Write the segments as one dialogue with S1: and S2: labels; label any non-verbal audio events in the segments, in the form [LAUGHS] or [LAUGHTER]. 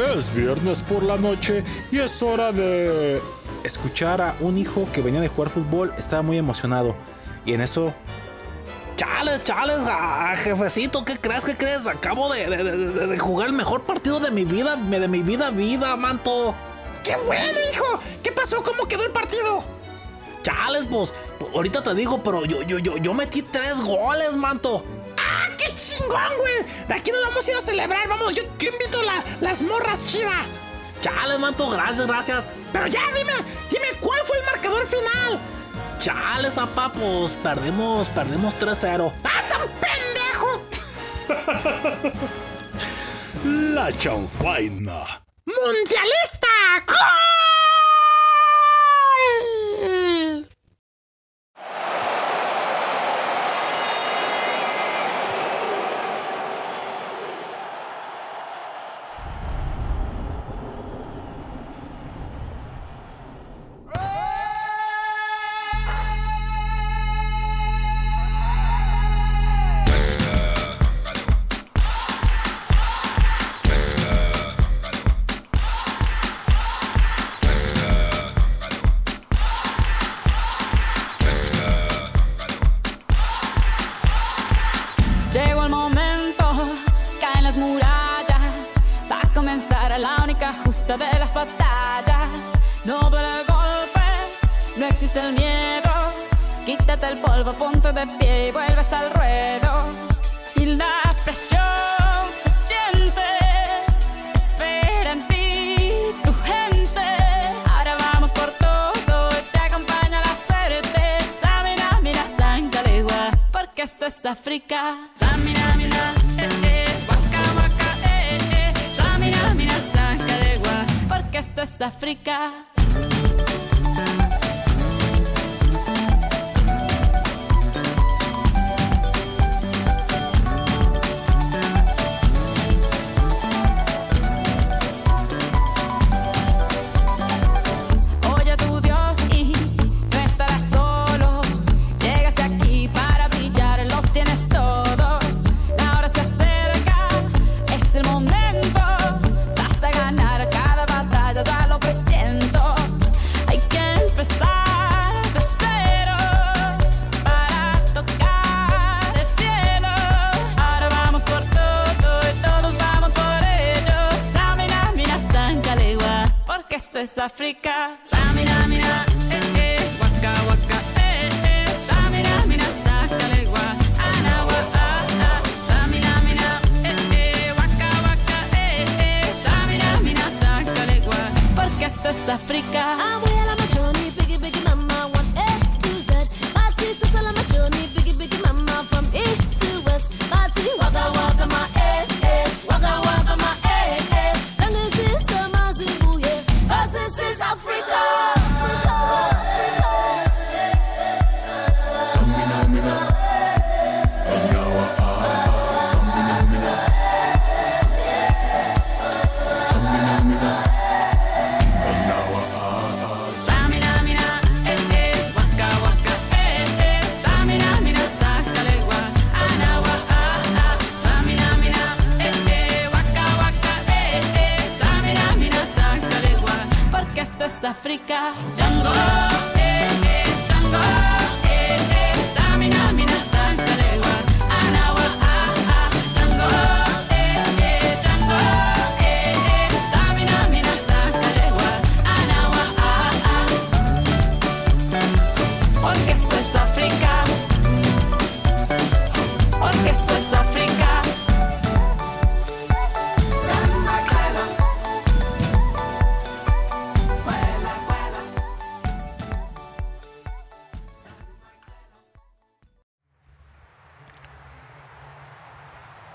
S1: Es viernes por la noche y es hora de...
S2: Escuchar a un hijo que venía de jugar fútbol estaba muy emocionado. Y en eso...
S3: Chales, chales, ah, jefecito, ¿qué crees? ¿Qué crees? Acabo de- de jugar el mejor partido de mi vida, de mi vida, vida, manto. ¡Qué bueno, hijo! ¿Qué pasó? ¿Cómo quedó el partido? Chales, pues, ahorita te digo, pero yo, yo, yo, yo metí tres goles, manto. ¡Ah, qué chingón, güey! De aquí nos vamos a ir a celebrar, vamos, yo, yo invito a la- las morras chidas. Chales, manto, gracias, gracias. Pero ya, dime, dime, ¿cuál fue el marcador final? Chales, apá, pues perdimos, perdimos 3-0. ¡Ah, tan pendejo! [LAUGHS]
S1: La chanfaina.
S3: ¡Mundialista! ¡Gol!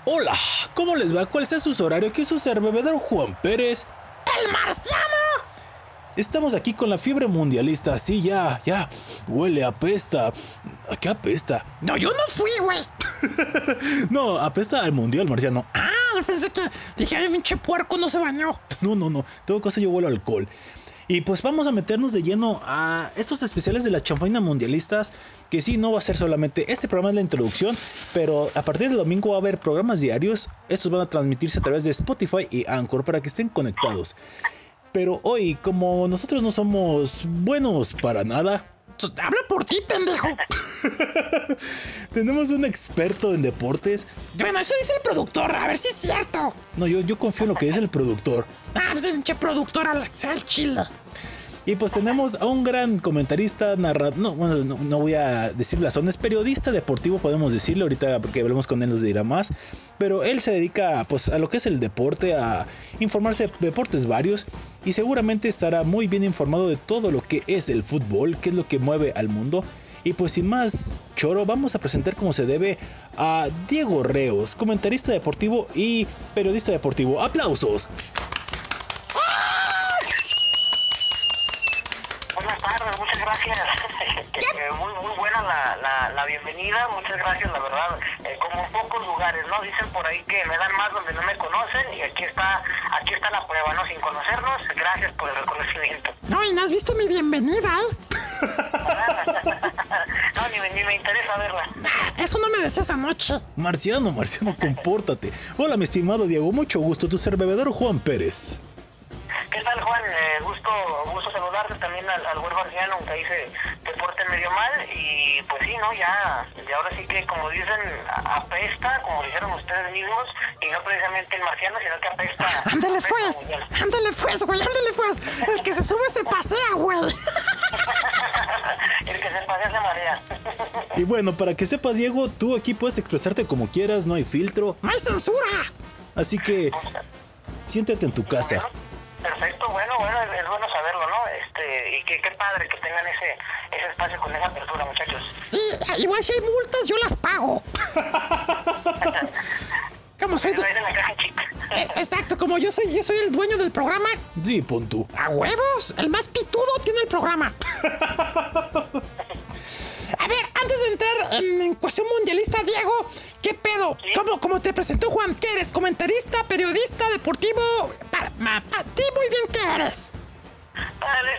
S2: Hola, ¿cómo les va? ¿Cuál es su horario? ¿Qué es su ser bebedor Juan Pérez?
S3: ¡El marciano!
S2: Estamos aquí con la fiebre mundialista. Sí, ya, ya. Huele, apesta. ¿A qué apesta?
S3: No, yo no fui, güey. [LAUGHS]
S2: No, apesta al mundial, marciano.
S3: Ah, pensé que dije, ay, pinche puerco no se bañó.
S2: No, no, no. Todo caso, yo huelo alcohol. Y pues vamos a meternos de lleno a estos especiales de las champañas mundialistas, que sí, no va a ser solamente este programa es la introducción, pero a partir del domingo va a haber programas diarios, estos van a transmitirse a través de Spotify y Anchor para que estén conectados. Pero hoy, como nosotros no somos buenos para nada,
S4: Habla por ti, pendejo. [LAUGHS]
S2: tenemos un experto en deportes.
S4: Bueno, eso dice el productor, a ver si es cierto.
S2: No, yo, yo confío en lo que dice el productor.
S4: Ah, pues el pinche productor al chile.
S2: Y pues tenemos a un gran comentarista, narrador, no, bueno, no, no voy a decir la zona, es periodista deportivo, podemos decirlo, ahorita que hablemos con él nos dirá más, pero él se dedica pues a lo que es el deporte, a informarse de deportes varios y seguramente estará muy bien informado de todo lo que es el fútbol, qué es lo que mueve al mundo. Y pues sin más choro, vamos a presentar como se debe a Diego Reos, comentarista deportivo y periodista deportivo. ¡Aplausos!
S5: Buenas tardes, muchas gracias. [LAUGHS] Eh, muy muy buena la, la, la bienvenida, muchas gracias, la verdad. Eh, como en pocos lugares, ¿no? Dicen por ahí que me dan más donde no me conocen y aquí está aquí está la prueba, ¿no? Sin conocernos, gracias por el reconocimiento.
S4: No, y no has visto mi bienvenida, ¿eh? [LAUGHS]
S5: no, ni, me- ni me interesa verla.
S4: Eso no me decías anoche.
S2: Marciano, Marciano, compórtate. Hola, mi estimado Diego, mucho gusto. Tu ser bebedor Juan Pérez.
S5: ¿Qué tal, Juan? Eh, gusto, gusto saludarte también al, al buen marciano, aunque ahí se, se porte medio mal. Y pues sí, ¿no? Ya, y ahora sí que, como dicen, apesta, como dijeron ustedes mismos, y no precisamente el marciano, sino que apesta.
S4: Ándale
S5: apesta
S4: pues, ándale pues, güey, ándale pues. El que se sube se pasea, güey. [LAUGHS]
S5: el que se pasea se marea.
S2: Y bueno, para que sepas, Diego, tú aquí puedes expresarte como quieras, no hay filtro.
S4: No hay censura.
S2: Así que siéntate en tu casa.
S5: Perfecto, bueno, bueno, es, es bueno saberlo, ¿no? Este, y que qué padre que tengan ese, ese espacio con esa apertura, muchachos.
S4: Sí, igual si hay multas, yo las pago. [LAUGHS] Como soy de-. Eh, Exacto, como yo soy, yo soy el dueño del programa.
S2: Sí, pon tú.
S4: ¡A huevos! El más pitudo tiene el programa. [LAUGHS] A ver, antes de entrar en, en cuestión mundialista, Diego, ¿qué pedo? ¿Cómo, cómo te presentó Juan? ¿Qué eres? ¿Comentarista, periodista, deportivo? Para, ti muy bien, ¿qué eres?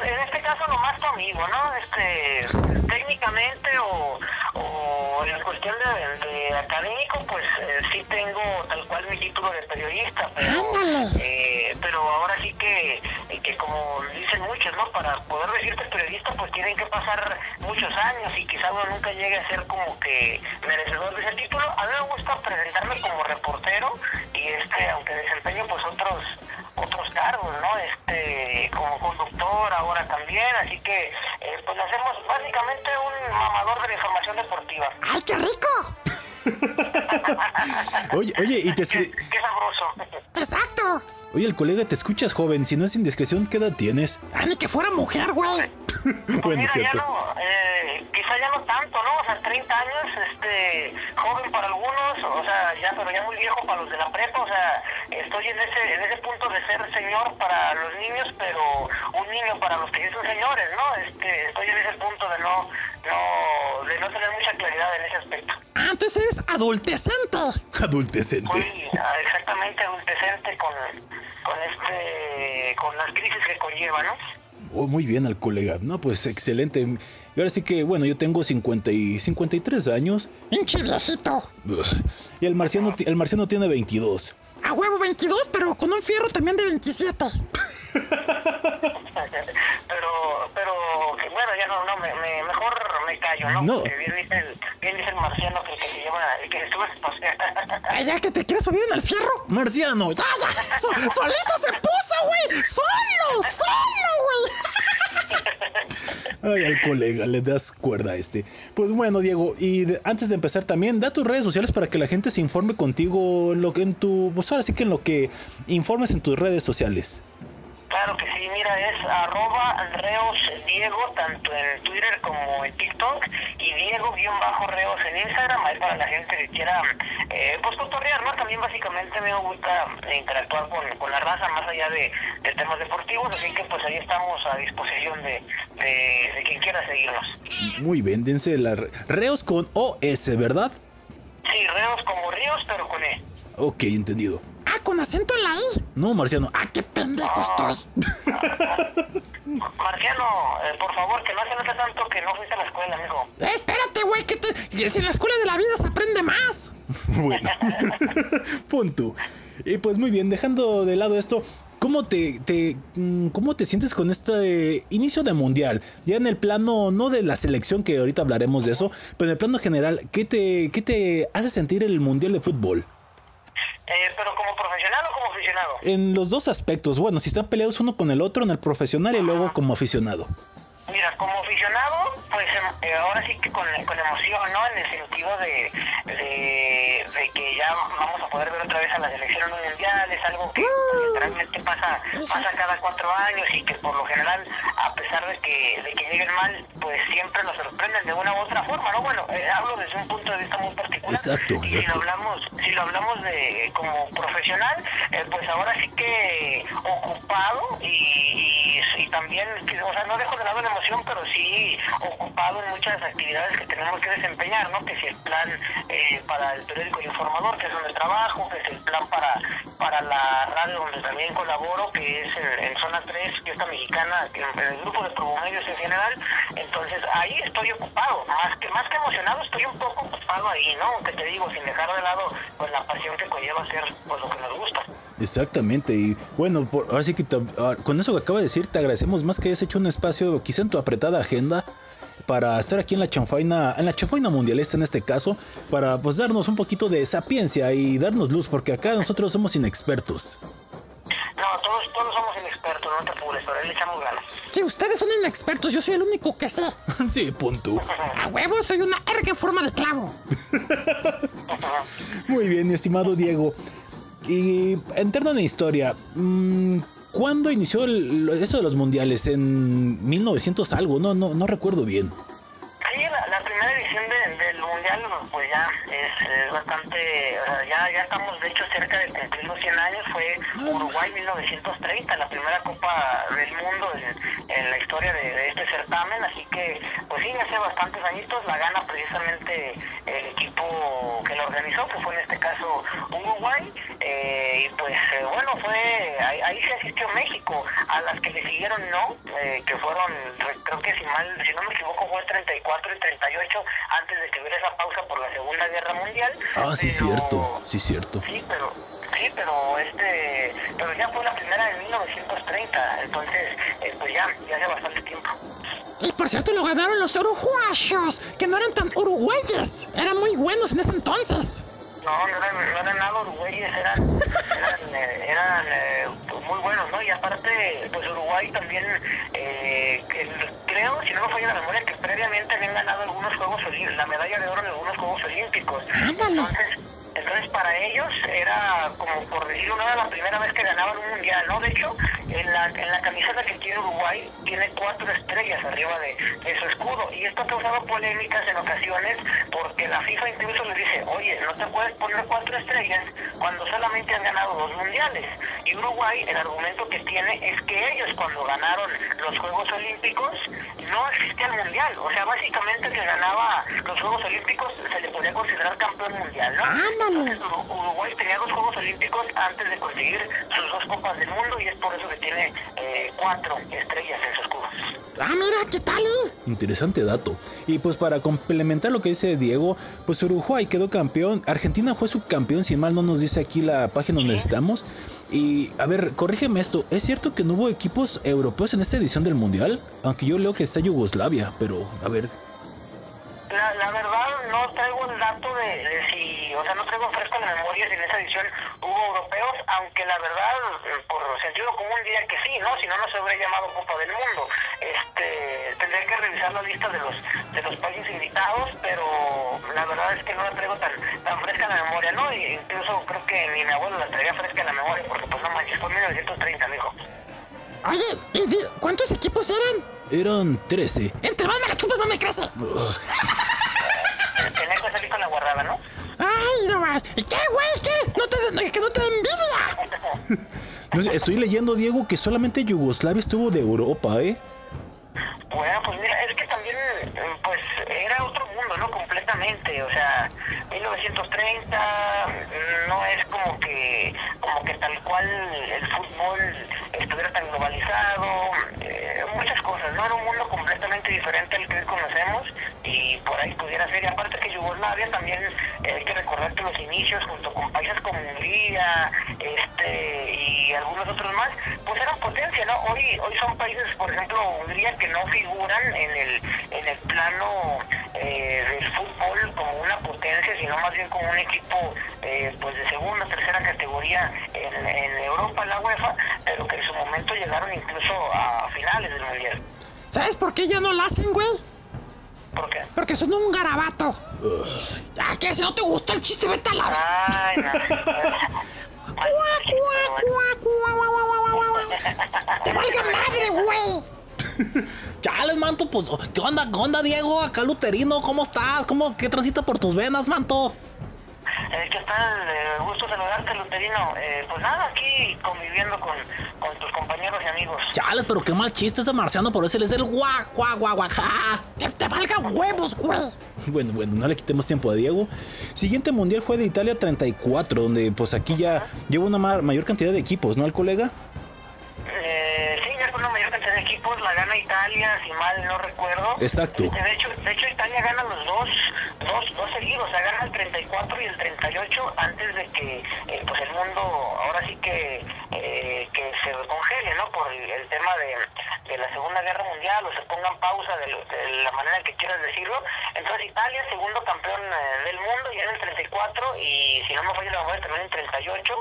S5: En este caso nomás tu amigo, ¿no? Este, técnicamente o, o en cuestión de, de académico, pues eh, sí tengo tal cual mi título de periodista, pero, eh, pero ahora sí que, que como dicen muchos, ¿no? Para poder decirte periodista, pues tienen que pasar muchos años y quizá uno nunca llegue a ser como que merecedor de ese título. A mí me gusta presentarme como reportero y este, aunque desempeño pues otros otros cargos, ¿no? Este, como conductor ahora también, así que eh, pues hacemos básicamente un mamador de la información deportiva.
S4: ¡Ay, qué rico! [LAUGHS]
S2: Oye, oye, y te
S5: Qué, qué sabroso.
S4: ¡Exacto!
S2: Oye, el colega, te escuchas joven. Si no es indiscreción, ¿qué edad tienes?
S4: ¡Ah, ni que fuera mujer, güey! [LAUGHS]
S5: Pues
S2: bueno,
S5: mira,
S2: es cierto.
S5: ya no, eh, quizá ya no tanto, ¿no? O sea, 30 años, este, joven para algunos, o sea, ya, pero ya muy viejo para los de la prepa, o sea, estoy en ese, en ese punto de ser señor para los niños, pero un niño para los que ya son señores, ¿no? Este, estoy en ese punto de no, no, de no tener mucha claridad en ese aspecto.
S4: Ah, entonces eres adultecente.
S2: Adultecente.
S5: Soy ah, exactamente adultecente con, con este, con las crisis que conlleva, ¿no?
S2: Oh, muy bien al colega. No, pues excelente. Y ahora sí que, bueno, yo tengo 50 y 53 años.
S4: Pinche viejito.
S2: Y el marciano, el marciano tiene 22.
S4: A huevo 22, pero con un fierro también de 27. [LAUGHS]
S5: pero pero bueno ya no no me, me- mejor me callo no,
S2: No.
S5: Porque bien dice el bien dice el marciano que, que se lleva el que estuvo [LAUGHS]
S4: Ay, ya que te quieres subir en el fierro.
S2: Marciano,
S4: ¡Ya, ya! So- ¡Solito se puso, güey! ¡Solo! ¡Solo, güey!
S2: Ay, al colega, le das cuerda a este. Pues bueno, Diego, y de- antes de empezar también, da tus redes sociales para que la gente se informe contigo en lo que en tu. Pues ahora sí que en lo que informes en tus redes sociales.
S5: Claro que sí mira es arroba reos diego tanto en twitter como en tiktok y diego guion bajo reos en instagram ahí para la gente que quiera eh, pues cotorrear no también básicamente me gusta interactuar con, con la raza más allá de, de temas deportivos así que pues ahí estamos a disposición de, de, de quien quiera seguirnos
S2: Muy bien, dense la. re- Reos con OS, ¿verdad?
S5: Sí, reos como ríos, pero con E.
S2: Ok, entendido.
S4: Ah, con acento en la I.
S2: No, Marciano.
S4: Ah, qué pendejo estoy. [LAUGHS]
S5: Marciano, eh, por favor, que no se note tanto que no fuiste a la escuela, amigo.
S6: Eh, espérate, güey, que, te- que si en la escuela de la vida se aprende más. [LAUGHS]
S2: Bueno, [LAUGHS] punto. Y pues muy bien, dejando de lado esto, ¿cómo te, te, mm, ¿cómo te sientes con este inicio de mundial? Ya en el plano, no de la selección, que ahorita hablaremos de eso, pero en el plano general, ¿qué te, qué te hace sentir el mundial de fútbol?
S5: Eh, pero como profesional o como aficionado.
S2: En los dos aspectos, bueno, si están peleados uno con el otro, en el profesional y luego como aficionado.
S5: Mira, como aficionado, pues em, eh, ahora sí que con, con emoción, ¿no? En el sentido de, ya vamos a poder ver otra vez a la selección mundial, es algo que literalmente pasa, pasa cada cuatro años y que por lo general, a pesar de que, de que lleguen mal, pues siempre nos sorprenden de una u otra forma, ¿no? Bueno, eh, hablo desde un punto de vista muy particular.
S2: Exacto,
S5: Y Si lo
S2: exacto.
S5: hablamos, si lo hablamos de como profesional, eh, pues ahora sí que ocupado y, y, y también, o sea, no dejo de lado la emoción, pero sí ocupado en muchas actividades que tenemos que desempeñar, ¿no? Que si el plan eh, para el periódico Informador, que es donde trabajo, que es el plan para, para la radio donde también colaboro, que es en, en Zona 3, fiesta mexicana, en el grupo de promomedios en general, entonces ahí estoy ocupado, más que, más que emocionado, estoy un poco ocupado ahí, ¿no? Aunque te digo, sin dejar de lado pues la pasión que conlleva hacer pues lo que nos gusta.
S2: Exactamente, y bueno, por, ahora sí que ah, con eso que acaba de decir, te agradecemos más que hayas hecho un espacio, quizá en tu apretada agenda, para estar aquí en la chanfaina, en la chanfaina mundialista en este caso, para pues darnos un poquito de sapiencia y darnos luz, porque acá nosotros somos inexpertos.
S5: No, todos, todos somos inexpertos, no te apures, pero ahí le echamos ganas.
S6: Si ustedes son inexpertos, yo soy el único que sé. [LAUGHS]
S2: sí, punto.
S6: A huevo, soy una erga en forma de clavo. [LAUGHS]
S2: Muy bien, mi estimado Diego. Y entrando en la historia, mm, ¿cuándo inició el- esto de los mundiales? ¿En 1900 algo? No, no, no recuerdo bien.
S5: Sí, la, la primera edición de- del Mundial, pues ya es, es bastante, o sea, ya, ya estamos de hecho cerca de cumplir los 100 años, fue Uruguay 1930, la primera Copa del Mundo en, en la historia de, de este certamen, así que, pues sí, hace bastantes añitos la gana precisamente el equipo que lo organizó, que fue en este caso Uruguay, eh, y pues eh, bueno, fue, ahí, ahí se asistió México, a las que le siguieron no, eh, que fueron, creo que si mal, si no me equivoco fue 34 y 38 antes de que hubiera esa pausa por la Segunda Guerra Mundial.
S2: Ah, sí,
S5: pero-
S2: cierto, sí, cierto.
S5: Sí, pero sí, pero este, pero ya fue la primera en 1930, entonces eh, pues ya, ya hace bastante tiempo.
S6: Y por cierto, lo ganaron los uruguayos, que no eran tan uruguayes. Eran muy buenos en ese entonces.
S5: No, no eran, no eran nada uruguayes, eran, eran, eh, eran eh, muy buenos, ¿no? Y aparte, pues Uruguay también, eh, creo, si no me falla la memoria, que previamente habían ganado algunos Juegos Olímpicos, la medalla de oro en algunos Juegos Olímpicos. Entonces, entonces para ellos era como por decirlo, era la primera vez que ganaban un mundial, ¿no? De hecho, en la, en la camiseta que tiene Uruguay tiene cuatro estrellas arriba de, de su escudo y esto ha causado polémicas en ocasiones porque la FIFA incluso le dice, oye, no te puedes poner cuatro estrellas cuando solamente has ganado dos mundiales. Y Uruguay, el argumento que tiene es que ellos cuando ganaron los Juegos Olímpicos no existía el mundial, o sea, básicamente que ganaba los Juegos Olímpicos se le podía considerar campeón mundial, ¿no? Uruguay tenía dos Juegos Olímpicos antes de conseguir sus dos Copas del Mundo y es por eso que tiene eh, cuatro estrellas en su escudo.
S6: Ah, mira, ¿qué tal? eh?
S2: Interesante dato. Y pues para complementar lo que dice Diego, pues Uruguay quedó campeón. Argentina fue subcampeón, si mal no nos dice aquí la página donde estamos. Y a ver, corrígeme esto. ¿Es cierto que no hubo equipos europeos en esta edición del Mundial? Aunque yo leo que está Yugoslavia, pero a ver.
S5: La, la verdad no traigo el dato de, de si, o sea, no traigo fresco en la memoria si en esa edición hubo europeos, aunque la verdad, por sentido común diría que sí, ¿no? Si no, no se habría llamado Copa del Mundo. Este, tendría que revisar la lista de los de los países invitados, pero la verdad es que no la traigo tan, tan fresca la memoria, ¿no? Y incluso creo que ni mi abuelo la traía fresca en la memoria, porque pues no manches, fue en 1930, mijo.
S6: Oye, ¿y di- ¿cuántos equipos eran?
S2: Eran 13.
S6: Entre más me chupas, no me crece.
S5: Tenía que salir con la guardada, ¿no?
S6: Ay, no más. ¿Y qué, güey? ¿Qué? No te, no, que no te envidia. [LAUGHS]
S2: No sé, estoy leyendo, Diego, que solamente Yugoslavia estuvo de Europa, ¿eh?
S5: Bueno, pues mira, es que también, eh, pues, era otro mundo, ¿no? Completamente, o sea, 1930 mm, no es como que, como que tal cual el fútbol estuviera tan globalizado, eh, muchas diferente al que conocemos y por ahí pudiera ser. Y aparte que Yugoslavia también eh, hay que recordar que los inicios junto con países como Hungría este, y algunos otros más, pues eran potencia, ¿no? Hoy, hoy son países, por ejemplo, Hungría que no figuran en el, en el plano eh, del fútbol como una potencia, sino más bien como un equipo eh, pues de segunda, tercera categoría en, en Europa, en la UEFA, pero que en su momento llegaron incluso a finales del Mundial.
S6: ¿Sabes por qué ya no lo hacen, güey?
S5: ¿Por qué?
S6: Porque son un garabato. Ya, que si no te gustó el chiste, vete a la...
S5: Ay, no. [LAUGHS]
S6: Cuá, cuá, cuá. ¡Te valga madre, güey! [LAUGHS]
S2: Chales, manto, pues, ¿qué onda, qué onda, Diego? Acá Luterino, ¿cómo estás? ¿Cómo, qué transita por tus venas, manto?
S5: Eh, ¿Qué tal? Eh, gusto saludarte, Luterino. Eh, pues nada, aquí conviviendo con, con tus compañeros y amigos.
S2: Chales, pero qué mal chiste ese marciano, por eso él es el guá, guá, guá, guá, ja.
S6: ¡Que te valga huevos, güey! [LAUGHS]
S2: Bueno, bueno, no le quitemos tiempo a Diego. Siguiente mundial fue de Italia 34, donde pues aquí ya lleva una ma- mayor cantidad de equipos, ¿no, el colega?
S5: Eh, sí, con una mayor cantidad de equipos la gana Italia, si mal no recuerdo.
S2: Exacto.
S5: De hecho, de hecho Italia gana los dos, dos, dos seguidos, o sea, gana el 34 y el 38 antes de que eh, pues el mundo ahora sí que, eh, que se congele, ¿no? Por el, el tema de, de la Segunda Guerra Mundial o se ponga en pausa de, lo- de la manera que quieras decirlo. Entonces Italia, segundo campeón eh, del mundo, ya en el 34 y si no me falla la memoria también en 38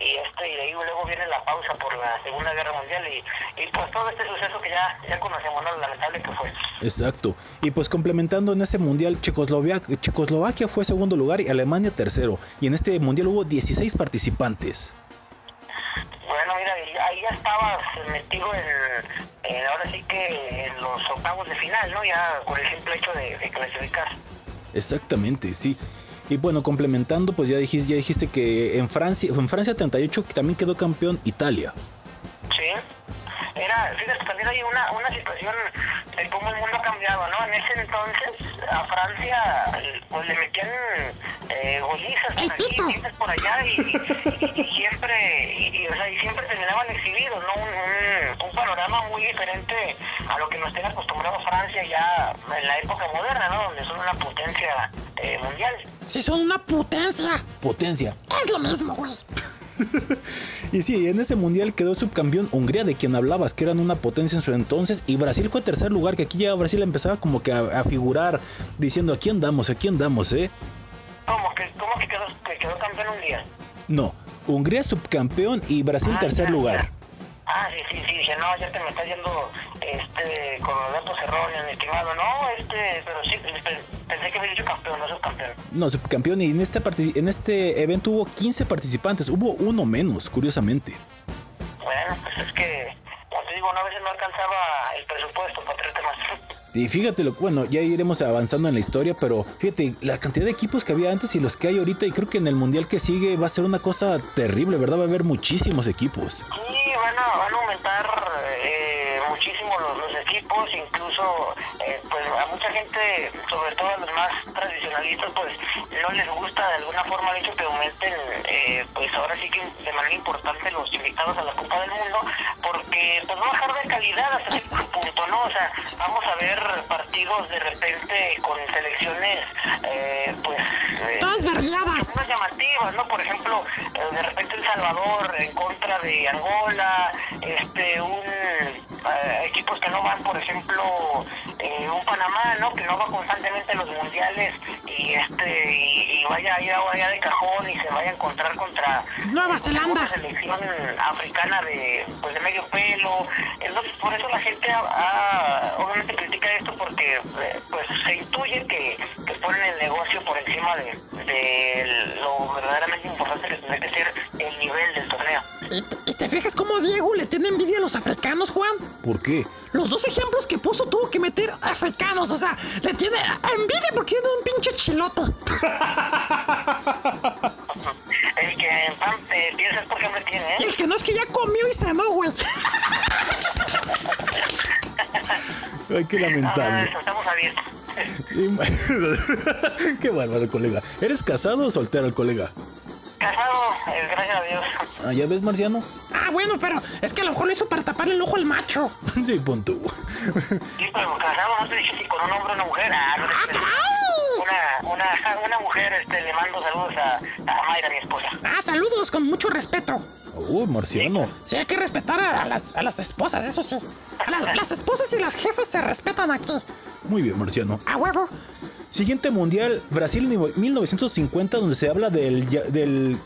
S5: y este y de ahí luego viene la pausa por la Segunda Guerra Mundial y, y pues todo este suceso que ya, ya conocemos, ¿no? Lo lamentable que fue.
S2: Exacto. Y pues complementando en ese mundial, Checoslovaquia, Checoslovaquia fue segundo lugar y Alemania tercero. Y en este mundial hubo 16 participantes.
S5: Bueno, mira, ahí ya estabas metido en, en- ahora sí que en los octavos de final, ¿no? Ya con el simple hecho de, de clasificar.
S2: Exactamente, sí. Y bueno, complementando, pues ya dijiste, ya dijiste que en Francia, en Francia 38 que también quedó campeón Italia.
S5: Sí. Era, fíjate, también hay una, una situación de cómo el mundo ha cambiado, ¿no? En ese entonces a Francia pues le metían eh, golizas por aquí, golizas por allá y, y- y siempre, y, y, o sea, y siempre terminaban exhibidos, ¿no? Un, un- un panorama muy diferente a lo que nos tiene acostumbrado Francia ya en la época moderna, ¿no? Donde son una potencia eh, mundial.
S6: Si son una potencia.
S2: Potencia.
S6: Es lo mismo, güey. [LAUGHS]
S2: Y sí, en ese mundial quedó subcampeón Hungría, de quien hablabas, que eran una potencia en su entonces. Y Brasil fue tercer lugar, que aquí ya Brasil empezaba como que a, a figurar, diciendo, aquí andamos, aquí andamos, ¿eh?
S5: ¿Cómo que, cómo que quedó, que quedó campeón un día?
S2: No, Hungría subcampeón y Brasil
S5: Ah,
S2: tercer
S5: ya,
S2: lugar.
S5: ya. Ah, sí, sí, sí, dije, no, ya te me estás yendo este, con los datos erróneos, mi estimado. No, este, pero sí, pe- pensé que había dicho campeón, no subcampeón.
S2: No, subcampeón. Y en este, en este evento hubo 15 participantes, hubo uno menos, curiosamente.
S5: Bueno, pues es que, como te digo, no, a veces no alcanzaba el presupuesto para traerte más. [LAUGHS]
S2: Y fíjate, lo, bueno, ya iremos avanzando en la historia, pero fíjate, la cantidad de equipos que había antes y los que hay ahorita, y creo que en el mundial que sigue va a ser una cosa terrible, ¿verdad? Va a haber muchísimos equipos.
S5: Sí, van a, van aumentar eh, muchísimo los, los equipos, incluso eh, pues a mucha gente, sobre todo a los más tradicionalistas, pues no les gusta de alguna forma el hecho que aumenten, eh, pues ahora sí que de manera importante los invitados a la Copa del Mundo, porque pues va a bajar de calidad hasta cierto punto, ¿no? O sea, vamos a ver partidos de repente con selecciones, eh, pues... eh,
S6: Todas verdeadas.
S5: más llamativas, ¿no? Por ejemplo, eh, de repente El Salvador en contra de Angola, este, un eh, equipos que no van, por ejemplo, eh, un Panamá, ¿no? Que no va constantemente a los mundiales y este y, y vaya a ir ahora de cajón y se vaya a encontrar contra
S6: Nueva Zelanda.
S5: una selección africana de pues de medio pelo. Entonces, por eso la gente ha- ha- obviamente critica esto porque eh, pues se intuye que, que ponen el negocio por encima de, de lo verdaderamente importante que tendría que ser el nivel del torneo.
S6: ¿Y te, y te fijas cómo Diego le tiene envidia a los africanos, Juan?
S2: ¿Por qué?
S6: Los dos ejemplos que puso tuvo que meter africanos, o sea, le tiene envidia porque tiene un pinche chilote. [LAUGHS]
S5: El que en pan eh, piensas por ejemplo tiene, ¿eh?
S6: el que no es que ya comió y cenó, güey. [LAUGHS]
S2: Ay, qué
S5: Ah,
S2: lamentable.
S5: estamos abiertos. [LAUGHS]
S2: qué bárbaro, colega. ¿Eres casado o soltero, colega?
S5: Casado, eh, gracias a Dios.
S2: Ah, ¿Ya ves, Marciano?
S4: Ah, bueno, pero es que a lo mejor lo hizo para tapar el ojo al macho. [LAUGHS]
S2: sí, pon tú.
S5: Sí, pero casado, no te dije si con un hombre o una mujer. Ah, no te
S4: ¡Ah,
S5: una, una, [LAUGHS] una mujer, este, le mando saludos a, a Mayra, mi esposa.
S4: Ah, saludos, con mucho respeto.
S2: Uy, Marciano.
S4: Sí, hay que respetar a, a las, a las esposas, eso sí. A las, las esposas y las jefas se respetan aquí.
S2: Muy bien, Marciano.
S4: A huevo.
S2: Siguiente mundial, Brasil 1950, donde se habla del. ya- del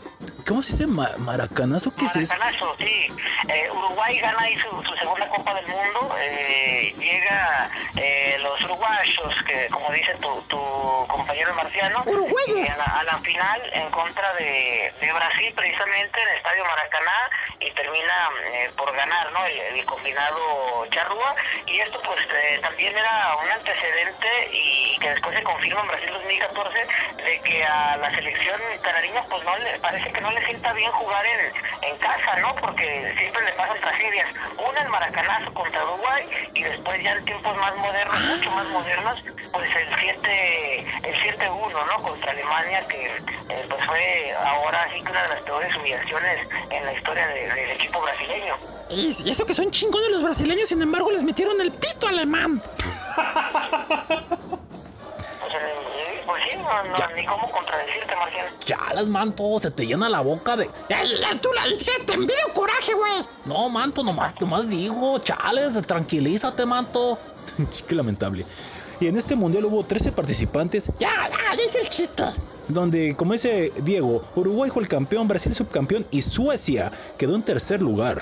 S2: ¿Cómo se dice? Ma- ¿Maracanazo? ¿Qué es eso?
S5: Maracanazo, sí. Eh, Uruguay gana ahí su, su segunda Copa del Mundo. Eh, llega eh, los uruguayos, que como dice tu, tu compañero marciano, a, la, a la final en contra de, de Brasil, precisamente en el Estadio Maracaná, y termina eh, por ganar ¿no? el, el combinado Charrúa. Y esto pues eh, también era un antecedente y que después se confirma en Brasil 2014 de que a la selección canariña pues no le parece que no le sienta bien jugar en, en casa, ¿no? Porque siempre le pasan tragedias. Una el maracanazo contra Uruguay y después ya en tiempos más modernos, mucho más modernos, pues el 7 el 7-1, ¿no? Contra Alemania que eh, pues fue ahora sí que una de las peores humillaciones en la historia de- del equipo brasileño.
S4: Y, eso que son chingones los brasileños, sin embargo, les metieron el pito alemán.
S5: Pues, eh, sí, no, no, ni cómo contradecirte, Marciano.
S2: Chalas, manto, se te llena la boca de.
S4: Tú la dije, te envidio coraje, güey.
S2: No, manto, nomás, nomás digo, chales, tranquilízate, manto. [LAUGHS] Qué lamentable. Y en este mundial hubo 13 participantes,
S4: Ya, ya, ya hice el chiste.
S2: Donde, como dice Diego, Uruguay fue el campeón, Brasil subcampeón y Suecia quedó en tercer lugar.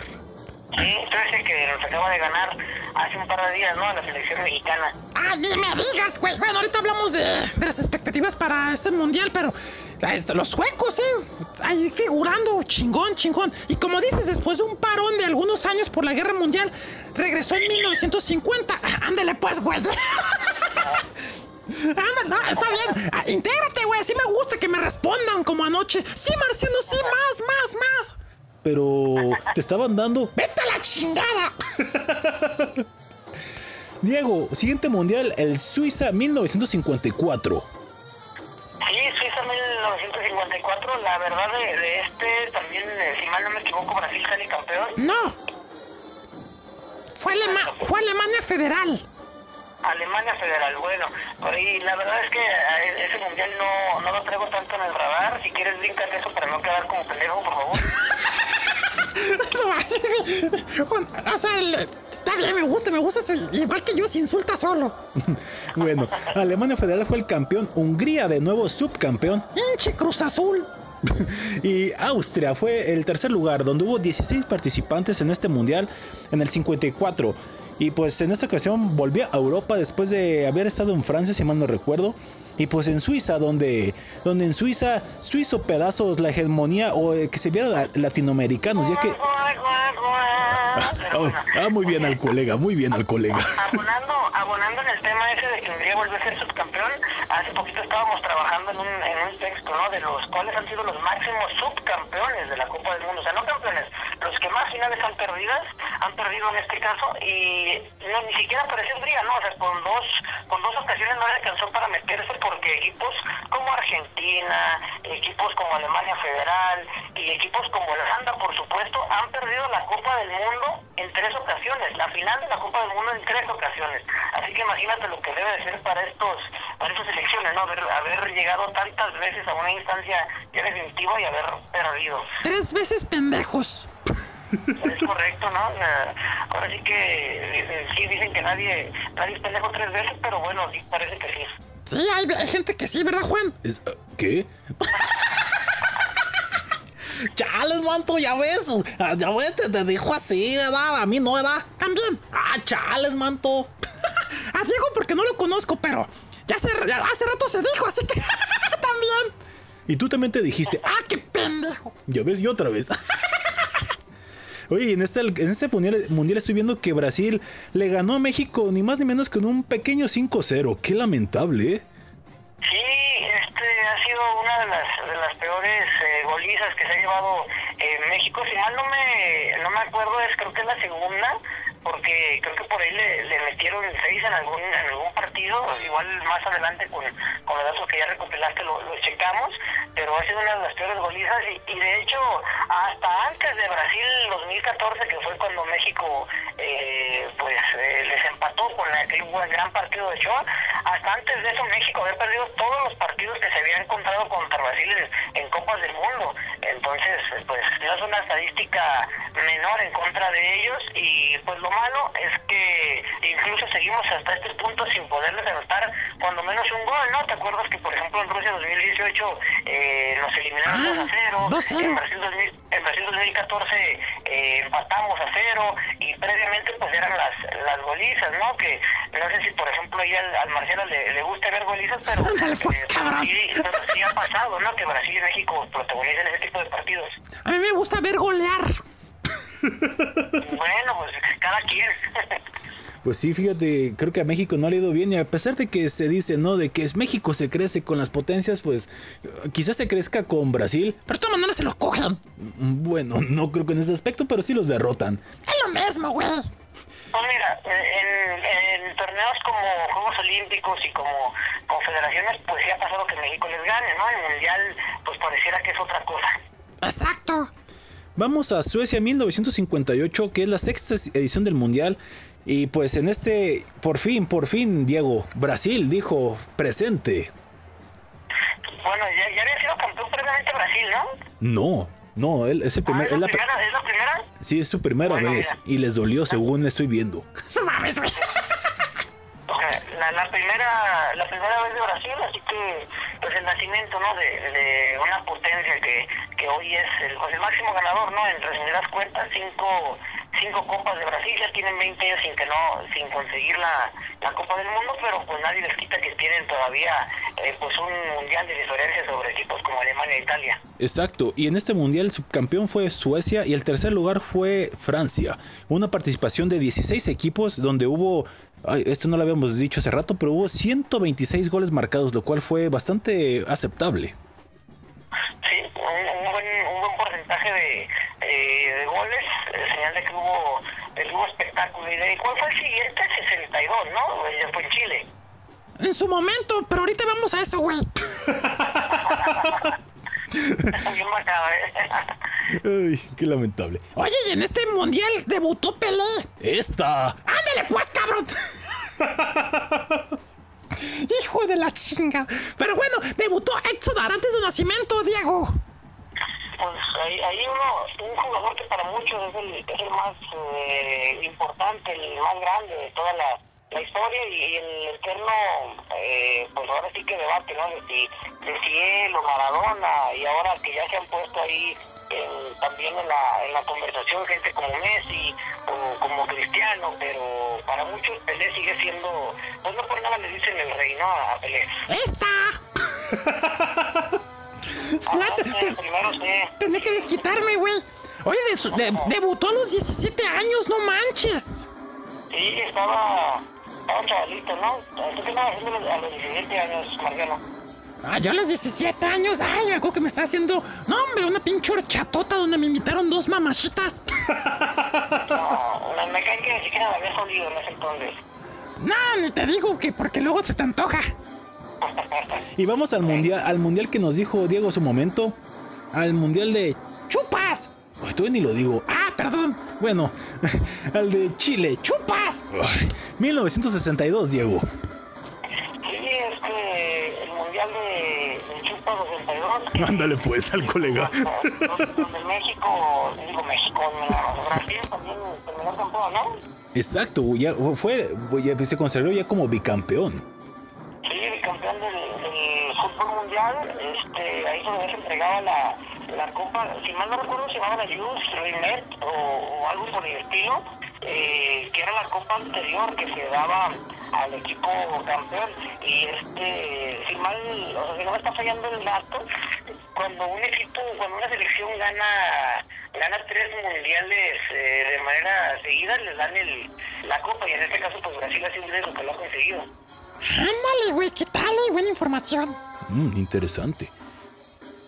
S5: Sí, Suecia que nos acaba de ganar hace un par de días, ¿no? A la selección mexicana.
S4: Ah, ni me digas, güey. Bueno, ahorita hablamos de, de las expectativas para este mundial, pero los suecos, ¿eh? Ahí figurando, chingón, chingón. Y como dices, después de un parón de algunos años por la guerra mundial, regresó en 1950. Ah, Ándale, pues, güey. [LAUGHS] Ándale, no, está bien. Ah, intégrate, güey. Sí me gusta que me respondan como anoche. Sí, Marciano, sí, más, más, más.
S2: Pero te estaban dando.
S4: Vete a la chingada.
S2: Diego, siguiente mundial, el Suiza 1954.
S5: Sí, Suiza 1954, la verdad de, de este también, eh, si mal no me equivoco, Brasil sale campeón.
S4: No. Fue, Alema- fue Alemania Federal.
S5: Alemania Federal, bueno, y la verdad es que eh, ese mundial no, no lo traigo tanto en el radar. Si quieres, brincar eso para no quedar como pendejo, por favor. [LAUGHS]
S4: o sea, el- está bien, me gusta, me gusta. soy igual que yo, se insulta solo. [LAUGHS]
S2: Bueno, Alemania Federal fue el campeón, Hungría de nuevo subcampeón
S4: Hinche Cruz Azul. [LAUGHS]
S2: y Austria fue el tercer lugar, donde hubo 16 participantes en este mundial en el 54. Y pues en esta ocasión volvió a Europa después de haber estado en Francia, si mal no recuerdo. Y pues en Suiza, donde, donde en Suiza suizo pedazos la hegemonía o eh, que se vieran latinoamericanos, ya que... Oh, [LAUGHS] ah, muy bien al colega, muy bien al colega.
S5: abonando, abonando en el tema ese de que Hungría volvió a ser subcampeón, hace poquito estábamos trabajando en un, en un texto, ¿no? De los cuales han sido los máximos subcampeones de la Copa del Mundo. O sea, no campeones, más finales han perdidas, han perdido en este caso, y no, ni siquiera apareció Hungría, ¿no? O sea, con dos, con dos ocasiones no le alcanzó para meterse porque equipos como Argentina, equipos como Alemania Federal y equipos como Holanda, por supuesto, han perdido la Copa del Mundo en tres ocasiones, la final de la Copa del Mundo en tres ocasiones. Así que imagínate lo que debe de ser para estos, para estas elecciones, ¿no? Haber, haber llegado tantas veces a una instancia ya definitiva y haber perdido.
S4: Tres veces pendejos.
S5: Es correcto, ¿no? Eh, Ahora sí que eh, sí dicen que nadie, nadie es pendejo tres veces, pero bueno, sí parece que sí.
S4: Sí, hay, hay gente que sí, ¿verdad, Juan?
S2: Es- ¿Qué? [LAUGHS]
S4: Chales, manto, ya ves. Ya ves, te, te dijo así, ¿verdad? A mí no, ¿verdad? También. Ah, chales, manto. A [LAUGHS] Diego porque no lo conozco, pero ya hace, ya hace rato se dijo, así que [LAUGHS] también.
S2: Y tú también te dijiste,
S4: Ah, qué pendejo.
S2: Ya ves, y otra vez. Oye, este, en este mundial, mundial estoy viendo que Brasil le ganó a México ni más ni menos que en un pequeño 5-0. Qué lamentable, ¿eh?
S5: Sí, este ha sido una de las, de las peores eh, golizas que se ha llevado eh, México. Si mal no me, no me acuerdo, es creo que es la segunda, porque creo que por ahí le, metieron seis en algún, en algún partido. Igual más adelante con, con los datos que ya recopilaste lo, checamos. pero ha sido una de las peores golizas y, y de hecho hasta antes de Brasil 2014 que fue cuando México eh, pues eh, les empató con aquel gran partido de Ochoa hasta antes de eso México había perdido todos los partidos que se había encontrado contra Brasil en, en Copas del Mundo entonces pues no es una estadística menor en contra de ellos y pues lo malo es que incluso seguimos hasta este punto sin poderles anotar cuando menos un gol, ¿no? ¿Te acuerdas que por ejemplo en Rusia 2018 eh, nos eliminaron 2 a 0,
S4: 2-0.
S5: en Brasil, 2000 en Brasil 2014 eh, empatamos a 0 y previamente pues eran las, las golizas, ¿no? Que no sé si por ejemplo ahí al, al Marcelo le, le gusta ver golizas, pero, [LAUGHS]
S4: Ándale, pues,
S5: eh,
S4: cabrón.
S5: sí, pero sí ha pasado, ¿no? Que Brasil y México protagonizan ese tipo de partidos.
S4: A mí me gusta ver golear.
S5: Bueno, pues cada quien.
S2: Pues sí, fíjate, creo que a México no le ha ido bien y a pesar de que se dice, ¿no? De que es México se crece con las potencias, pues quizás se crezca con Brasil.
S4: Pero de todas maneras se lo cogen.
S2: Mm, Bueno, no creo que en ese aspecto, pero sí los derrotan.
S4: Es lo mismo, güey.
S5: Pues mira, en, en torneos como Juegos Olímpicos y como confederaciones, pues sí ha pasado que México les gane, ¿no? En Mundial, pues pareciera que es otra cosa.
S4: Exacto.
S2: Vamos a Suecia 1958, que es la sexta edición del Mundial. Y pues en este, por fin, por fin, Diego, Brasil dijo presente.
S5: Bueno, ya, ya había sido campeón previamente Brasil, ¿no?
S2: No, no, él es el
S5: Ah,
S2: primer,
S5: ¿es,
S2: es
S5: la
S2: la, pr-
S5: primera, ¿Es la primera?
S2: sí, es su primera
S5: Bueno,
S2: vez
S5: mira.
S2: y les dolió según estoy viendo. [LAUGHS]
S4: No mames, güey.
S5: O sea, la, la primera la primera vez de Brasil, así que pues el nacimiento ¿no? de, de una potencia que, que hoy es el, pues, el máximo ganador, ¿no? En resumidas cuentas, cinco, cinco copas de Brasil, ya tienen 20 años sin que no, sin conseguir la, la Copa del Mundo, pero pues nadie les quita que tienen todavía eh, pues un mundial de diferencia sobre equipos como Alemania e Italia.
S2: Exacto, y en este mundial el subcampeón fue Suecia y el tercer lugar fue Francia. Una participación de 16 equipos donde hubo, ay, esto no lo habíamos dicho hace rato, pero hubo 126 goles marcados, lo cual fue bastante aceptable.
S5: Sí, un, un buen, un buen porcentaje de, eh, de goles, eh, señal de que hubo, de que hubo espectáculo. ¿Y de cuál fue el siguiente? 62, ¿no? Ya fue en Chile.
S4: En su momento, pero ahorita vamos a eso, güey.
S5: Bien marcado, ¿eh?
S2: Ay, qué lamentable.
S4: Oye, y en este mundial debutó Pelé.
S2: Esta.
S4: ¡Ándale, pues, cabrón! Hijo de la chinga. Pero bueno, debutó Edson Arantes de Nacimiento, Diego.
S5: Pues ahí, ahí uno, un jugador que para muchos es el, es el más eh, importante, el más grande de toda la, la historia y, el eterno, eh, pues ahora sí que debate, ¿no? De si, de si o Maradona y ahora que ya se han puesto ahí en- también en la, en la conversación gente como Messi o como Cristiano, pero para muchos Pelé sigue siendo, pues no por nada le dicen el rey, ¿no? A Pelé.
S4: ¡Esta!
S5: Ah,
S4: Ya te-
S5: no sé,
S4: te-
S5: primero sé.
S4: Tenía que desquitarme, güey. Oye, de de- debutó a los 17 años, no manches.
S5: Sí, estaba, estaba chavalito, ¿no? ¿Tú qué estabas haciendo a los 17 años, Marcelo?
S4: Ah, yo a los 17 años, ay, me acuerdo que me estaba haciendo, no hombre, una pinche horchatota donde me invitaron dos mamachitas.
S5: No, me, me cae que ni siquiera me había salido en ese entonces.
S4: No, ni te digo que porque luego se te antoja. [LAUGHS]
S2: Y vamos al mundial, al mundial que nos dijo Diego en su momento. Al mundial de.
S4: ¡Chupas!
S2: Ay, todavía ni lo digo.
S4: Ah, perdón.
S2: Bueno, [LAUGHS] al de Chile.
S4: ¡Chupas!
S2: Ay, 1962, Diego.
S5: Sí, es que el mundial de, de Chupa 62. que-
S2: Ándale pues al colega.
S5: donde- Donde México, digo México, no, Brasil también terminó campeón, ¿no?
S2: Exacto, ya fue, ya se consagró ya como bicampeón.
S5: Sí, el campeón del, del fútbol mundial, este, ahí se les entregaba la, la copa, si mal no recuerdo se llamaba la Youth Rimet o, o algo por el estilo, eh, que era la copa anterior que se daba al equipo campeón y este, si mal, o sea, si no me está fallando el dato, cuando un equipo, cuando una selección gana gana tres mundiales eh, de manera seguida, les dan el, la copa y en este caso pues Brasil ha sido el único que lo ha conseguido.
S4: Ándale, güey, ¿qué tal? Buena información.
S2: Mm, interesante.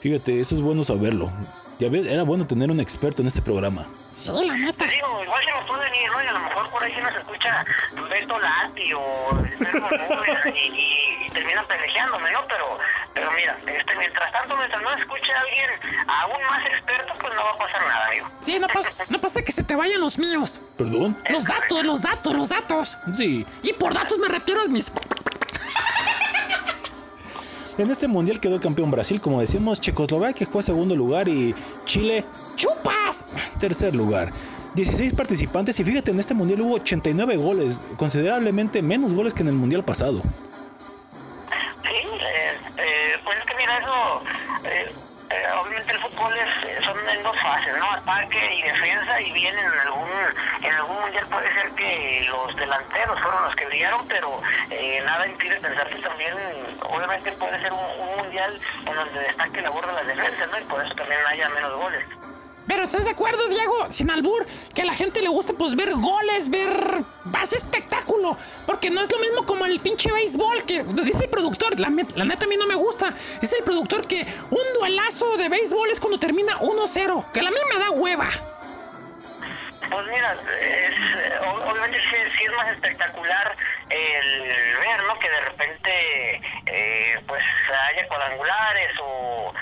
S2: Fíjate, eso es bueno saberlo. Ya ves, era bueno tener un experto en este programa.
S4: Sí, la neta.
S5: Digo, igual se me pueden ir, ¿no? Y a lo mejor por ahí se nos escucha Beto Lati o Pedro Nubes y, y, y terminan peleándome, ¿no? Pero, Pero mira, este, mientras tanto, mientras no escuche a alguien aún más experto, pues no va a pasar nada, amigo.
S4: Sí, no pasa, no pasa que se te vayan los míos.
S2: ¿Perdón?
S4: Los datos, los datos, los datos.
S2: Sí.
S4: Y por datos me refiero a mis...
S2: En este mundial quedó campeón Brasil, como decíamos, Checoslovaquia fue segundo lugar y Chile,
S4: ¡Chupas!
S2: tercer lugar. 16 participantes y fíjate, en este mundial hubo 89 goles, considerablemente menos goles que en el mundial pasado.
S5: Sí, este, el fútbol es, son en dos fases, ¿no? Ataque y defensa, y bien en algún, en algún mundial puede ser que los delanteros fueron los que brillaron, pero eh, nada impide pensar que también, obviamente puede ser un, un mundial en donde destaque la labor de las defensas, ¿no? Y por eso también haya menos goles.
S4: Pero ¿estás de acuerdo, Diego? Sin albur, que a la gente le gusta pues ver goles, ver más espectáculo. Porque no es lo mismo como el pinche béisbol que dice el productor. La, la neta a mí no me gusta. Dice el productor que un duelazo de béisbol es cuando termina 1-0. Que a mí me da hueva.
S5: Pues mira, es, eh, ob- obviamente sí, sí es más espectacular el ver, ¿no? Que de repente eh, pues haya cuadrangulares o,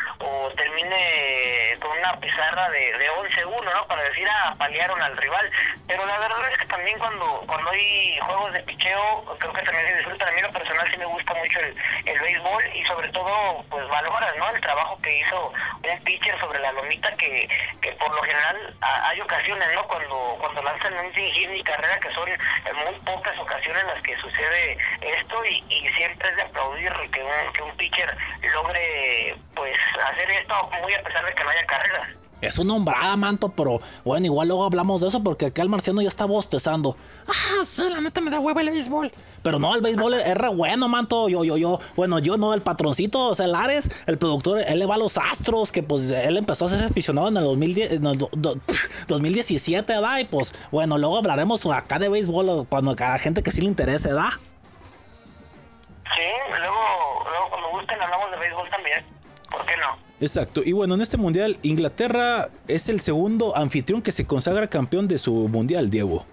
S5: termine con una pizarra de, de 11-1, ¿no? Para decir, ah, paliaron al rival. Pero la verdad es que también cuando, cuando hay juegos de picheo, creo que también se disfruta. A mí lo personal sí me gusta mucho el, béisbol y sobre todo, pues valoras, ¿no? El trabajo que hizo un pitcher sobre la lomita que, que por lo general hay ocasiones, ¿no? Cuando, cuando lanzan un sin hit ni carrera, que son muy pocas ocasiones en las que sucede esto y, y siempre es de aplaudir que un, que pitcher logre, pues, hacer esto muy a pesar de que no haya carrera.
S6: Es una hombrada, manto, pero bueno, igual luego hablamos de eso porque acá el marciano ya está bostezando.
S4: Ah, sí, la neta me da hueva el béisbol.
S6: Pero no, el béisbol es, re bueno, manto. Yo, yo, yo. Bueno, yo no, el patroncito, o sea, el Ares, el productor, él le va a los astros, que pues él empezó a ser aficionado en el, 2010, en el do- do- [LAUGHS] 2017, ¿verdad? Y pues, bueno, luego hablaremos acá de béisbol cuando a la gente que sí le interese, ¿verdad?
S5: Sí, luego, luego cuando gusten hablamos de béisbol también. ¿Por qué no?
S2: Exacto. Y bueno, en este mundial, Inglaterra es el segundo anfitrión que se consagra campeón de su mundial, Diego.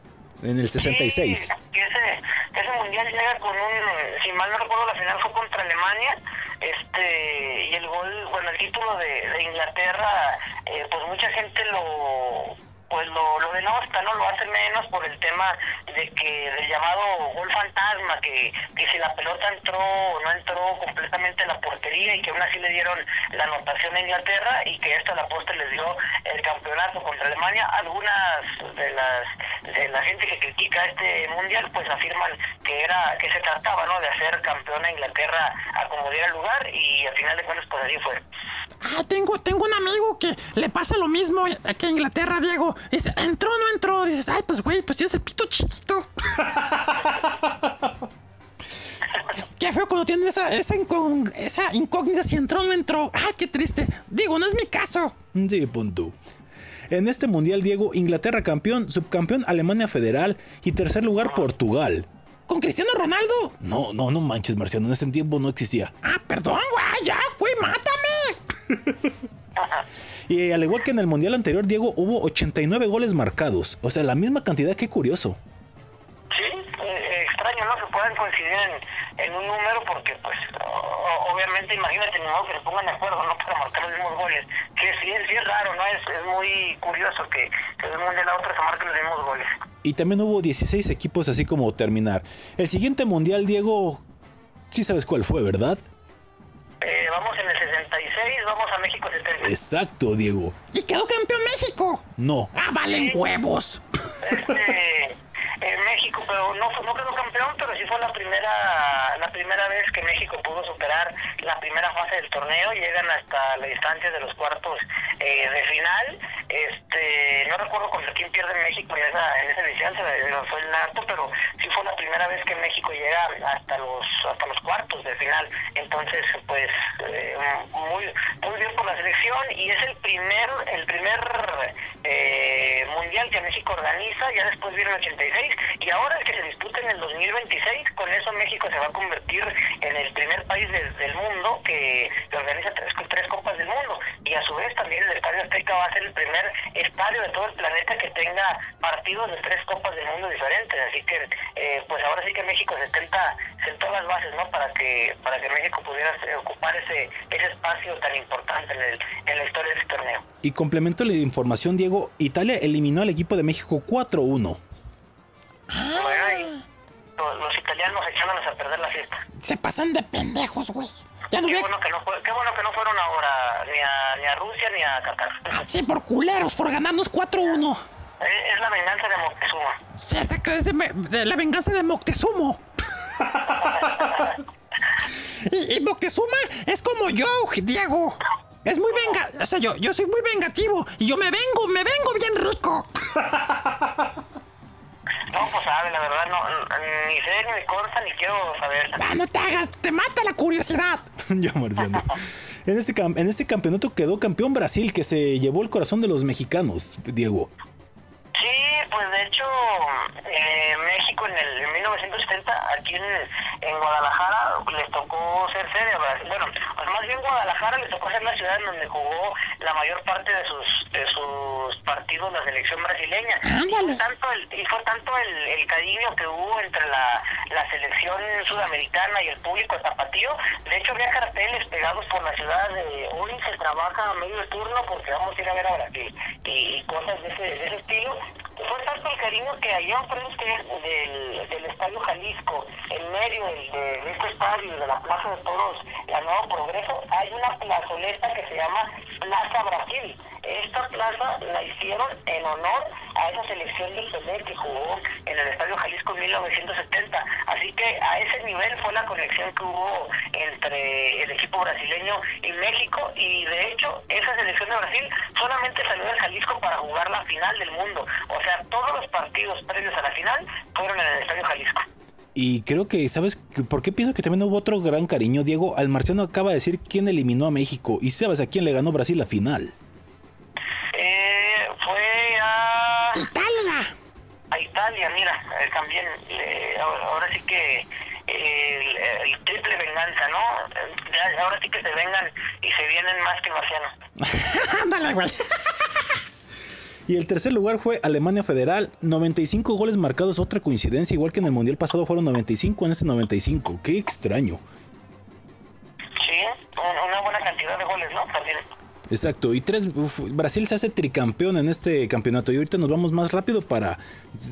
S2: En el 66.
S5: Sí, ese, ese mundial llega con un, si mal no recuerdo, la final fue contra Alemania, este, y el gol, bueno, el título de, de Inglaterra, eh, pues mucha gente lo, pues lo, lo denosta, ¿no? Lo hace menos por el tema de que, del llamado gol fantasma, que, que si la pelota entró o no entró completamente a la portería y que aún así le dieron la anotación a Inglaterra y que esto a la postre les dio el campeonato contra Alemania. Algunas de las de la gente que critica este mundial pues afirman que era que se trataba no de hacer campeón a Inglaterra a como diera lugar y al final de cuentas pues así fue.
S4: Ah, tengo, tengo un amigo que le pasa lo mismo aquí a Inglaterra, Diego. Dice, ¿entró no entró? Dices, ay, pues güey, pues tienes el pito chiquito. [LAUGHS] Qué feo cuando tienes esa, esa, incógnita si entró o no entró. Ay, qué triste. Digo, no es mi caso.
S2: Sí, punto. En este mundial, Diego, Inglaterra campeón, subcampeón Alemania Federal y tercer lugar Portugal.
S4: ¿Con Cristiano Ronaldo?
S2: No, no, no manches, Marciano, en ese tiempo no existía.
S4: Ah, perdón, güey, ya, güey, mátame. [LAUGHS]
S2: Y al igual que en el mundial anterior, Diego, hubo 89 goles marcados. O sea, la misma cantidad, qué curioso.
S5: Sí, eh, extraño, ¿no? Que puedan coincidir en, en un número porque, pues, o- obviamente, imagínate, modo que se pongan de acuerdo, ¿no? Para marcar los mismos goles. Sí, sí, es- sí es raro, ¿no? Es, es muy curioso que, que de un mundial a otro se marquen los mismos goles.
S2: Y también hubo 16 equipos así como terminar. El siguiente mundial, Diego, sí sabes cuál fue, ¿verdad?
S5: Eh, vamos en el 66, vamos a México 70.
S2: Exacto, Diego.
S4: Y quedó campeón México.
S2: No.
S4: Ah, valen huevos.
S5: este en México pero no fue- no quedó campeón pero sí fue la primera la primera vez que México pudo superar la primera fase del torneo. Llegan hasta la distancia de los cuartos eh, de final. Este no recuerdo contra quién pierde México en esa en esa edición se fue el nato pero sí fue la primera vez que México llega hasta los hasta los cuartos de final. Entonces pues eh, muy muy bien por la selección y es el primer el primer eh, mundial que México organiza. Ya después viene el 86 y ahora que se disputa en el 2026 con eso México se va a convertir en el primer país de- del mundo que, organiza tres, tres copas del mundo y a su vez también el Estadio Azteca va a ser el primer estadio de todo el planeta que tenga partidos de tres copas del mundo diferentes. Así que, eh, pues ahora sí que México se tenta, sentó las bases, ¿no? Para que para que México pudiera eh, ocupar ese ese espacio tan importante en, el, en la historia de este torneo.
S2: Y complemento la información, Diego, Italia eliminó al equipo de México 4-1.
S5: Bueno, y los, los italianos echándonos a perder la fiesta.
S4: Se pasan de pendejos, güey. Ya no
S5: Qué bueno que no, fue- qué bueno que no fueron ahora ni a, ni a Rusia ni a Qatar.
S4: Sí, por culeros, por ganarnos 4-1.
S5: Es, es la venganza de Moctezuma.
S4: Sí, exacto, es de, me- de la venganza de Moctezumo. [LAUGHS] y, y Moctezuma es como yo, Diego. Es muy venga, o sea, yo, yo soy muy vengativo y yo me vengo, me vengo bien rico. [LAUGHS]
S5: No, pues sabe, la verdad, no, ni sé, ni me consta, ni quiero saber.
S4: Ah, no te hagas, te mata la curiosidad. [LAUGHS]
S2: Yo, Marciano. [LAUGHS] En este, en este campeonato quedó campeón Brasil, que se llevó el corazón de los mexicanos, Diego.
S5: Sí, pues de hecho, eh, México en el en 1970, aquí en, en Guadalajara, les tocó ser sede. a Brasil. Bueno, más bien Guadalajara les tocó ser la ciudad en donde jugó la mayor parte de sus de sus partidos la selección brasileña. Y fue tanto el, y fue tanto el, el cariño que hubo entre la, la selección sudamericana y el público tapatío. De hecho, había carteles pegados por la ciudad de hoy se trabaja a medio turno porque vamos a ir a ver a Brasil y, y cosas de ese, de ese estilo. Fue tanto el cariño que allá enfrente del, del Estadio Jalisco, en medio de, de este estadio, de la Plaza de Toros, la Nuevo Progreso, hay una plazoleta que se llama Plaza Brasil. Esta plaza la hicieron en honor a esa selección del Pelé que jugó en el Estadio Jalisco en 1970. Así que a ese nivel fue la conexión que hubo entre el equipo brasileño y México. Y de hecho, esa selección de Brasil solamente salió del Jalisco para jugar la final del mundo. O sea, todos los partidos previos a la final fueron en el Estadio Jalisco.
S2: Y creo que, ¿sabes por qué pienso que también hubo otro gran cariño, Diego? Al Marciano acaba de decir quién eliminó a México. ¿Y sabes a quién le ganó Brasil la final?
S5: Eh, fue a...
S4: Italia.
S5: a Italia, mira, eh, también, eh, ahora, sí que eh, el, el triple venganza, ¿no? Ya- ahora sí que se vengan y se vienen más que marcianos. [LAUGHS]
S4: Ándale, güey.
S2: Y el tercer lugar fue Alemania Federal, 95 goles marcados, otra coincidencia, igual que en el Mundial pasado fueron 95, en este 95. Qué extraño.
S5: Sí, un- una buena cantidad de goles, ¿no? También.
S2: Exacto, y tres, uf, Brasil se hace tricampeón en este campeonato. Y ahorita nos vamos más rápido para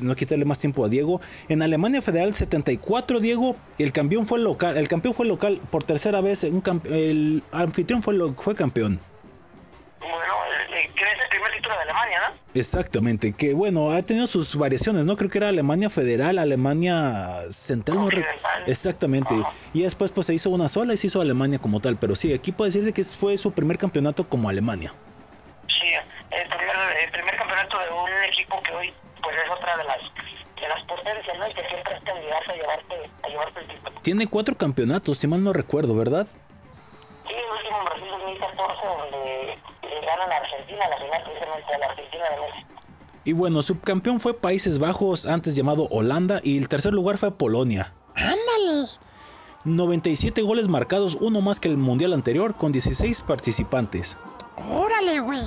S2: no quitarle más tiempo a Diego. En Alemania Federal 74, Diego, el campeón fue local, el campeón fue local por tercera vez, un el anfitrión fue, lo- fue campeón.
S5: Bueno, eh, que es el primer título de Alemania, ¿no?
S2: Exactamente, que bueno, ha tenido sus variaciones, ¿no? Creo que era Alemania Federal, Alemania Central, no. Exactamente.
S5: Ajá.
S2: Y después pues se hizo una sola y se hizo Alemania como tal, pero sí, aquí puede decirse que fue su primer campeonato como Alemania.
S5: Sí, el primer, el primer campeonato de un equipo que hoy pues es otra de las de las potencias, ¿no? Y que siempre es candidato a llevarte, a llevarte el título.
S2: Tiene cuatro campeonatos, si mal no recuerdo, ¿verdad?
S5: Sí, el último en Brasil 2014, donde le ganan a Argentina, la final precisamente a la Argentina de Messi.
S2: Y bueno, subcampeón fue Países Bajos, antes llamado Holanda, y el tercer lugar fue Polonia.
S4: Ándale.
S2: 97 goles marcados, uno más que el mundial anterior, con 16 participantes.
S4: Órale, güey.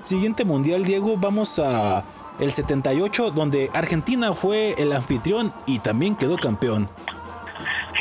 S2: Siguiente mundial, Diego, vamos a el 78, donde Argentina fue el anfitrión y también quedó campeón.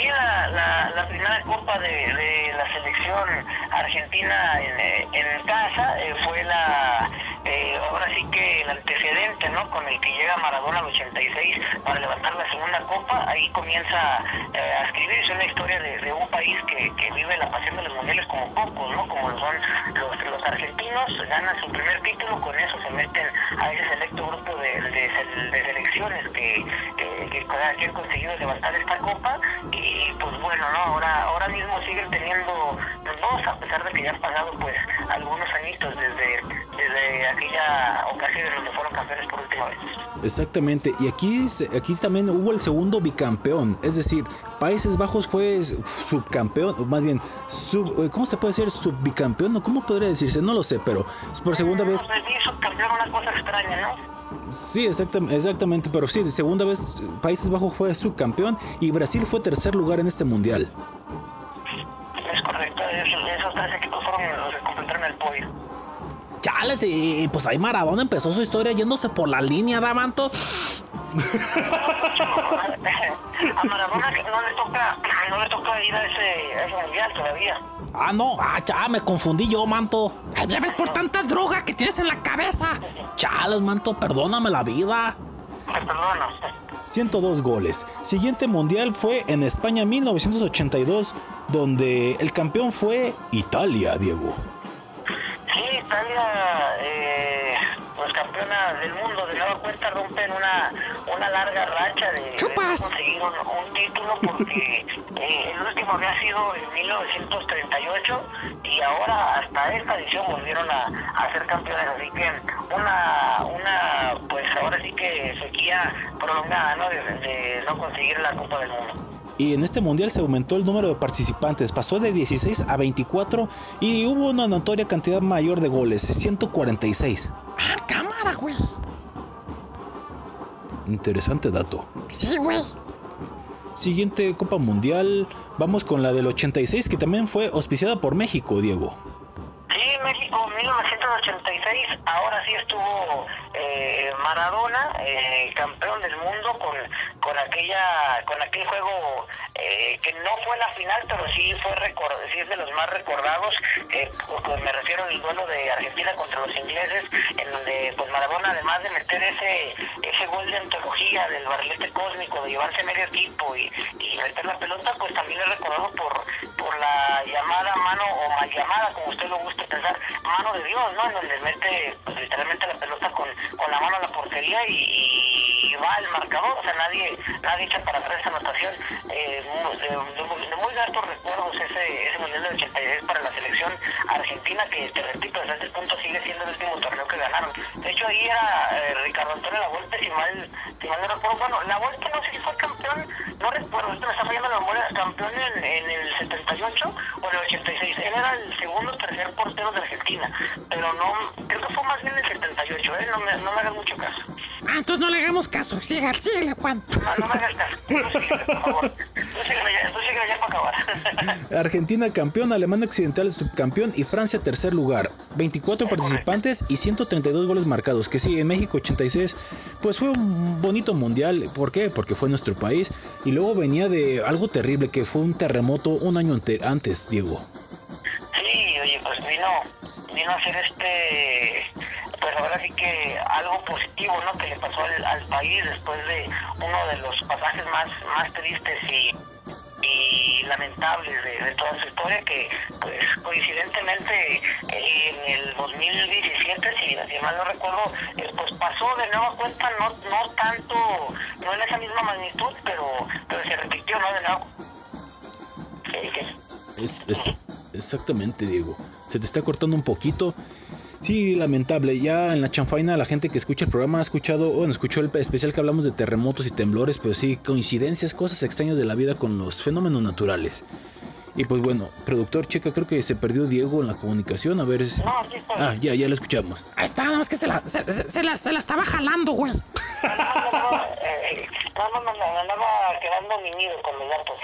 S5: La, la, la primera copa de, de la selección argentina en, eh, en casa eh, fue la, eh, ahora sí que el antecedente, ¿no? Con el que llega Maradona al 86 para levantar la segunda copa, ahí comienza a escribirse una historia de, de un país que, que vive la pasión de los mundiales como pocos, ¿no? Como lo son los, los argentinos, ganan su primer título, con eso se meten a ese selecto grupo de, de, sel- de selecciones que, que, que han conseguido levantar esta copa y pues bueno, ¿no? Ahora, ahora mismo siguen teniendo dos, a pesar de que ya han pasado pues algunos añitos desde, desde aquella ocasión en donde fueron campeones por última vez.
S2: Exactamente, y aquí, aquí también hubo el segundo bicampeón, es decir, Países Bajos fue subcampeón, o más bien, sub- eh, ¿cómo se puede decir subbicampeón? ¿O ¿Cómo podría decirse? No lo sé, pero por segunda vez.
S5: No sé, sí, subcampeón, una cosa extraña, ¿no?
S2: Sí, exactam- exactamente, pero sí, de segunda vez Países Bajos fue subcampeón y Brasil fue tercer lugar en este mundial.
S5: Es correcto, es- esos tres equipos fueron los que completaron el podio.
S2: Ya,
S6: Chales, y, pues ahí Maradona empezó su historia yéndose por la línea, ¿da, manto? [LAUGHS]
S5: a Maradona que no le toca, no le toca ir a ese, a ese mundial todavía.
S6: Ah, no, ah, cha, me confundí yo, manto.
S4: Ay, ya ves por tanta droga que tienes en la cabeza.
S6: Chales, manto, perdóname la vida.
S5: Te perdono.
S2: 102 goles. Siguiente mundial fue en España 1982, donde el campeón fue Italia, Diego.
S5: Sí, Italia, eh, pues campeona del mundo, de cuenta rompen una, una larga racha de, de conseguir un, un título porque [LAUGHS] eh, el último había sido en 1938 y ahora hasta esta edición volvieron a, a ser campeones, así que una, una, pues ahora sí que sequía prolongada, ¿no? De, de no conseguir la Copa del Mundo.
S2: Y en este mundial se aumentó el número de participantes, pasó de 16 a 24 y hubo una notoria cantidad mayor de goles, 146.
S4: Ah, cámara, güey.
S2: Interesante dato.
S4: Sí, güey.
S2: Siguiente Copa Mundial, vamos con la del 86 que también fue auspiciada por México, Diego.
S5: México 1986, ahora sí estuvo eh, Maradona, eh, campeón del mundo con, con aquella con aquel juego eh, que no fue la final, pero sí fue recor- sí es de los más recordados. eh, pues me refiero al duelo de Argentina contra los ingleses, en donde pues Maradona además de meter ese ese gol de antología del barrilete cósmico, de llevarse medio equipo y, y meter la pelota, pues también es recordado por por la llamada mano o mal llamada, como usted lo guste pensar, mano de Dios, ¿no? En donde mete pues, literalmente la pelota con, con la mano a la portería y, va al marcador, o sea, nadie nadie echa para atrás esa anotación. Eh, de, muy gratos recuerdos ese, ese Mundial del 86 para la selección argentina, que te repito, desde este punto sigue siendo el último torneo que ganaron. De hecho, ahí era eh, Ricardo Antonio Lavolpe, si mal, si mal no recuerdo, bueno, Lavolpe no sé si fue campeón, no recuerdo, esto me está fallando la memoria, campeón en, en el 78 o en el 86. Él era el segundo tercer portero de Argentina, pero no, creo que fue más bien el 78, ¿eh? No me, no me hagas mucho caso.
S4: Ah, entonces no le hagamos caso. Sigue, síguele, Juan.
S5: No, no me hagas caso. [LAUGHS] Tú sígueme, por favor. Tú sígueme ya, tú sígueme ya para acabar. [LAUGHS]
S2: Argentina campeón, Alemania Occidental subcampeón y Francia tercer lugar. 24 participantes y 132 goles marcados. Que sí, en México 86, pues fue un bonito mundial. ¿Por qué? Porque fue nuestro país. Y luego venía de algo terrible, que fue un terremoto un año ante- antes, Diego.
S5: Sí, oye, pues vino, vino a ser este, pues ahora sí que algo positivo, ¿no? Que le pasó al, al país después de uno de los pasajes más, más tristes y, y lamentables de, de toda su historia, que pues coincidentemente eh, en el 2017, si, mal no recuerdo, eh, pues pasó de nueva cuenta, no, no tanto, no en esa misma magnitud, pero, pero se repitió, ¿no? De nuevo.
S2: Es, es- exactamente, Diego. Se te está cortando un poquito. Sí, lamentable. Ya en la chanfaina la gente que escucha el programa ha escuchado, bueno, escuchó el especial que hablamos de terremotos y temblores, pero sí, coincidencias, cosas extrañas de la vida con los fenómenos naturales. Y pues bueno, productor checa, creo que se perdió Diego en la comunicación. A ver si...
S5: No, aquí estoy.
S2: Ah, ya, ya lo escuchamos.
S4: Ahí está, nada más que se la, se, se- se la, se la estaba jalando, güey.
S5: No, no, eh, no, no, no, me andaba quedando mi nido con los gatos.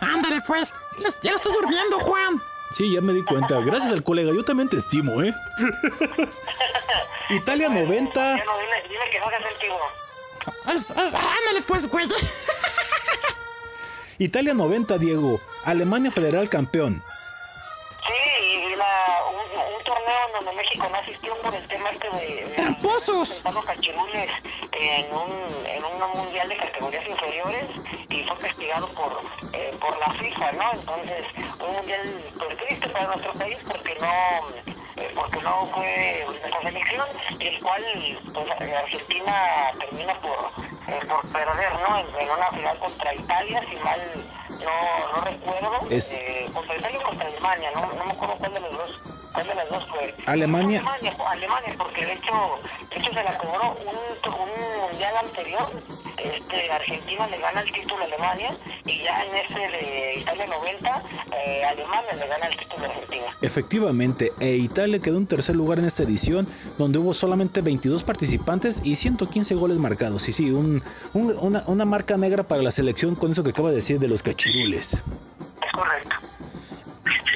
S5: [LAUGHS]
S4: Ándale, pues. Ya las- Ya la estás durmiendo, Juan.
S2: Sí, ya me di cuenta. Gracias al colega, yo también te estimo, ¿eh? [LAUGHS] Italia 90.
S5: Ya no, dile, dile que no hagas el
S4: es- ándale, pues, güey. [LAUGHS]
S2: Italia 90, Diego. Alemania Federal campeón.
S5: Sí, y la, un, un torneo en donde México no asistió por el tema este de... de
S4: ¡Tramposos!
S5: los cachirules en un, en un mundial de categorías inferiores y fue castigado por, eh, por la FIFA, ¿no? Entonces, un mundial triste para nuestro país porque no porque no fue nuestra selección, y el cual pues, Argentina termina por, eh, por perder, ¿no? En, en una final contra Italia, si mal no, no recuerdo,
S2: Es-
S5: eh, contra Italia o contra Alemania, no, no me acuerdo cuál de los dos. ¿Cuál de las dos fue?
S2: Alemania.
S5: Alemania, Alemania, porque de hecho, de hecho se la cobró un, un mundial anterior. Este, Argentina le gana el título a Alemania y ya en ese de Italia 90, eh, Alemania le gana el título a Argentina.
S2: Efectivamente, e Italia quedó en tercer lugar en esta edición, donde hubo solamente 22 participantes y 115 goles marcados. Y sí, un- un- una, una marca negra para la selección con eso que acaba de decir de los cachirules.
S5: Es correcto.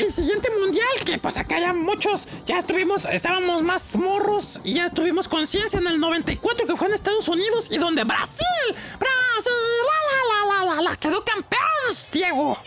S4: El siguiente mundial, que pues acá ya muchos, ya estuvimos, estábamos más morros y ya tuvimos conciencia en el 94 que fue en Estados Unidos y donde Brasil, Brasil, la la la la la, la quedó campeón, Diego.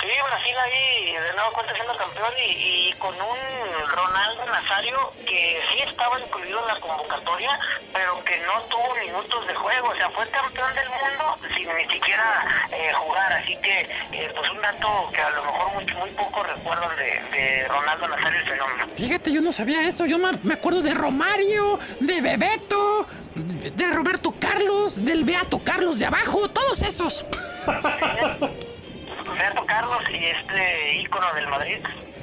S5: Sí, Brasil ahí de nuevo cuenta siendo campeón y, y con un Ronaldo Nazario que sí estaba incluido en la convocatoria, pero que no tuvo minutos de juego. O sea, fue campeón del mundo sin ni siquiera eh, jugar. Así que, eh, pues un dato que a lo mejor muy, muy poco recuerdan de, de Ronaldo Nazario el fenómeno.
S4: Fíjate, yo no sabía eso. Yo me acuerdo de Romario, de Bebeto, de de Roberto Carlos, del Beato Carlos de abajo, todos esos. [LAUGHS]
S5: Roberto Carlos y este ícono del Madrid,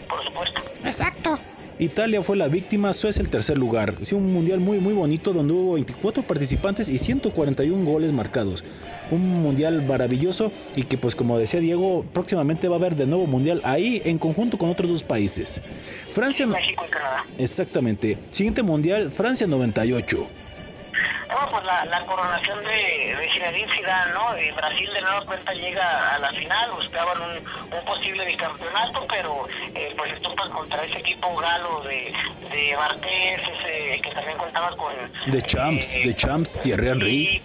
S5: por supuesto.
S4: Exacto.
S2: Italia fue la víctima, Suecia el tercer lugar. Sí, un mundial muy muy bonito donde hubo 24 participantes y 141 goles marcados. Un mundial maravilloso y que pues como decía Diego, próximamente va a haber de nuevo mundial ahí en conjunto con otros dos países. Francia...
S5: México y Canadá.
S2: Exactamente. Siguiente mundial, Francia 98.
S5: No, pues la, la coronación de, de Zinedine Zidane, ¿no? Y Brasil de nueva cuenta llega a la final, buscaban un, un posible bicampeonato, pero eh, pues estupan contra ese equipo galo de, de Bartés, ese que también contaba con...
S2: De Champs,
S5: eh,
S2: de Champs, Thierry Henry.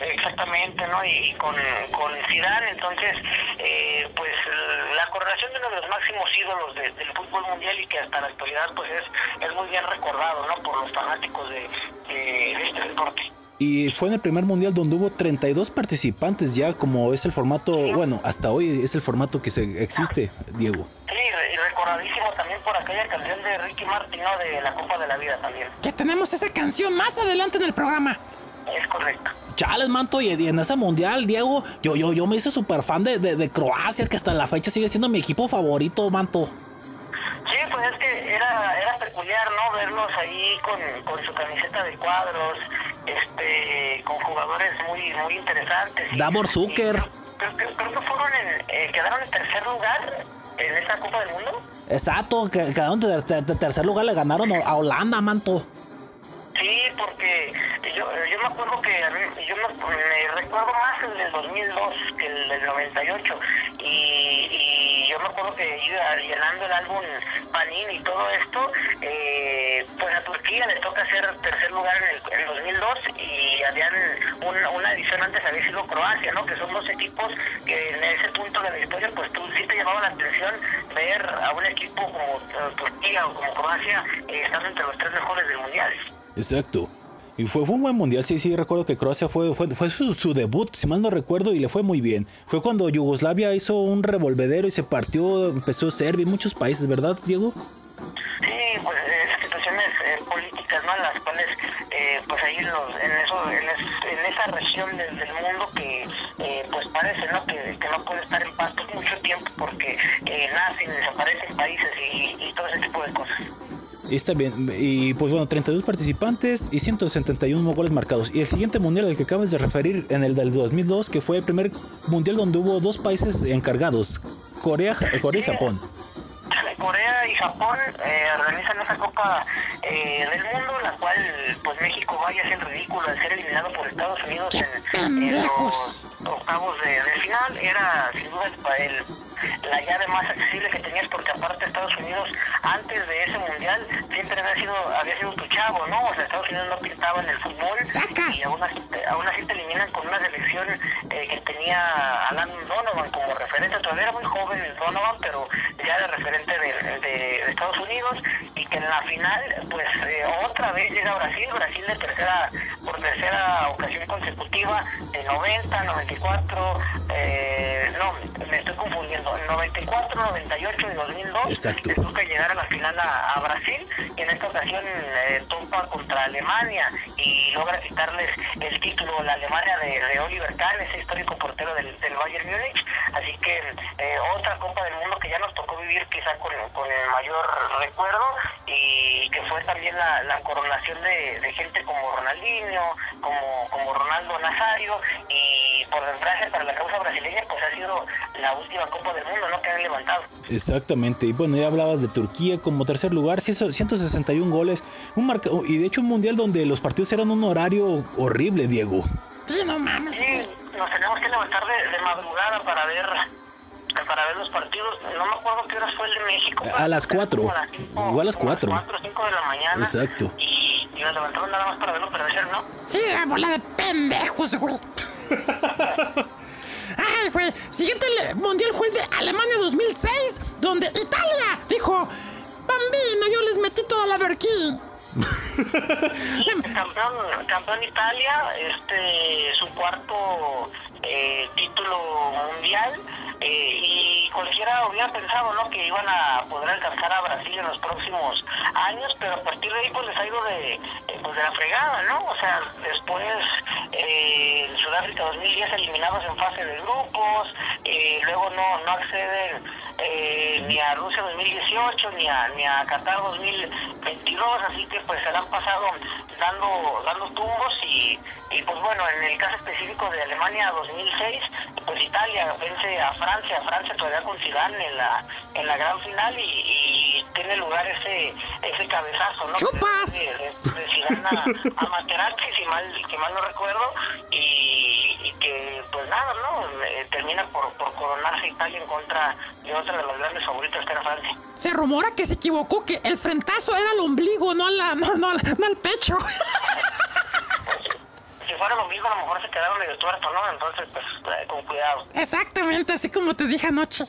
S5: Exactamente, ¿no? Y, y con, con Zidane, entonces, eh, pues la coronación de uno de los máximos ídolos de- del fútbol mundial y que hasta la actualidad pues es, es muy bien recordado, ¿no? Por los fanáticos de, de, de este deporte.
S2: Y fue en el primer mundial donde hubo 32 participantes ya, como es el formato, bueno, hasta hoy es el formato que se existe, Diego.
S5: Sí, y recordadísimo también por aquella canción de Ricky Martin, ¿no? De la Copa de la Vida también.
S4: Que tenemos esa canción más adelante en el programa.
S5: Es correcto.
S2: Chales, manto, y, en ese mundial, Diego, yo, yo, yo me hice súper fan de, de, de Croacia, que hasta la fecha sigue siendo mi equipo favorito, manto.
S5: Sí, pues es que era, era peculiar, ¿no? Verlos ahí con, con su camiseta de cuadros, este, con jugadores muy, muy interesantes.
S2: Davor Zucker.
S5: Creo, creo- creo que fueron en, eh, quedaron en tercer lugar en esa Copa del Mundo.
S2: Exacto, que quedaron de tercer lugar, le ganaron a Holanda, manto.
S5: Sí, porque yo, yo me acuerdo que yo me, recuerdo más el del 2002 que el del 98 y, y yo me acuerdo que iba llenando el álbum Panini y todo esto, eh, pues a Turquía le toca ser tercer lugar en el, en el 2002 y habían una, una edición antes había sido Croacia, ¿no? Que son dos equipos que en ese punto de la historia pues tú sí te llamaba la atención ver a un equipo como eh, Turquía o como Croacia eh, estando entre los tres mejores del mundial.
S2: Exacto. Y fue, fue un buen mundial, sí, sí, recuerdo que Croacia fue, fue, fue su, debut, si mal no recuerdo, y le fue muy bien. Fue cuando Yugoslavia hizo un revolvedero y se partió, empezó Serbia y muchos países, ¿verdad, Diego?
S5: Sí, pues esas situaciones eh, políticas, ¿no? Las cuales, eh, pues ahí los- en eso, en, es- en esa región del, mundo que, eh, pues parece, ¿no? Que, que no puede estar en paz mucho tiempo porque eh, nacen, desaparecen países y, y todo ese tipo de cosas.
S2: Está bien. Y pues bueno, 32 participantes y 171 goles marcados. Y el siguiente mundial al que acabas de referir, en el del 2002, que fue el primer mundial donde hubo dos países encargados, Corea, Corea y Japón.
S5: Corea y Japón eh, organizan esa Copa eh, del Mundo, la cual pues México vaya a ser ridículo al ser eliminado por Estados Unidos en, en los octavos de, de final. Era sin duda el, el- la llave más accesible que tenías porque aparte Estados Unidos antes de ese mundial siempre había sido había sido tu chavo, ¿no? O sea, Estados Unidos no pintaba en el fútbol
S4: ¡Sacas!
S5: y aún así, aún así te eliminan con una selección eh, que tenía Alan Donovan como referente. Todavía era muy joven el Donovan, pero ya era referente de, de- de Estados Unidos y que en la final, pues eh, otra vez llega Brasil, Brasil de tercera, por tercera ocasión consecutiva, de 90, 94, eh, no, me estoy confundiendo, 94, 98 y 2002.
S2: Exacto.
S5: Le toca llegar a la final a, a Brasil y en esta ocasión eh, topa contra Alemania y logra quitarles el título la Alemania de, de Oliver Kahn, ese histórico portero del, del Bayern Múnich. Así que eh, otra Copa del Mundo que ya nos tocó vivir quizá con, con el mayor recuerdo y que fue también la, la coronación de, de gente como Ronaldinho, como, como Ronaldo Nazario y por desgracia para la causa brasileña pues ha sido la última Copa del Mundo ¿no? que han levantado.
S2: Exactamente. Y bueno, ya hablabas de Turquía como tercer lugar, 161 goles. Un marca y de hecho un mundial donde los partidos eran un horario horrible, Diego.
S4: Sí, no mames,
S5: Sí, nos tenemos que levantar de, de madrugada para ver para ver los partidos. No me acuerdo qué horas fue el de México.
S2: A las
S5: pero
S2: cuatro.
S5: como a las cinco-
S2: Igual a las
S5: como
S2: cuatro.
S5: 4 o 5 de la mañana.
S2: Exacto.
S5: Y, y nos levantamos nada más para verlo, pero ayer no.
S4: Sí, bola de pendejos, güey. Ay, [LAUGHS] güey. Siguiente mundial fue el de Alemania 2006, donde Italia dijo: Bambino, yo les metí toda la verquí. [LAUGHS]
S5: campeón, campeón Italia, este su cuarto eh, título mundial eh, y cualquiera hubiera pensado ¿no? que iban a poder alcanzar a Brasil en los próximos años, pero a partir de ahí pues les ha ido de, eh, pues, de la fregada, ¿no? O sea, después eh, en Sudáfrica 2010 eliminados en fase de grupos, eh, luego no, no acceden ni a Rusia 2018 ni a, ni a Qatar 2022, así que pues se la han pasado dando, dando tumbos y, y pues bueno, en el caso específico de Alemania 2006, pues Italia vence a Francia, Francia todavía con Zidane en la, en la gran final y, y tiene lugar ese, ese cabezazo, ¿no?
S4: ¡Chupas!
S5: De, de, de Zidane a, a Materazzi, si mal, si mal no recuerdo, y, y que pues nada, ¿no? Eh, termina por, por coronarse Italia en contra de otra de las grandes favoritas que era Francia.
S4: Se rumora que se equivocó, que el frentazo era al ombligo, no, a la, no, no, no al pecho.
S5: Si fuera lo mismo, a lo mejor se quedaron medio tuerto, ¿no? Entonces, pues, eh, con cuidado.
S4: Exactamente, así como te dije anoche.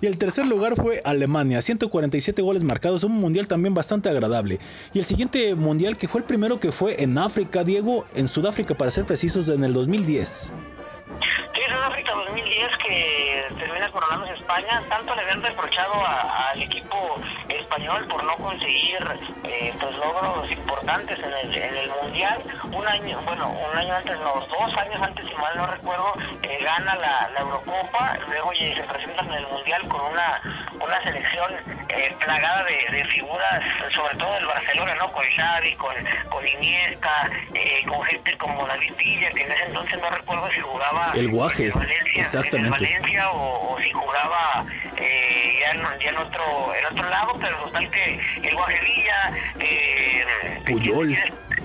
S2: Y el tercer lugar fue Alemania, 147 goles marcados, un mundial también bastante agradable. Y el siguiente mundial que fue el primero que fue en África, Diego, en Sudáfrica para ser precisos, en el 2010.
S5: Sudáfrica 2010 que termina coronándose España, tanto le habían reprochado al equipo español por no conseguir eh, pues logros importantes en el, en el mundial. Un año, bueno, un año antes, no, dos años antes, si mal no recuerdo, eh, gana la, la Eurocopa, luego se presentan en el mundial con una, una selección eh, plagada de, de figuras, sobre todo del Barcelona, ¿no? Con Xavi, con, con Iniesta, eh, con gente como David Villa, que en ese entonces no recuerdo si jugaba
S2: El Guaje,
S5: Valencia,
S2: exactamente.
S5: en Valencia o, o si jugaba eh, ya, en, ya en otro en otro lado, pero total que el eh,
S2: Puyol,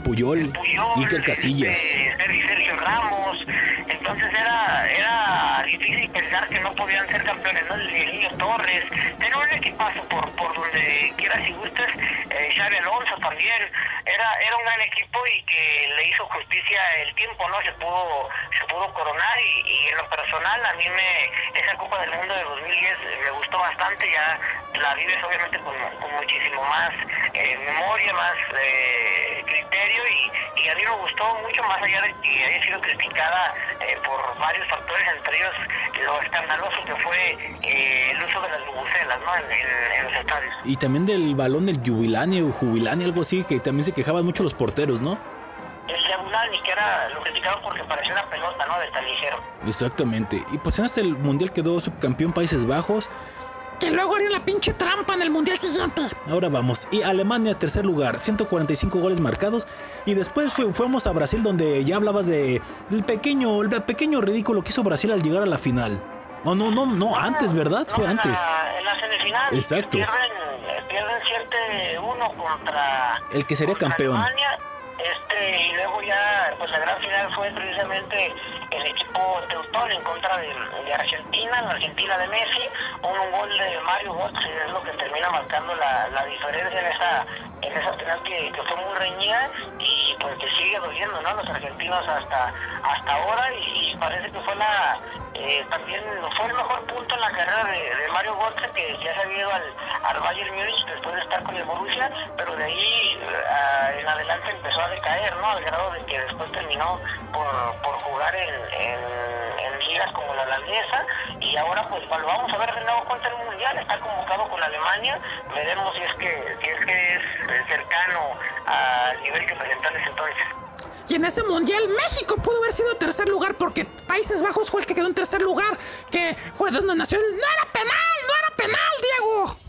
S2: Puyol,
S5: Puyol,
S2: Iker Casillas.
S5: este, Sergio, Ramos, entonces era era difícil pensar que no podían ser campeones, ¿no? El, el Niño Torres, pero un equipazo por, por donde quieras y gustes, eh, Xavi Alonso también, era, era un gran equipo y que le hizo justicia el tiempo, ¿no? Se pudo, se pudo coronar y, y en lo personal a mí me, esa Copa del Mundo de 2010 me gustó bastante, ya la vives obviamente con, con muchísimo más eh, memoria, más eh, criterio y, y a mí me gustó mucho más allá de que haya sido criticada eh, por varios factores, entre ellos lo escandaloso que fue eh, el uso de las bubucelas ¿no? en, en- en los estadios.
S2: Y también del balón del Jubilani o Jubilani, algo así, que también se quejaban mucho los porteros, ¿no?
S5: El Yabulani, que era lo criticaban porque parecía una pelota, ¿no? De tan ligero.
S2: Exactamente. Y pues en este mundial quedó subcampeón Países Bajos.
S4: Que luego harían la pinche trampa en el mundial siguiente.
S2: Ahora vamos. Y Alemania, tercer lugar, 145 goles marcados. Y después fu- fuimos a Brasil, donde ya hablabas de el pequeño, el pequeño ridículo que hizo Brasil al llegar a la final. No, no, no, no, antes, ¿verdad?
S5: No,
S2: Fue
S5: en
S2: antes.
S5: La, en la semifinal.
S2: Exacto.
S5: Pierden, eh, pierden 7-1 contra.
S2: El que sería
S5: contra
S2: campeón.
S5: Alemania. Este, y luego ya, pues la gran final fue precisamente el equipo teutón en contra de, Argentina, la Argentina de Messi, un, un gol de Mario Götze es lo que termina marcando la, la diferencia en esa en esa final que, que fue muy reñida. Y pues que sigue doliendo, ¿no? Los argentinos hasta hasta ahora y, parece que fue la eh, también fue el mejor punto en la carrera de, Mario Götze que ya se había ido al, al Bayern Múnich después de estar con el Borussia, pero de ahí eh, en adelante empezó a decaer, ¿no? Al grado de que después terminó por, por jugar en, en, ligas como la holandesa y ahora pues lo vamos a ver de nuevo contra el Mundial, está convocado con Alemania, veremos si es que, si es, que es cercano al nivel que presentó en ese entonces.
S4: Y en ese mundial México pudo haber sido tercer lugar porque Países Bajos fue el que quedó en tercer lugar. Que fue donde nació. ¡No era penal! ¡No era penal, Diego!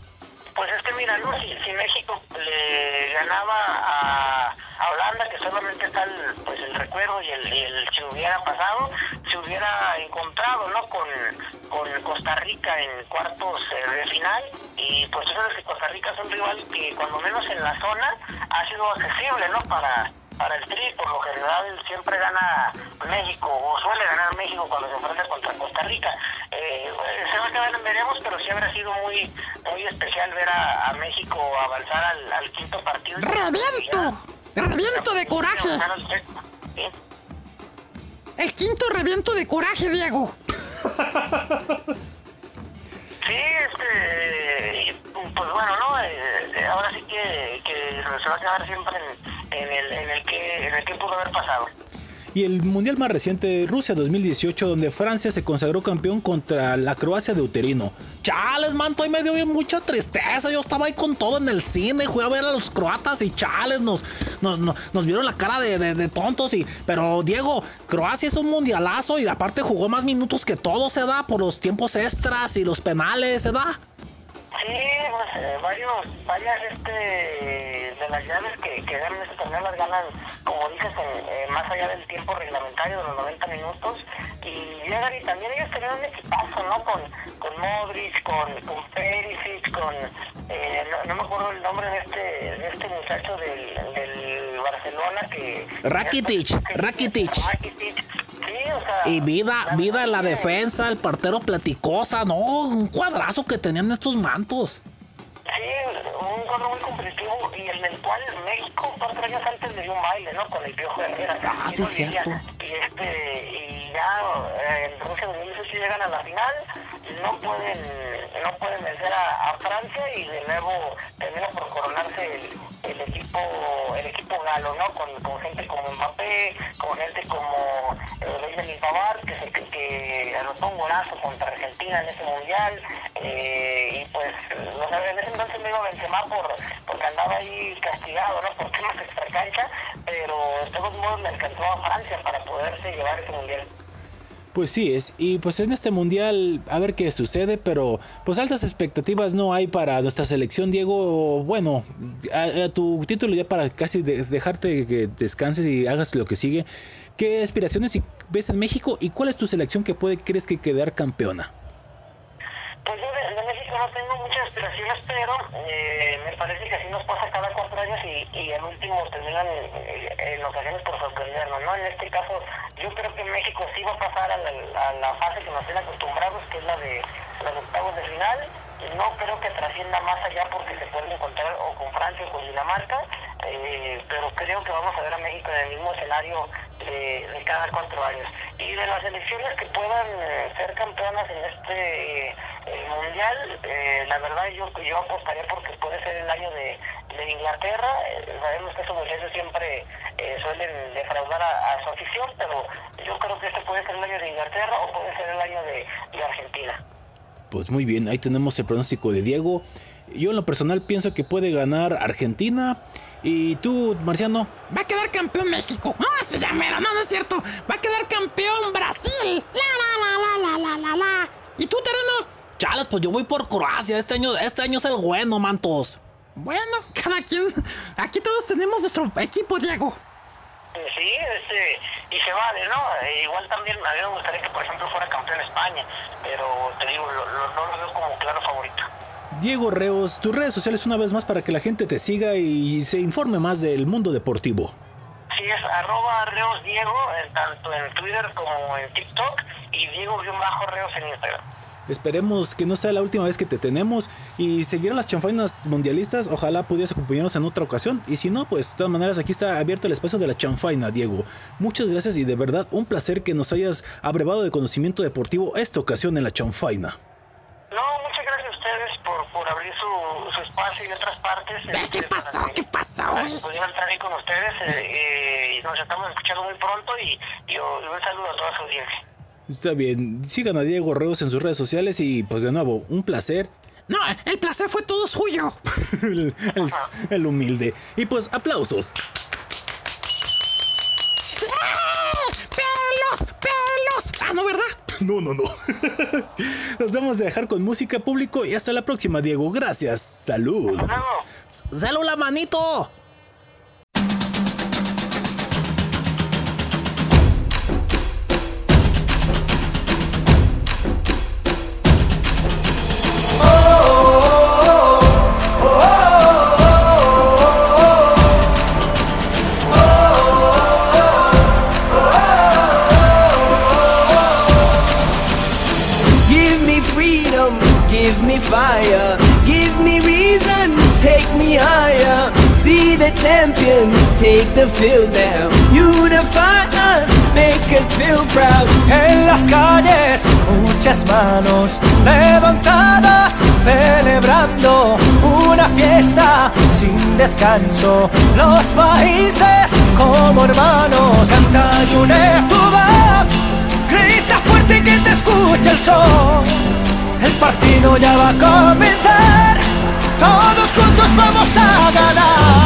S5: Pues es que mira, ¿no? si, si México le ganaba a, Holanda, que solamente está el, pues el recuerdo y el, el si hubiera pasado, se hubiera encontrado ¿no? con, con Costa Rica en cuartos eh, de final. Y pues tú sabes que Costa Rica es un rival que cuando menos en la zona ha sido accesible ¿no? para, para el Tri. Por lo general siempre gana México o suele ganar México cuando se enfrenta contra Costa Rica. Eh, se va a quedar en veremos, pero sí habrá sido muy muy especial ver a, a México avanzar al, al quinto partido.
S4: ¡Reviento! ¡Reviento de coraje!
S5: Sí.
S4: El quinto reviento de coraje, Diego. [LAUGHS]
S5: Sí, este, pues bueno, ¿no? Eh, ahora sí que, que se va a quedar siempre en, en el, en, el que, en el que pudo haber pasado.
S2: Y el mundial más reciente, Rusia 2018, donde Francia se consagró campeón contra la Croacia de Uterino.
S6: Chales, manto, ahí me dio mucha tristeza. Yo estaba ahí con todo en el cine, fui a ver a los croatas y chales, nos, nos, nos, nos vieron la cara de, de- de tontos. Y, pero Diego, Croacia es un mundialazo y aparte jugó más minutos que todo, se da, por los tiempos extras y los penales, se da.
S5: Sí, pues eh, varios, varias este, de las llaves que, que ganan este torneo las ganan, como dices, en, eh, más allá del tiempo reglamentario de los 90 minutos. Y llegan y también ellos tenían un equipazo, ¿no? Con, con Modric, con, con Perisic, con. eh, no, no me acuerdo el nombre de este, de este muchacho del, del Barcelona que.
S6: Rakitic, Rakitic.
S5: Rakitic. Sí, o sea.
S6: Y vida, vida en la defensa, el portero platicosa, no, un cuadrazo que tenían estos mantos.
S5: Sí, un cuadro muy competitivo y en el cual México cuatro años antes le dio un baile, ¿no? Con el Piojo Herrera.
S6: Ah,
S5: Y
S6: sí.
S5: Y, este, y ya eh, en Rusia 2018 llegan a la final, no pueden, no pueden vencer a, a Francia y de nuevo termina por coronarse el, el equipo el equipo galo, ¿no? Con, con gente como Mbappé, con gente como eh, Benjamin Pavard, que, se, que, que anotó un golazo contra Argentina en ese mundial, eh, y pues, no sé, en ese entonces me a Benzema por, porque andaba ahí castigado, ¿no? Por temas extracancha, pero de todos modos le alcanzó a Francia para poderse llevar ese mundial.
S2: Pues sí es, y pues en este mundial a ver qué sucede, pero pues altas expectativas no hay para nuestra selección, Diego. Bueno, a, a tu título ya para casi de- dejarte que descanses y hagas lo que sigue. ¿Qué aspiraciones ves en México y cuál es tu selección que puede crees que quedar campeona?
S5: Pues yo de, de México no tengo muchas aspiraciones, pero eh, me parece que así nos pasa cada cuatro años y, y al último terminan eh, en ocasiones por sorprendernos, ¿no? En este caso, yo creo que México sí va a pasar a la, fase que nos tiene acostumbrados, que es la de los octavos de final. No creo que trascienda más allá porque se puede encontrar o con Francia o con Dinamarca, eh, pero creo que vamos a ver a México en el mismo escenario de, de cada cuatro años. Y de las elecciones que puedan eh, ser campeonas en este eh, mundial, eh, la verdad yo, yo apostaría porque puede ser el año de, de Inglaterra. Eh, sabemos que esos muchachos siempre eh, suelen defraudar a, a su afición, pero yo creo que este puede ser el año de Inglaterra o puede ser el año de, de Argentina.
S2: Pues muy bien, ahí tenemos el pronóstico de Diego. Yo en lo personal pienso que puede ganar Argentina. Y tú, Marciano,
S4: Va a quedar campeón México. No, este ya mero, no, no es cierto. Va a quedar campeón Brasil. La, la, la, la, la, la, la, la. ¿Y tú, Tereno?
S6: Chales, pues yo voy por Croacia, este año, este año es el bueno, mantos.
S4: Bueno, cada quien. Aquí todos tenemos nuestro equipo, Diego.
S5: Eh, Sí, este, y se vale, ¿no? Eh, igual también a mí me gustaría que, por ejemplo, fuera campeón España, pero te digo, lo, lo- no lo veo como claro favorito.
S2: Diego Reos, tus redes sociales una vez más para que la gente te siga y se informe más del mundo deportivo.
S5: Sí, es arroba Reos Diego, tanto en Twitter como en TikTok, y Diego-Reos en Instagram.
S2: Esperemos que no sea la última vez que te tenemos y seguirán las chanfainas mundialistas. Ojalá pudieras acompañarnos en otra ocasión. Y si no, pues de todas maneras aquí está abierto el espacio de la chanfaina, Diego. Muchas gracias y de verdad un placer que nos hayas abrevado de conocimiento deportivo esta ocasión en la chanfaina.
S5: No, muchas gracias a ustedes por, por abrir su, su espacio y de otras partes.
S4: Eh,
S5: este,
S4: ¿Qué pasó? ¿Qué pasó,
S5: para
S4: güey?
S5: que pudiera estar ahí con ustedes eh, eh, y nos estamos escuchando muy pronto y, y, y un saludo a toda su audiencia.
S2: Está bien, sigan a Diego Reos en sus redes sociales y pues de nuevo, un placer.
S4: No, el placer fue todo suyo.
S2: el, [LAUGHS] el- el humilde. Y pues aplausos.
S4: ¡Eh! ¡Pelos! ¡Pelos! Ah, no, ¿verdad?
S2: No, no, no. [LAUGHS] Nos vamos a dejar con música público y hasta la próxima, Diego. Gracias. Salud.
S5: Luego.
S6: ¡Célula, manito!
S7: Take the field now. Unify us, make us feel proud.
S8: En las calles, muchas manos levantadas, celebrando una fiesta sin descanso. Los países como hermanos, canta y une tu voz, grita fuerte que te escuche el sol. El partido ya va a comenzar, todos juntos vamos a ganar.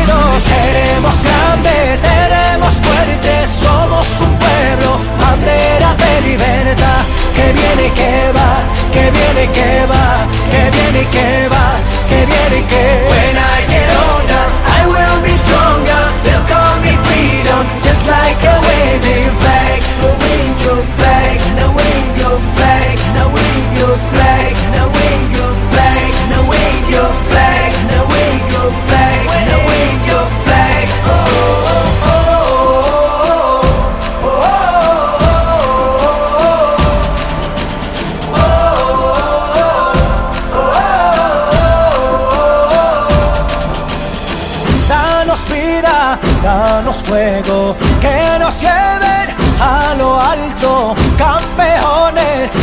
S8: Seremos grandes, seremos fuertes, somos un pueblo, bandera de libertad. Que viene que va, que viene que va, que viene que va, que viene y que
S7: When I get older, I will be stronger. They'll call me freedom, just like a waving flag. So wave your flag, now wave your flag, now wave your flag, now wave your flag, now wave your flag,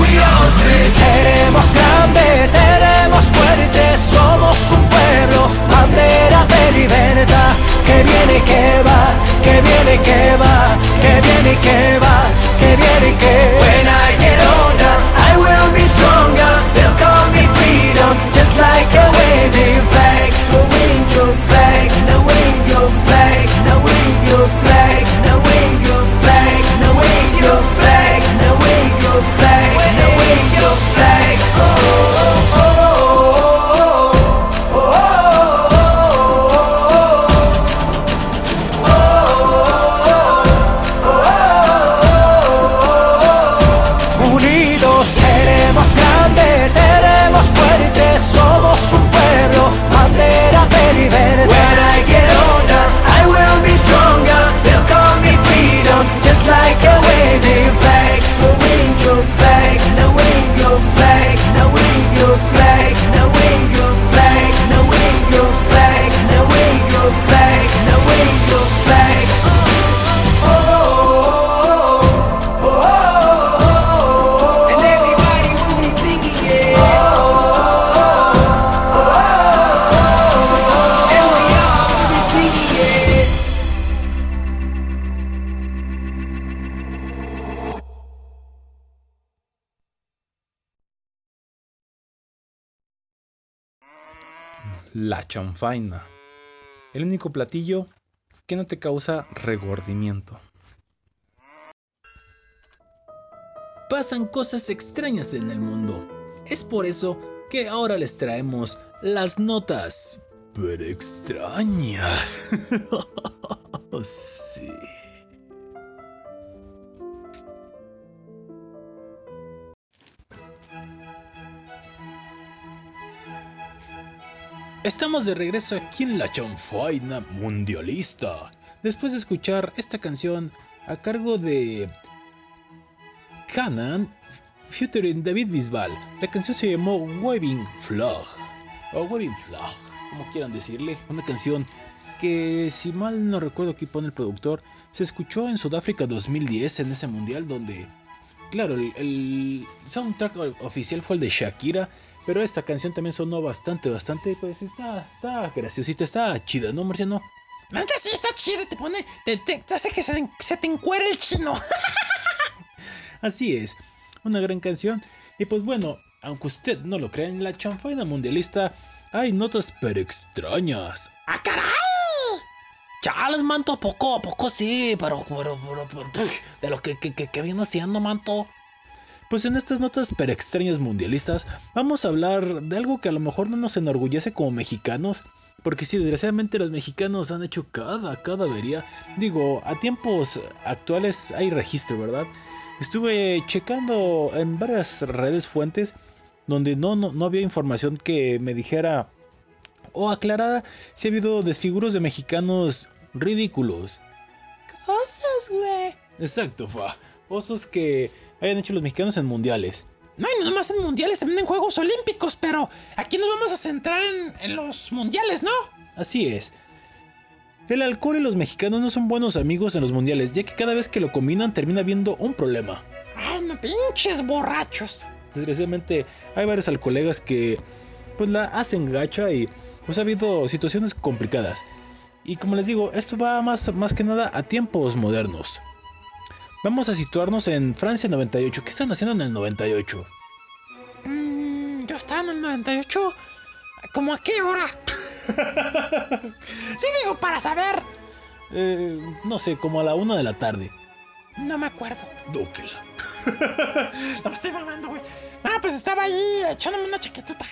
S8: Seremos grandes, seremos fuertes, somos un pueblo, bandera de libertad. Que viene y que va, que viene y que va, que viene y que va,
S2: chanfaina. El único platillo que no te causa regordimiento. Pasan cosas extrañas en el mundo. Es por eso que ahora les traemos las notas. Pero extrañas. [LAUGHS] sí. Estamos de regreso aquí en la chanfaina mundialista. Después de escuchar esta canción a cargo de Canan featuring David Bisbal. La canción se llamó Waving Flag. O Waving Flag, como quieran decirle. Una canción que, si mal no recuerdo aquí pone el productor, se escuchó en Sudáfrica 2010 en ese mundial donde, claro, el soundtrack oficial fue el de Shakira. Pero esta canción también sonó bastante, bastante, pues está, está graciosita, está chida, ¿no, Marciano?
S4: La neta sí está chida, te pone. Te, te- te hace que se, se te encuere el chino. [LAUGHS]
S2: Así es, una gran canción. Y pues bueno, aunque usted no lo crea, en la chanfaina mundialista hay notas pero extrañas.
S6: ¡Ah, caray! Chales, manto, a poco, a poco sí, pero, pero, pero, pero, de lo que, que, que, que viene haciendo, manto.
S2: Pues en estas notas pero extrañas mundialistas vamos a hablar de algo que a lo mejor no nos enorgullece como mexicanos, Porque sí, desgraciadamente los mexicanos han hecho cada, cada avería. Digo, a tiempos actuales hay registro, ¿verdad? Estuve checando en varias redes fuentes donde no, no, no había información que me dijera o aclarara si ha habido desfiguros de mexicanos ridículos.
S4: Cosas, güey.
S2: Exacto, fa. Osos que hayan hecho los mexicanos en mundiales.
S4: No, y no nomás en mundiales, también en Juegos Olímpicos, pero aquí nos vamos a centrar en, en los mundiales, ¿no?
S2: Así es. El alcohol y los mexicanos no son buenos amigos en los mundiales, ya que cada vez que lo combinan termina habiendo un problema.
S4: Ay, no, pinches borrachos.
S2: Desgraciadamente hay varios alcolegas que pues la hacen gacha y pues ha habido situaciones complicadas. Y como les digo, esto va más, más que nada a tiempos modernos. Vamos a situarnos en Francia 98. ¿Qué están haciendo en el 98?
S4: Mm, yo estaba en el 98. ¿Cómo a qué hora? [LAUGHS] sí, digo, para saber.
S2: Eh, no sé, como a la una de la tarde.
S4: No me acuerdo.
S2: Dóquela. [LAUGHS] [LAUGHS]
S4: No me estoy mamando, güey. Ah, pues estaba ahí echándome una chaquetita.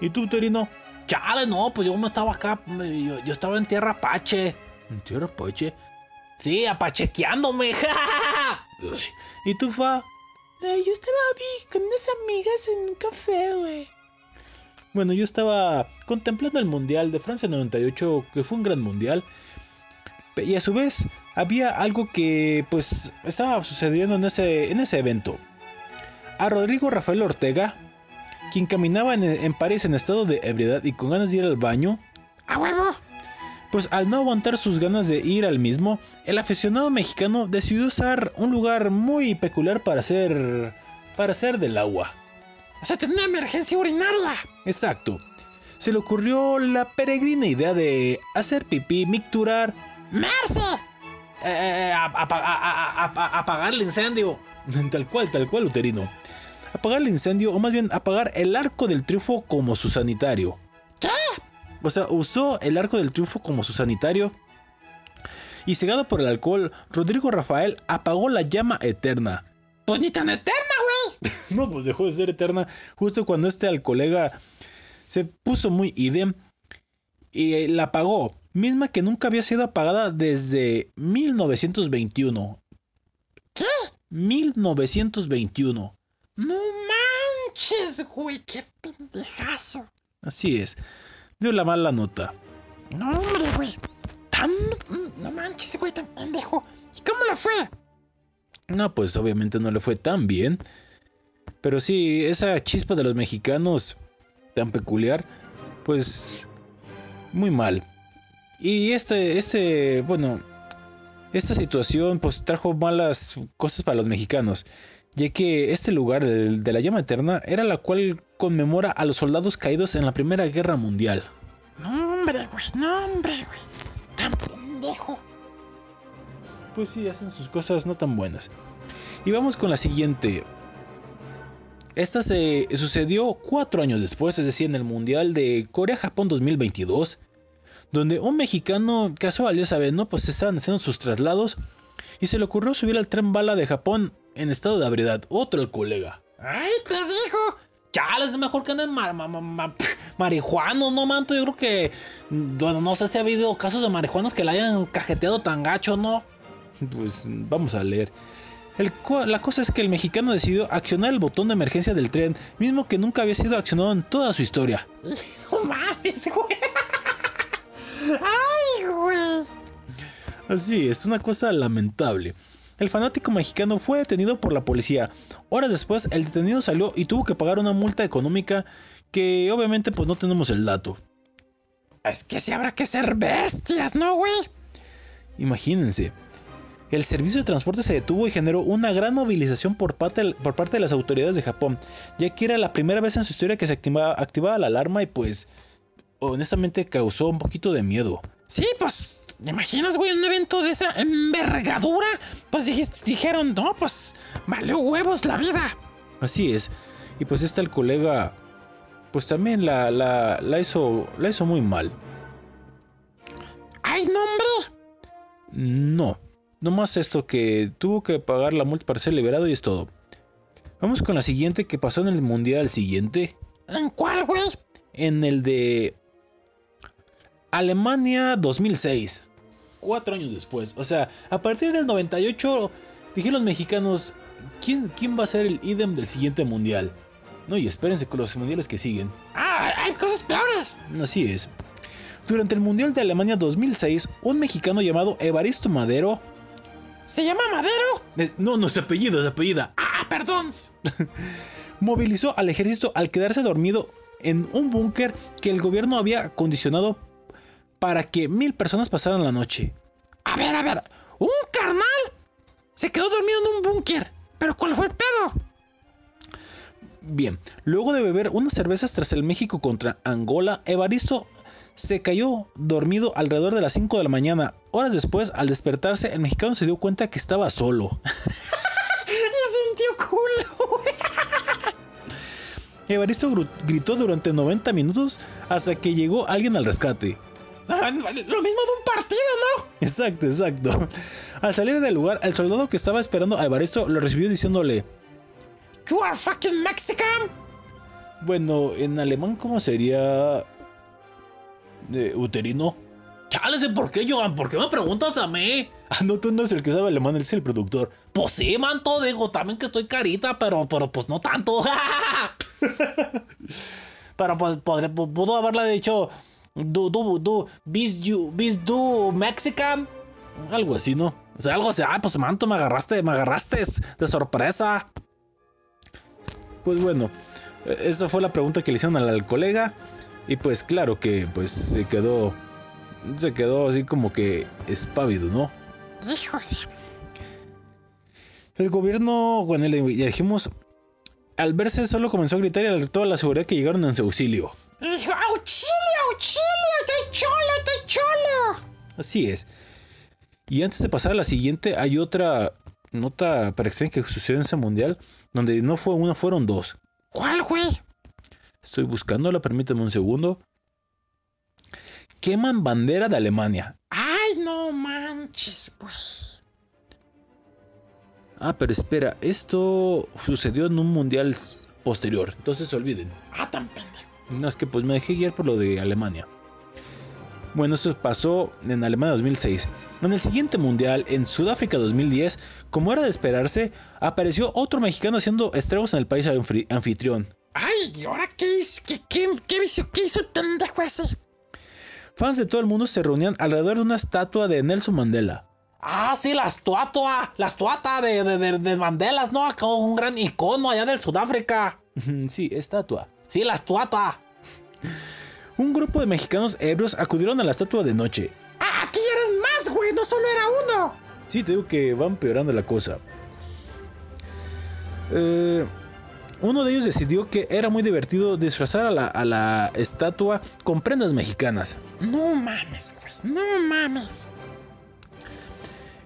S2: ¿Y tú, Torino?
S6: Chale, no, pues yo me estaba acá, yo, yo estaba en tierra apache.
S2: ¿En tierra Pache?
S6: Sí, apachequeándome. [LAUGHS]
S2: ¿Y tú, Fa?
S4: yo estaba ahí con unas amigas en un café, güey.
S2: Bueno, yo estaba contemplando el Mundial de Francia 98, que fue un gran mundial. Y a su vez, había algo que pues estaba sucediendo en ese, en ese evento. A Rodrigo Rafael Ortega, quien caminaba en, en París en estado de ebriedad y con ganas de ir al baño,
S4: ¡A huevo!
S2: Pues al no aguantar sus ganas de ir al mismo, el aficionado mexicano decidió usar un lugar muy peculiar para hacer para hacer del agua.
S4: O sea, tenía una emergencia urinaria.
S2: Exacto. Se le ocurrió la peregrina idea de hacer pipí, micturar,
S4: ¡Merce!
S6: Eh, eh, a- a- a- apagar el incendio. [LAUGHS]
S2: tal cual, tal cual, uterino. Apagar el incendio, o más bien apagar el arco del triunfo como su sanitario.
S4: ¿Qué?
S2: O sea, usó el arco del triunfo como su sanitario. Y cegado por el alcohol, Rodrigo Rafael apagó la llama eterna.
S4: Pues ni tan eterna, güey. [LAUGHS]
S2: No, pues dejó de ser eterna justo cuando este al colega se puso muy idem y eh, la apagó, misma que nunca había sido apagada desde 1921.
S4: ¿Qué?
S2: 1921.
S4: No manches, güey. Qué pendejazo.
S2: Así es. Dio la mala nota.
S4: No, hombre, güey. Tan. No manches, güey, tan pendejo. ¿Y cómo le fue?
S2: No, pues obviamente no le fue tan bien. Pero sí, esa chispa de los mexicanos tan peculiar, pues muy mal. Y este, este, bueno, esta situación pues trajo malas cosas para los mexicanos, ya que este lugar de, de la llama eterna era la cual conmemora a los soldados caídos en la Primera Guerra Mundial.
S4: No, hombre, güey. No, hombre, güey. Tan pendejo.
S2: Pues sí, hacen sus cosas no tan buenas. Y vamos con la siguiente. Esta se sucedió cuatro años después, es decir, en el Mundial de Corea-Japón 2022, donde un mexicano casual, ya saben, ¿no? Pues estaban haciendo sus traslados y se le ocurrió subir al tren bala de Japón en estado de ebriedad. Otro el colega.
S4: ¡Ay, te digo!
S6: Chale, es mejor que anden ma- ma- ma- ma- marihuanos, ¿no, manto? Yo creo que. mm, Bueno, no sé si ha habido casos de marihuanos que la hayan cajeteado tan gacho, ¿no?
S2: Pues vamos a leer. El la cosa es que el mexicano decidió accionar el botón de emergencia del tren, mismo que nunca había sido accionado en toda su historia. [LAUGHS]
S4: No mames, güey. [LAUGHS] ¡Ay, güey!
S2: Así es, una cosa lamentable. El fanático mexicano fue detenido por la policía. Horas después, el detenido salió y tuvo que pagar una multa económica que obviamente pues no tenemos el dato.
S4: Es que sí habrá que ser bestias, ¿no, güey?
S2: Imagínense. El servicio de transporte se detuvo y generó una gran movilización por parte, por parte de las autoridades de Japón, ya que era la primera vez en su historia que se activaba, activaba la alarma y pues honestamente causó un poquito de miedo.
S4: Sí, pues, ¿te imaginas, güey, un evento de esa envergadura? Pues dijiste, dijeron, no, pues, valió huevos la vida.
S2: Así es. Y pues este el colega, pues también la, la, la hizo, la hizo muy mal.
S4: ¡Ay, no, hombre!
S2: No, nomás esto que tuvo que pagar la multa para ser liberado y es todo. Vamos con la siguiente que pasó en el mundial siguiente,
S4: ¿En cuál, güey?
S2: en el de Alemania 2006. Cuatro años después. O sea, a partir del 98 dijeron los mexicanos, ¿quién, ¿quién va a ser el idem del siguiente mundial? No, y espérense con los mundiales que siguen.
S4: Ah, hay cosas peores.
S2: Así es. Durante el Mundial de Alemania 2006, un mexicano llamado Evaristo Madero...
S4: ¿Se llama Madero?
S2: eh, no, no, es apellido, es apellida.
S4: Ah, perdón. [LAUGHS]
S2: movilizó al ejército al quedarse dormido en un búnker que el gobierno había acondicionado para que mil personas pasaran la noche.
S4: A ver, a ver. Un carnal se quedó dormido en un búnker. ¿Pero cuál fue el pedo?
S2: Bien, luego de beber unas cervezas tras el México contra Angola, Evaristo se cayó dormido alrededor de las 5 de la mañana. Horas después, al despertarse, el mexicano se dio cuenta que estaba solo. [LAUGHS]
S4: Me sintió culo.
S2: Evaristo gritó durante 90 minutos hasta que llegó alguien al rescate. [LAUGHS]
S4: Lo mismo de un partido, ¿no?
S2: Exacto, exacto. Al salir del lugar, el soldado que estaba esperando a Evaristo lo recibió diciéndole,
S4: You are fucking Mexican.
S2: bueno, en alemán, ¿cómo sería? Eh, uterino.
S6: Chálese, ¿por qué, Joan? ¿Por qué me preguntas a mí? [LAUGHS]
S2: Ah, no, tú no eres el que sabe alemán, él es el productor.
S6: Pues sí, manto, digo, también que estoy carita, pero, pero pues no tanto. [LAUGHS] pero pues podré- pu- pudo haberle dicho, du, du, du, bis you, bis Mexican.
S2: Algo así, ¿no?
S6: O sea, algo así, ah, pues manto, me agarraste, me agarraste de sorpresa.
S2: Pues bueno, eh, esa fue la pregunta que le hicieron al, al colega. Y pues claro que pues se quedó. Se quedó así como que espávido, ¿no?
S4: Hijo de...
S2: El gobierno, bueno, le dijimos. Al verse solo comenzó a gritar y alertó a la seguridad que llegaron en su auxilio.
S4: Dijo, auxilio, auxilio, estoy cholo, estoy cholo.
S2: Así es. Y antes de pasar a la siguiente, hay otra nota para que sucedió en ese mundial, donde no fue una, fueron dos.
S4: ¿Cuál, güey?
S2: Estoy buscándola, permíteme un segundo. Queman bandera de Alemania.
S4: Ay, no manches, güey.
S2: Ah, pero espera, esto sucedió en un mundial posterior, entonces se olviden.
S4: Ah, tan pendejo.
S2: No, es que pues me dejé guiar por lo de Alemania. Bueno, esto pasó en Alemania 2006. En el siguiente mundial, en Sudáfrica 2010, como era de esperarse, apareció otro mexicano haciendo estragos en el país anfitrión.
S4: Ay, ¿y ahora qué hizo? ¿Qué, qué, qué hizo, qué hizo pendejo ese?
S2: Fans de todo el mundo se reunían alrededor de una estatua de Nelson Mandela.
S6: Ah, sí, la estatua, la estatua de, de, de, de Mandelas, ¿no? Acá un gran icono allá del Sudáfrica.
S2: sí, estatua.
S6: Sí, la estatua.
S2: Un grupo de mexicanos ebrios acudieron a la estatua de noche.
S4: Ah, aquí eran más, güey, no solo era uno.
S2: Sí, te digo que van peorando la cosa. Eh, uno de ellos decidió que era muy divertido disfrazar a la, a la estatua con prendas mexicanas.
S4: No mames, güey, no mames.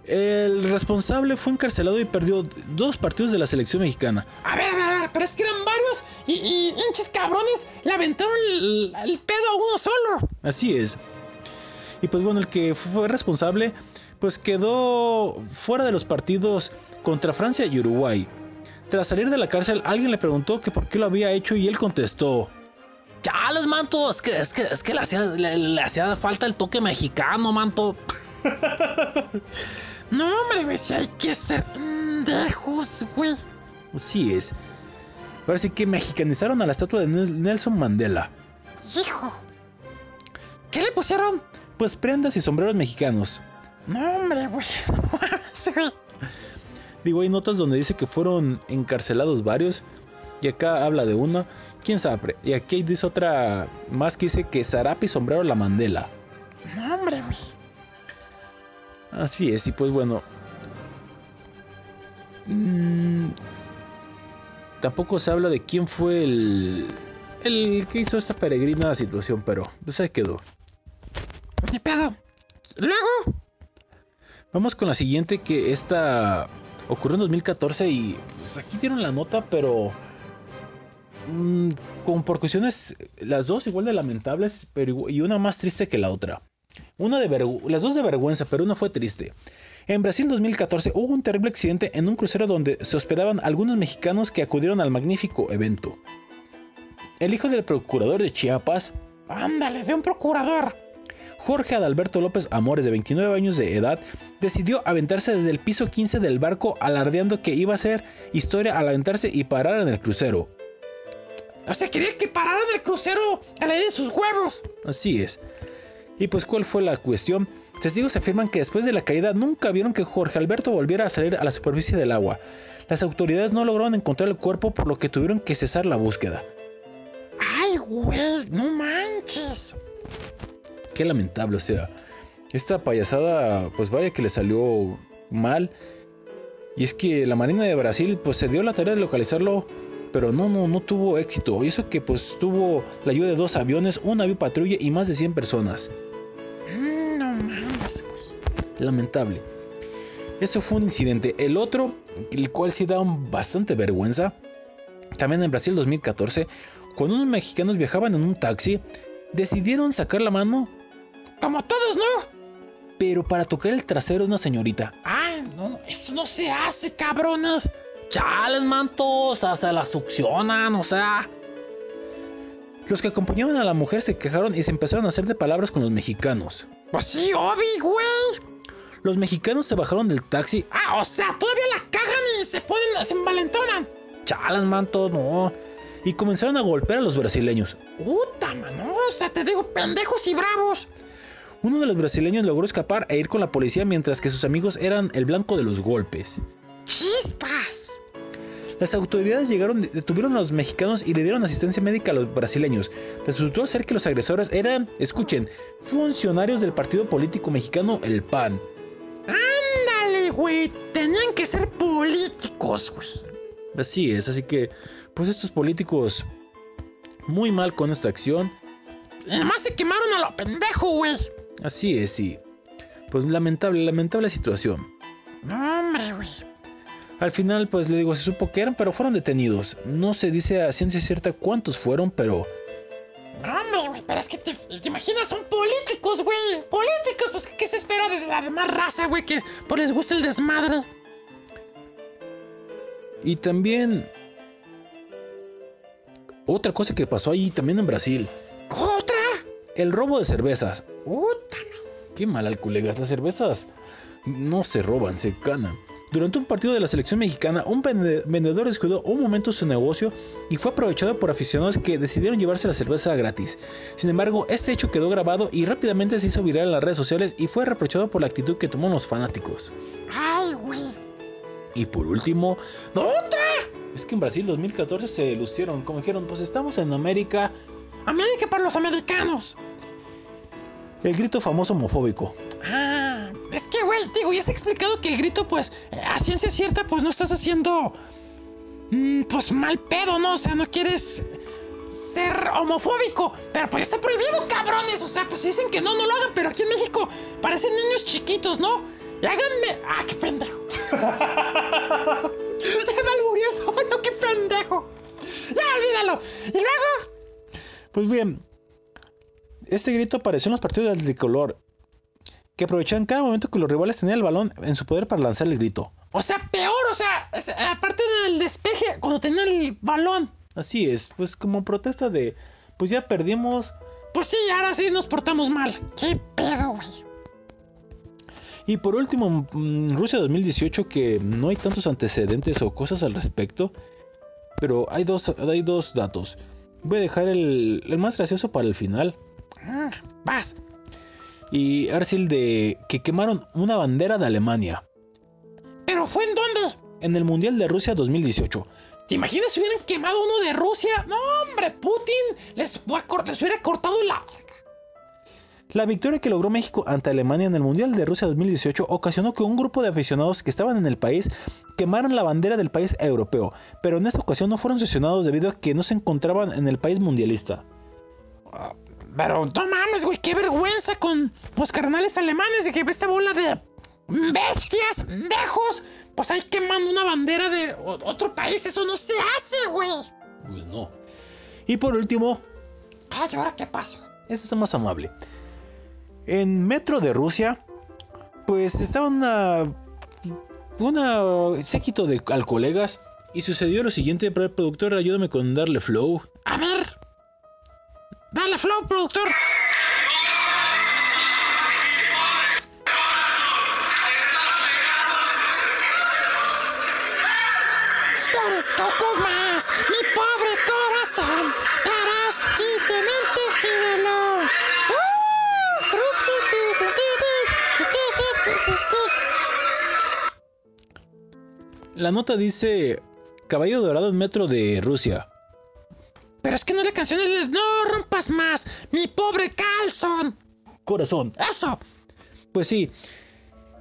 S2: El responsable fue encarcelado y perdió dos partidos de la selección mexicana.
S4: A ver, a ver, a ver, pero es que eran varios y, y hinches cabrones le aventaron el, el pedo a uno solo.
S2: Así es. Y pues bueno, el que fue responsable pues quedó fuera de los partidos contra Francia y Uruguay. Tras salir de la cárcel, alguien le preguntó que por qué lo había hecho y él contestó,
S6: Chales, manto, es que, es que, es que le, hacía, le, le hacía falta el toque mexicano, manto. [LAUGHS]
S4: No, hombre, güey, si hay que ser pendejos, güey.
S2: Así es. Sí que mexicanizaron a la estatua de Nel- Nelson Mandela.
S4: Hijo. ¿Qué le pusieron?
S2: Pues prendas y sombreros mexicanos.
S4: No, hombre, güey. [LAUGHS]
S2: Digo, hay notas donde dice que fueron encarcelados varios. Y acá habla de uno. ¿Quién sabe? Y aquí dice otra más que dice que zarape y sombrero la Mandela.
S4: No, hombre, güey.
S2: Así es, y pues bueno. mm, tampoco se habla de quién fue el. El que hizo esta peregrina situación, pero pues ahí quedó.
S4: Ni pedo. Luego.
S2: Vamos con la siguiente que esta ocurrió en 2014 y pues aquí dieron la nota, pero mm, con por cuestiones las dos igual de lamentables, pero y una más triste que la otra. Una de las dos de vergüenza, pero una fue triste. En Brasil 2014 hubo un terrible accidente en un crucero donde se hospedaban algunos mexicanos que acudieron al magnífico evento. El hijo del procurador de Chiapas,
S4: Ándale, de un procurador.
S2: Jorge Adalberto López Amores, de 29 años de edad, decidió aventarse desde el piso 15 del barco, alardeando que iba a ser historia al aventarse y parar en el crucero.
S4: O sea, quería que pararan el crucero a la de sus huevos.
S2: Así es. Y pues, ¿cuál fue la cuestión? Testigos afirman que después de la caída nunca vieron que Jorge Alberto volviera a salir a la superficie del agua. Las autoridades no lograron encontrar el cuerpo, por lo que tuvieron que cesar la búsqueda.
S4: Ay, güey, no manches.
S2: Qué lamentable, o sea, esta payasada, pues vaya que le salió mal. Y es que la Marina de Brasil, pues se dio la tarea de localizarlo, pero no, no, no tuvo éxito. Y eso que pues tuvo la ayuda de dos aviones, un avión patrulla y más de 100 personas. Lamentable. Eso fue un incidente. El otro, el cual sí da bastante vergüenza, también en Brasil 2014, cuando unos mexicanos viajaban en un taxi, decidieron sacar la mano,
S4: Como todos, ¿no?
S2: pero para tocar el trasero de una señorita.
S4: Ay, no, eso no se hace, cabrones.
S6: Chales, manto, o se la succionan, o sea.
S2: Los que acompañaban a la mujer se quejaron y se empezaron a hacer de palabras con los mexicanos.
S4: Pues sí, Obi, güey.
S2: Los mexicanos se bajaron del taxi.
S4: Ah, o sea, todavía la cagan y se ponen, se envalentonan.
S2: Chales, manto, no. Y comenzaron a golpear a los brasileños.
S4: Puta, mano. Te digo, pendejos y bravos.
S2: Uno de los brasileños logró escapar e ir con la policía mientras que sus amigos eran el blanco de los golpes.
S4: Chispas.
S2: Las autoridades llegaron, detuvieron a los mexicanos y le dieron asistencia médica a los brasileños. Resultó ser que los agresores eran, escuchen, funcionarios del partido político mexicano El PAN.
S4: Ándale, güey. Tenían que ser políticos, güey.
S2: Así es, así que, pues estos políticos muy mal con esta acción.
S4: Además se quemaron a lo pendejo, güey.
S2: Así es, sí. Pues lamentable, lamentable situación.
S4: No, hombre, güey.
S2: Al final, pues le digo, se supo que eran, pero fueron detenidos. No se dice a ciencia cierta cuántos fueron, pero
S4: No, hombre, güey. Pero es que te, te imaginas, son políticos, güey. Políticos, pues, ¿qué se espera de la demás raza, güey? Que por les gusta el desmadre.
S2: Y también. Otra cosa que pasó ahí también en Brasil.
S4: ¿Otra?
S2: El robo de cervezas.
S4: Puta,
S2: Qué mal, colegas. Las cervezas no se roban, se ganan. Durante un partido de la selección mexicana, un vende- vendedor descuidó un momento su negocio y fue aprovechado por aficionados que decidieron llevarse la cerveza gratis. Sin embargo, este hecho quedó grabado y rápidamente se hizo viral en las redes sociales y fue reprochado por la actitud que tomaron los fanáticos.
S4: Ay, güey.
S2: Y por último, ¡otra! Es que en Brasil 2014 se lucieron, como dijeron, pues estamos en América.
S4: América para los americanos.
S2: El grito famoso homofóbico.
S4: Ah, es que, güey, digo, ya se ha explicado que el grito, pues, eh, a ciencia cierta, pues no estás haciendo. mm, pues mal pedo, ¿no? O sea, no quieres ser homofóbico. Pero pues está prohibido, cabrones. O sea, pues dicen que no, no lo hagan. Pero aquí en México parecen niños chiquitos, ¿no? Y háganme. Ah, qué pendejo. [LAUGHS] ya me alburió solo, qué pendejo. Ya, olvídalo. Y luego.
S2: Pues bien, este grito apareció en los partidos del tricolor, que aprovechaban cada momento que los rivales tenían el balón en su poder para lanzar el grito.
S4: O sea, peor, o sea, aparte del despeje, cuando tenían el balón.
S2: Así es, pues como protesta de, pues ya perdimos.
S4: Pues sí, ahora sí nos portamos mal. ¿Qué pedo, güey?
S2: Y por último, mm, Rusia 2018, que no hay tantos antecedentes o cosas al respecto, pero hay dos, hay dos datos. Voy a dejar el, el más gracioso para el final.
S4: Vas.
S2: Y el de que quemaron una bandera de Alemania
S4: ¿Pero fue en dónde?
S2: en el Mundial de Rusia 2018.
S4: ¿Te imaginas si hubieran quemado uno de Rusia? No, hombre, Putin les, hubiera cortado la...
S2: La victoria que logró México ante Alemania en el Mundial de Rusia 2018 ocasionó que un grupo de aficionados que estaban en el país quemaran la bandera del país europeo, pero en esta ocasión no fueron sancionados debido a que no se encontraban en el país mundialista.
S4: Pero no mames, güey, qué vergüenza con los carnales alemanes de que esta bola de bestias, dejos, pues ahí quemando una bandera de otro país. Eso no se hace, güey.
S2: Pues no. Y por último,
S4: Ay, ¿ahora qué pasó?
S2: Este está más amable. En Metro de Rusia, pues estaba una. Una séquito de al colegas. Y sucedió lo siguiente, productor, ayúdame con darle flow.
S4: A ver. Dale flow, productor. Eres poco más, mi pobre corazón. Harás simplemente gíralo.
S2: La nota dice: Caballo dorado en metro de Rusia.
S4: Pero es que no es la canción de No rompas más, mi pobre Carlson.
S2: Corazón.
S4: Eso.
S2: Pues sí.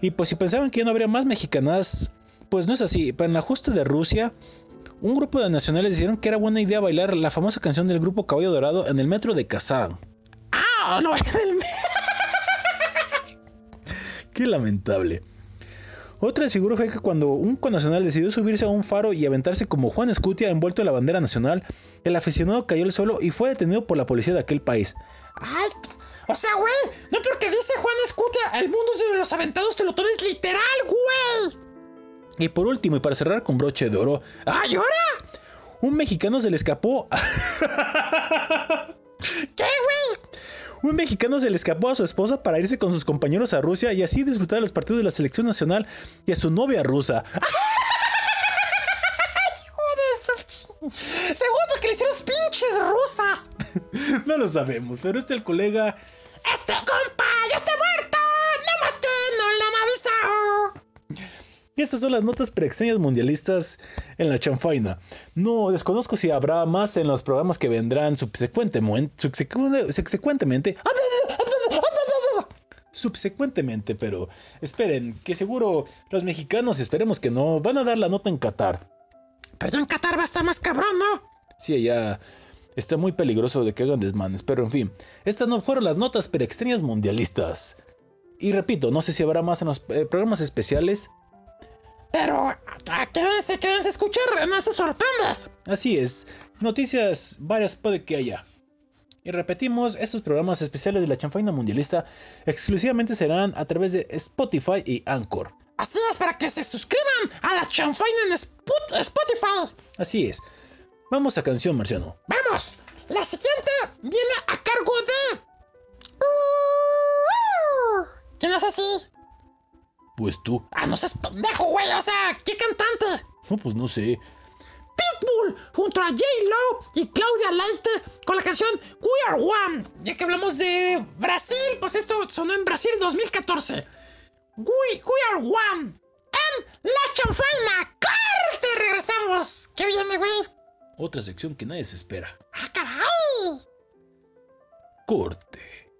S2: Y pues si pensaban que ya no habría más mexicanas, pues no es así. Para el ajuste de Rusia, un grupo de nacionales decidieron que era buena idea bailar la famosa canción del grupo Caballo Dorado en el metro de Kazán.
S4: Ah, no, [LAUGHS] el
S2: Qué lamentable. Otra figura fue que cuando un conacional decidió subirse a un faro y aventarse como Juan Escutia envuelto en la bandera nacional, el aficionado cayó al suelo y fue detenido por la policía de aquel país.
S4: Ay, o sea, güey, no porque dice Juan Escutia, el mundo de los aventados te lo tomes literal, güey.
S2: Y por último, y para cerrar con broche de oro,
S4: ¡Ay, ahora!
S2: un mexicano se le escapó. [LAUGHS]
S4: ¿Qué, güey?
S2: Un mexicano se le escapó a su esposa para irse con sus compañeros a Rusia y así disfrutar de los partidos de la selección nacional y a su novia rusa. [LAUGHS]
S4: Seguro porque le hicieron pinches rusas. [LAUGHS]
S2: No lo sabemos, pero este el colega.
S4: ¡Este compa ya está!
S2: Y estas son las notas preextrañas mundialistas en la chanfaina. No desconozco si habrá más en los programas que vendrán subsecuentemente. subsecu- subsecuentemente. Subsecuentemente, pero esperen, que seguro los mexicanos, esperemos que no, van a dar la nota en Qatar.
S4: Pero en Qatar va a estar más cabrón, ¿no?
S2: Sí, allá está muy peligroso de que hagan desmanes, pero en fin, estas no fueron las notas preextrañas mundialistas. Y repito, no sé si habrá más en los eh, programas especiales.
S4: Pero ah, quédense, a escuchar, no se sorprendas.
S2: Así es, noticias varias puede que haya. Y repetimos, estos programas especiales de la chanfaina mundialista exclusivamente serán a través de Spotify y Anchor.
S4: Así es, para que se suscriban a la chanfaina en Spot- Spotify.
S2: Así es. Vamos a canción, Marciano.
S4: ¡Vamos! La siguiente viene a cargo de. ¿Quién es así?
S2: Pues tú.
S4: Ah, no seas pendejo, güey. O sea, ¿qué cantante?
S2: No, pues no sé.
S4: Pitbull junto a J-Lo y Claudia Leite con la canción We Are One. Ya que hablamos de Brasil, pues esto sonó en Brasil 2014. We, we Are One. En La Chanfaina. ¡Corte! Regresamos. ¿Qué viene, güey?
S2: Otra sección que nadie se espera.
S4: ¡Ah, caray!
S2: Corte.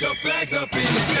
S7: Your flags up in the sky.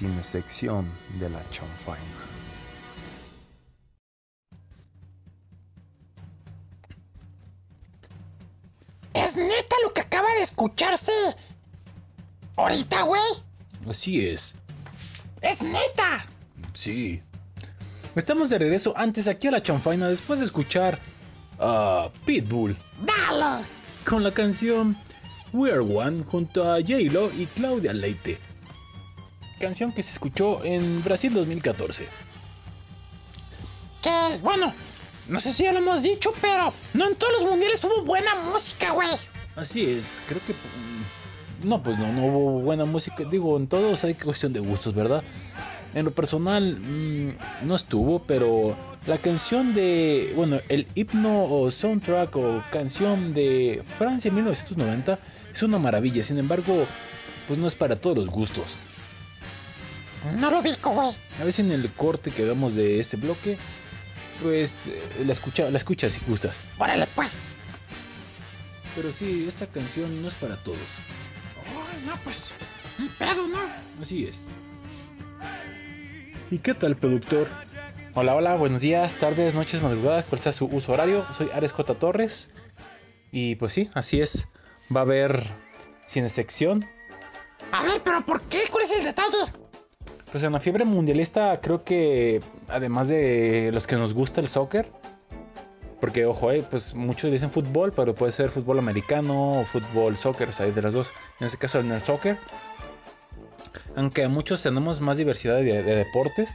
S9: La
S10: cinesección de la chanfaina.
S4: ¿Es neta lo que acaba de escucharse? ¿Ahorita, güey?
S2: Así es.
S4: ¡Es neta!
S2: Sí. Estamos de regreso antes aquí a la chanfaina después de escuchar a Pitbull
S9: Dale.
S2: con la canción We Are One junto a J-Lo y Claudia Leite. Canción que se escuchó en Brasil 2014.
S4: Que, bueno, no sé si ya lo hemos dicho, pero no en todos los mundiales hubo buena música, güey.
S2: Así es, creo que... mm, No, pues no, no hubo buena música. Digo, en todos hay cuestión de gustos, ¿verdad? En lo personal, mm, no estuvo, pero la canción de... Bueno, el himno o soundtrack o canción de Francia 1990 es una maravilla. Sin embargo, pues no es para todos los gustos.
S4: No lo ubico, güey.
S2: A veces en el corte que hagamos de este bloque, pues eh, la, escucha, la escuchas si gustas.
S4: Órale, pues.
S2: Pero sí, esta canción no es para todos.
S4: Ay, no, pues. Ni pedo, ¿no?
S2: Así es. ¿Y qué tal, productor? Hola, hola, buenos días, tardes, noches, madrugadas, cual sea su uso horario. Soy Ares J. Torres. Y pues sí, así es. Va a haber cine sección.
S4: A ver, pero ¿por qué? ¿Cuál es el detalle?
S2: Pues en la fiebre mundialista creo que además de los que nos gusta el soccer, porque ojo, eh, pues muchos dicen fútbol, pero puede ser fútbol americano o fútbol soccer, o sea, hay de las dos. En este caso en el soccer, aunque muchos tenemos más diversidad de, de deportes,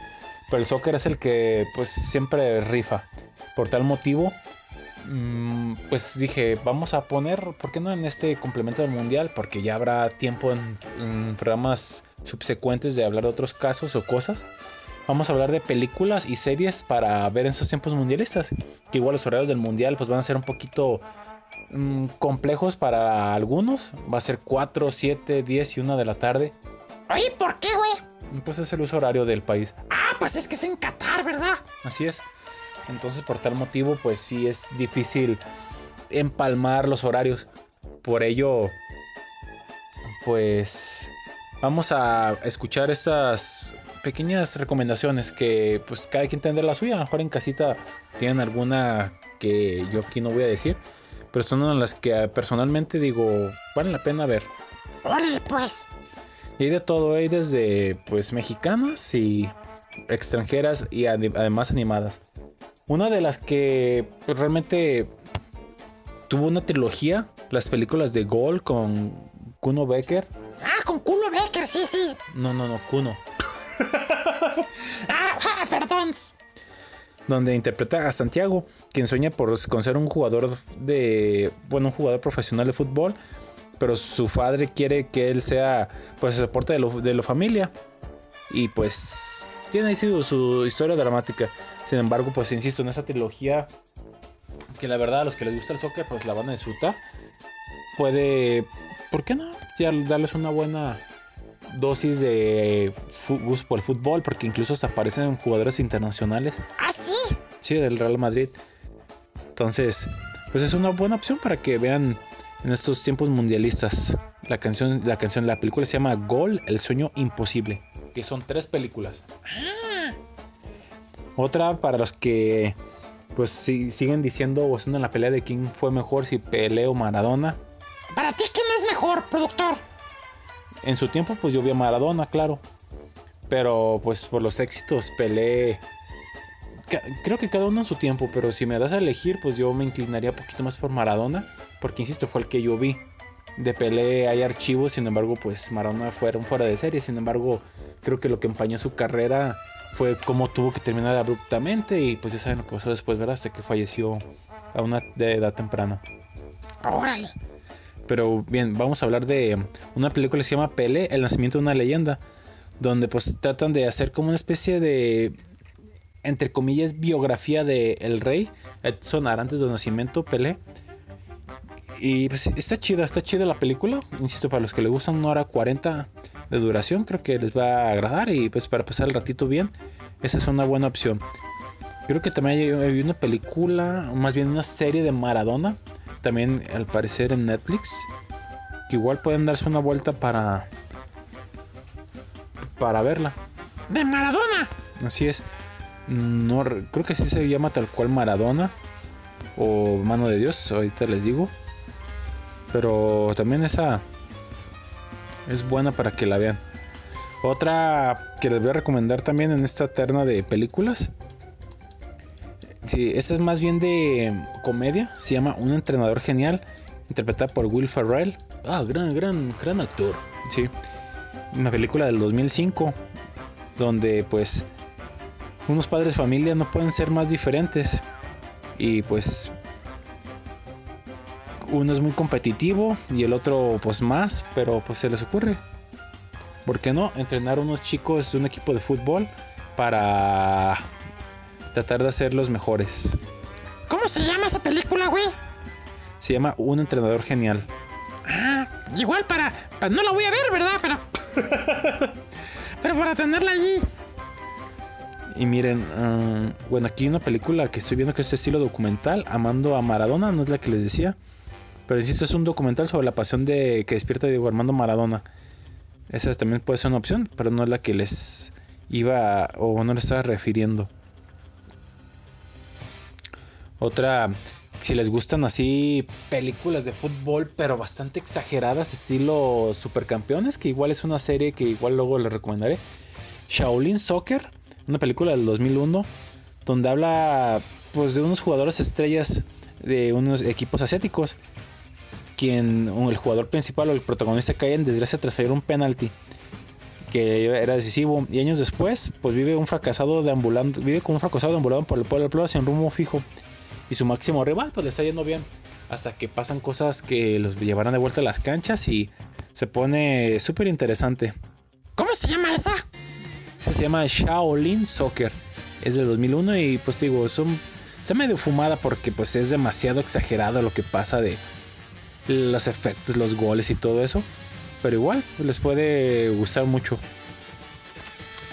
S2: pero el soccer es el que pues siempre rifa. Por tal motivo, mm, pues dije, vamos a poner, ¿por qué no en este complemento del mundial? Porque ya habrá tiempo en, en programas subsecuentes de hablar de otros casos o cosas. Vamos a hablar de películas y series para ver en estos tiempos mundialistas. Que igual los horarios del mundial pues van a ser un poquito mm, complejos para algunos. Va a ser 4, 7, 10 y 1 de la tarde.
S4: Oye, ¿por qué, güey?
S2: Pues es el uso horario del país.
S4: Ah, pues es que es en Qatar, ¿verdad?
S2: Así es. Entonces por tal motivo pues sí es difícil empalmar los horarios. Por ello pues vamos a escuchar estas pequeñas recomendaciones que pues cada quien tendrá la suya. A lo mejor en casita tienen alguna que yo aquí no voy a decir. Pero son las que personalmente digo valen la pena ver.
S4: Órale, pues.
S2: Y hay de todo, hay desde pues mexicanas y extranjeras y ade- además animadas. Una de las que pues, realmente tuvo una trilogía, las películas de Gol con Kuno Becker.
S4: Ah, con culo Becker, sí, sí.
S2: No, no, no, Kuno.
S4: Ah, ah, perdón.
S2: Donde interpreta a Santiago, quien sueña por con ser un jugador de. Bueno, un jugador profesional de fútbol. Pero su padre quiere que él sea, pues, el soporte de, lo- de la familia. Y pues, tiene ahí su, su historia dramática. Sin embargo, pues, insisto, en esa trilogía que la verdad a los que les gusta el soccer pues la van a disfrutar. Puede, ¿por qué no? Ya darles una buena dosis de fu- gusto por el fútbol, porque incluso hasta aparecen jugadores internacionales.
S4: ¿Ah, sí?
S2: Sí, del Real Madrid. Entonces, pues es una buena opción para que vean en estos tiempos mundialistas. La canción, la canción, la película se llama Gol, el sueño imposible, que son tres películas. Otra para los que pues si- siguen diciendo o haciendo la pelea de quién fue mejor, si Pelé o Maradona.
S4: ¿Para ti quién es mejor, productor?
S2: En su tiempo, pues yo vi a Maradona, claro. Pero pues por los éxitos, Pelé. Creo que cada uno en su tiempo, pero si me das a elegir, pues yo me inclinaría un poquito más por Maradona. Porque insisto, fue el que yo vi. De Pelé hay archivos, sin embargo, pues Maradona fueron fuera de serie. Sin embargo, creo que lo que empañó su carrera fue cómo tuvo que terminar abruptamente. Y pues ya saben lo que pasó después, ¿verdad? Hasta que falleció a una de edad temprana.
S4: Órale.
S2: Pero bien, vamos a hablar de una película que se llama Pele, El nacimiento de una leyenda, donde pues tratan de hacer como una especie de, entre comillas, biografía de el rey Edson Arantes de nacimiento, Pelé. Y pues está chida, está chida la película. Insisto, para los que les gustan una hora 40 de duración, creo que les va a agradar y pues para pasar el ratito bien, esa es una buena opción. Creo que también hay, una película, más bien una serie de Maradona, también al parecer en Netflix, que igual pueden darse una vuelta para para verla.
S4: De Maradona.
S2: Así es. No re- creo que sí se llama tal cual Maradona o Mano de Dios, ahorita les digo. Pero también esa es buena para que la vean. Otra que les voy a recomendar también en esta terna de películas. Sí, esta es más bien de comedia. Se llama Un entrenador genial, interpretada por Will Ferrell. Ah, gran, gran, gran actor. Sí. Una película del 2005, donde pues unos padres de familia no pueden ser más diferentes. Y pues uno es muy competitivo y el otro pues más, pero pues se les ocurre. ¿Por qué no? Entrenar a unos chicos de un equipo de fútbol para tratar de ser los mejores.
S4: ¿Cómo se llama esa película, güey?
S2: Se llama Un entrenador genial.
S4: Ah, igual para, para- No la voy a ver, ¿verdad? Pero. [LAUGHS] pero para tenerla allí.
S2: Y miren, ah, bueno, aquí hay una película que estoy viendo que es de estilo documental, Amando a Maradona, no es la que les decía. Pero insisto, es un documental sobre la pasión de que despierta Diego Armando Maradona. Esa también puede ser una opción, pero no es la que les iba o no les estaba refiriendo. Otra, si les gustan así películas de fútbol, pero bastante exageradas, estilo Supercampeones, que igual es una serie que igual luego les recomendaré. Shaolin Soccer, una película del 2001, donde habla pues de unos jugadores estrellas de unos equipos asiáticos, quien el jugador principal o el protagonista cae en desgracia tras fallar un penalti que era decisivo y años después pues vive un fracasado deambulando vive como un fracasado deambulando por el pueblo del pueblo sin rumbo fijo y su máximo rival pues le está yendo bien hasta que pasan cosas que los llevarán de vuelta a las canchas y se pone súper interesante
S4: ¿Cómo se llama esa?
S2: esa se llama Shaolin Soccer es del 2001 y pues digo son está medio fumada porque pues es demasiado exagerado lo que pasa de los efectos los goles y todo eso pero igual pues, les puede gustar mucho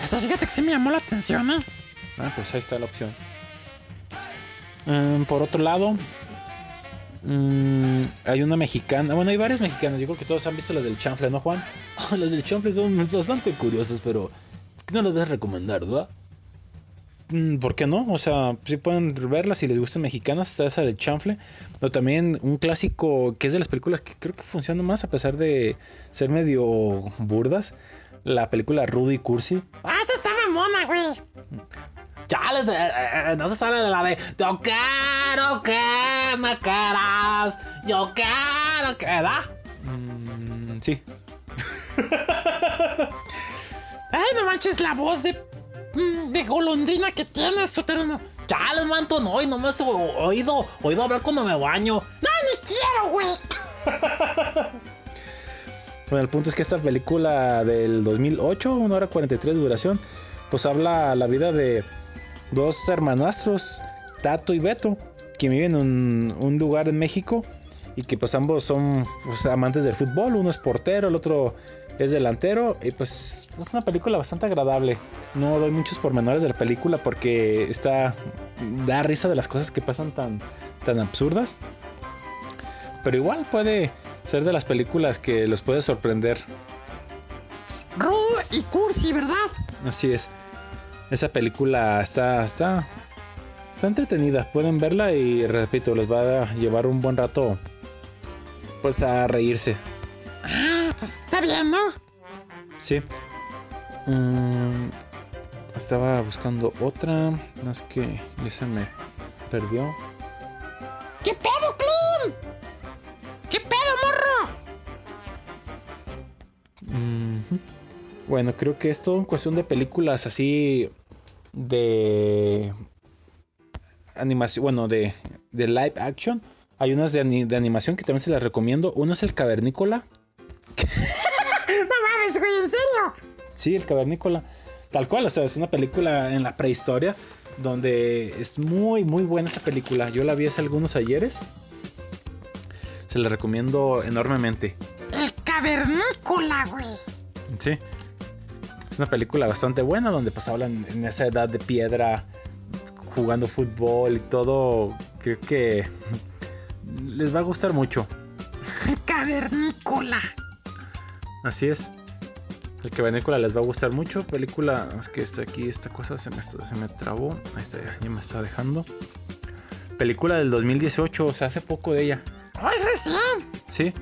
S4: Esa, fíjate que sí me llamó la atención, ¿eh?
S2: Ah, pues ahí está la opción. Mm, por otro lado, mm, hay una mexicana. Bueno, hay varias mexicanas. Yo creo que todos han visto las del chanfle, ¿no, Juan? [LAUGHS] las del chanfle son bastante curiosas, pero ¿por qué no las vas a recomendar, verdad? Mm, ¿Por qué no? O sea, sí pueden verlas si les gustan mexicanas. Está esa del chanfle. Pero también un clásico que es de las películas que creo que funciona más a pesar de ser medio burdas. La película Rudy Cursi.
S4: Ah, esa está mamona, güey.
S6: Chales, eh, eh, no se sale de la de Yo quiero que me quieras. Yo quiero que. ¿verdad?
S2: Mm, sí. [LAUGHS]
S4: Ay, no manches la voz de. mm, de golondrina que tienes, Soterno.
S6: Chales, manto, no, y no me has oído, oído hablar cuando me baño.
S4: No, ni quiero, güey. [LAUGHS]
S2: Bueno, el punto es que esta película del 2008, 1 hora 43 de duración, pues habla la vida de dos hermanastros, Tato y Beto, que viven en un, un lugar en México y que pues ambos son pues, amantes del fútbol. Uno es portero, el otro es delantero. Y pues es una película bastante agradable. No doy muchos pormenores de la película porque está da risa de las cosas que pasan tan, tan absurdas. Pero igual puede ser de las películas que los puede sorprender.
S4: Ru y cursi, ¿verdad?
S2: Así es. Esa película está, está, está entretenida. Pueden verla y repito, les va a llevar un buen rato pues a reírse.
S4: Ah, pues está bien, ¿no?
S2: Sí. Mm, estaba buscando otra. No es que ya se me perdió.
S4: ¿Qué pedo, Clean? ¿Qué pedo, morro?
S2: Bueno, creo que es todo en cuestión de películas así de animación, bueno, de, de live action. Hay unas de, ani- de animación que también se las recomiendo. Uno es el Cavernícola. [LAUGHS]
S4: No mames, güey, ¿en serio?
S2: Sí, el Cavernícola. Tal cual, o sea, es una película en la prehistoria donde es muy, muy buena esa película. Yo la vi hace algunos ayeres. Se la recomiendo enormemente.
S4: El cavernícola, güey.
S2: Sí. Es una película bastante buena donde pues hablan en esa edad de piedra jugando fútbol y todo. Creo que les va a gustar mucho.
S4: Cavernícola.
S2: Así es. El cavernícola les va a gustar mucho. Película. Es que está aquí, esta cosa se me, se me trabó. Ahí está, ya, ya me está dejando. Película del 2018, o sea, hace poco de ella.
S4: ¡Oh, es recién!
S2: Sí.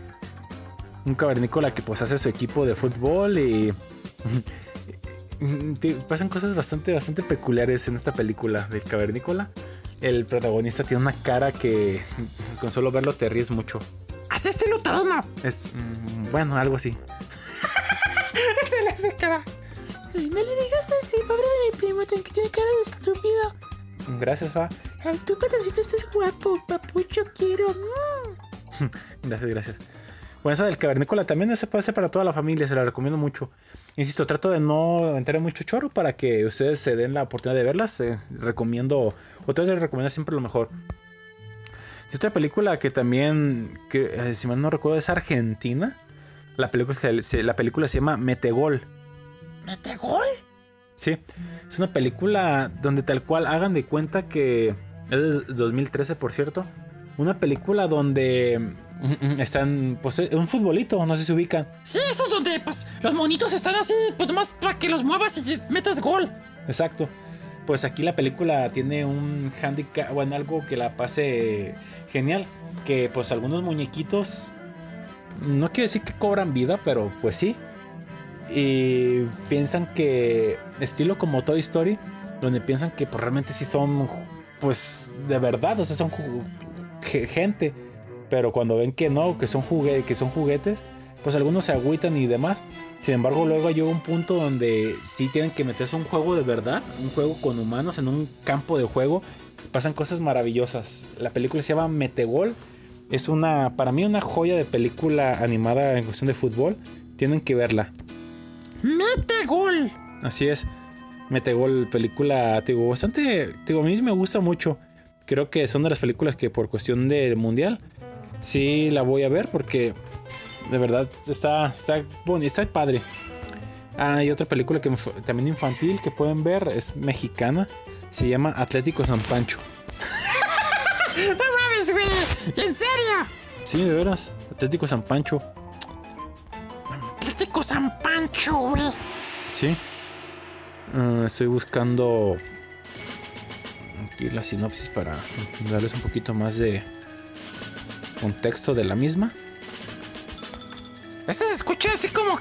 S2: Un cavernícola que pues hace su equipo de fútbol [LAUGHS] y. pasan cosas bastante, bastante peculiares en esta película del cavernícola. El protagonista tiene una cara que con solo verlo te ríes mucho.
S4: ¡Haz este lutadona!
S2: Es. mm, bueno, algo así. [LAUGHS]
S4: Se le hace cara.
S9: Ay, no le digas así, pobre de mi primo, que tiene cara de estúpido.
S2: Gracias, Fa.
S9: Ay, tú, patroncito, estás guapo, papucho, quiero. Mm. [LAUGHS]
S2: Gracias, gracias. Bueno, esa del cavernícola también se puede hacer para toda la familia, se la recomiendo mucho. Insisto, trato de no entrar en mucho chorro para que ustedes se den la oportunidad de verlas. eh, recomiendo, o trato de recomendar siempre lo mejor. Y otra película que también, que, eh, si mal no recuerdo, es argentina. La película se, se- la película se llama Metegol.
S4: ¿Metegol?
S2: Sí, es una película donde tal cual hagan de cuenta que es del 2013, por cierto. Una película donde mm, están, pues, eh, un futbolito, no sé si se ubican.
S4: Sí, esos donde, pues, los monitos están así, pues nomás para que los muevas y metas gol.
S2: Exacto. Pues aquí la película tiene un handicap, bueno, algo que la pase genial. Que pues algunos muñequitos, no quiero decir que cobran vida, pero pues sí. Y piensan que, estilo como Toy Story, donde piensan que pues, realmente sí son, pues de verdad, o sea, son gente. Pero cuando ven que no, que son, jugue que son juguetes, pues algunos se agüitan y demás. Sin embargo, luego llega un punto donde sí tienen que meterse a un juego de verdad, un juego con humanos en un campo de juego. Pasan cosas maravillosas. La película se llama Metegol. Es una, para mí, una joya de película animada en cuestión de fútbol. Tienen que verla.
S4: Metegol.
S2: Así es. Metegol, película, digo, bastante, te digo, a mí me gusta mucho. Creo que son de las películas que por cuestión del mundial, sí la voy a ver porque de verdad está, está, boni- está padre. Ah, hay otra película que también infantil que pueden ver, es mexicana, se llama Atlético San Pancho. [LAUGHS]
S4: No mames, güey. ¿En serio?
S2: Sí, de veras, Atlético San Pancho.
S4: Atlético San Pancho, güey.
S2: Sí. Ah, estoy buscando aquí la sinopsis para darles un poquito más de contexto de la misma.
S4: Esta se escucha así como.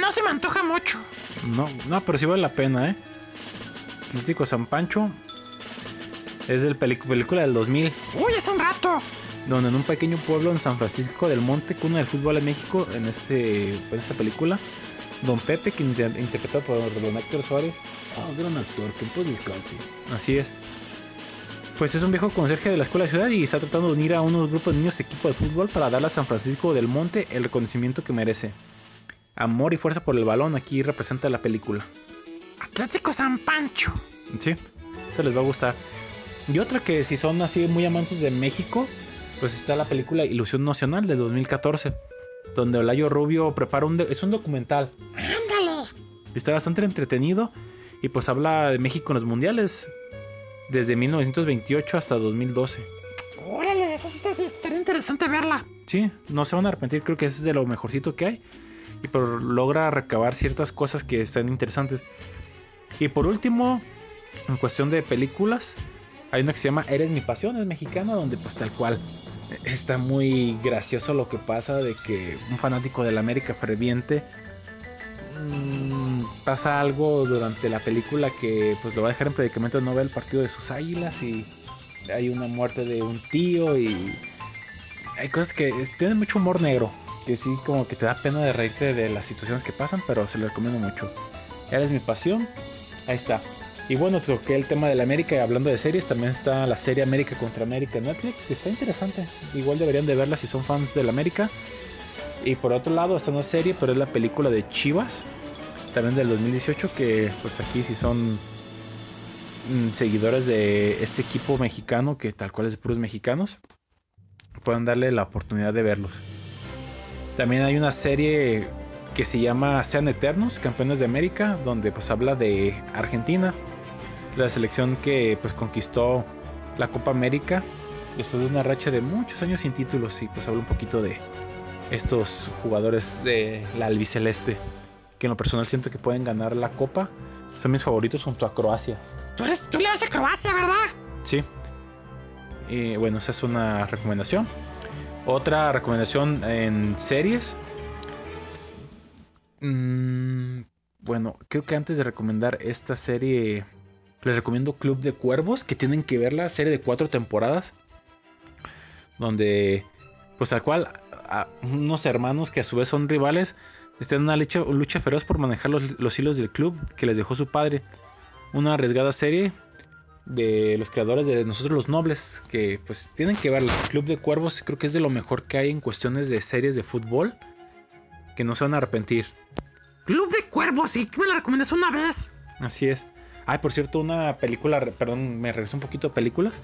S4: No se me antoja mucho.
S2: No, no, pero sí vale la pena, ¿eh? Atlético San Pancho es del película del 2000,
S4: Uy, es un rato.
S2: donde en un pequeño pueblo en San Francisco del Monte, cuna del fútbol en México, en, este, en esta película, Don Pepe, que inter- interpretado por Don Héctor Suárez,
S6: Ah, gran actor, que pues descanse.
S2: Así es. Pues es un viejo conserje de la escuela de ciudad y está tratando de unir a unos grupos de niños de equipo de fútbol para darle a San Francisco del Monte el reconocimiento que merece. Amor y fuerza por el balón aquí representa la película.
S4: Atlético San Pancho.
S2: Sí, se les va a gustar. Y otra que si son así muy amantes de México, pues está la película Ilusión Nacional de 2014, donde Olayo Rubio prepara un... es un documental.
S9: Ándale.
S2: Está bastante entretenido y pues habla de México en los mundiales desde 1928 hasta 2012.
S4: Órale, esa sí estaría interesante verla.
S2: Sí, no se van a arrepentir, creo que ese es de lo mejorcito que hay. Y pero logra recabar ciertas cosas que están interesantes. Y por último, en cuestión de películas, hay una que se llama Eres mi pasión, es mexicana, donde pues tal cual está muy gracioso lo que pasa de que un fanático del América ferviente mm, pasa algo durante la película que pues lo va a dejar en predicamento no ver el partido de sus águilas y hay una muerte de un tío y hay cosas que es- tienen mucho humor negro. Que sí, como que te da pena de reírte de las situaciones que pasan, pero se lo recomiendo mucho. Eres mi pasión. Ahí está. Y bueno, toqué el tema de la América y hablando de series, también está la serie América contra América en Netflix, que está interesante. Igual deberían de verla si son fans de la América. Y por otro lado, está una serie, pero es la película de Chivas, también del 2018, que pues aquí si son mm, seguidores de este equipo mexicano, que tal cual es puros mexicanos, puedan darle la oportunidad de verlos. También hay una serie que se llama Sean Eternos, Campeones de América, donde pues habla de Argentina, la selección que pues conquistó la Copa América después de una racha de muchos años sin títulos y pues habla un poquito de estos jugadores de la albiceleste que en lo personal siento que pueden ganar la Copa. Son mis favoritos junto a Croacia.
S4: Tú, eres, tú le vas a Croacia, ¿verdad?
S2: Sí. Y bueno, esa es una recomendación. Otra recomendación en series. Mm, bueno, creo que antes de recomendar esta serie, les recomiendo Club de Cuervos, que tienen que ver la serie de cuatro temporadas. Donde, pues al cual, a unos hermanos que a su vez son rivales, están en una lucha, lucha feroz por manejar los, los hilos del club que les dejó su padre. Una arriesgada serie de los creadores de Nosotros los Nobles, que pues tienen que verla. Club de Cuervos creo que es de lo mejor que hay en cuestiones de series de fútbol, que no se van a arrepentir.
S4: Club de Cuervos, sí, que me la recomendas una vez.
S2: Así es. Ay, por cierto, una película, perdón, me regreso un poquito a películas.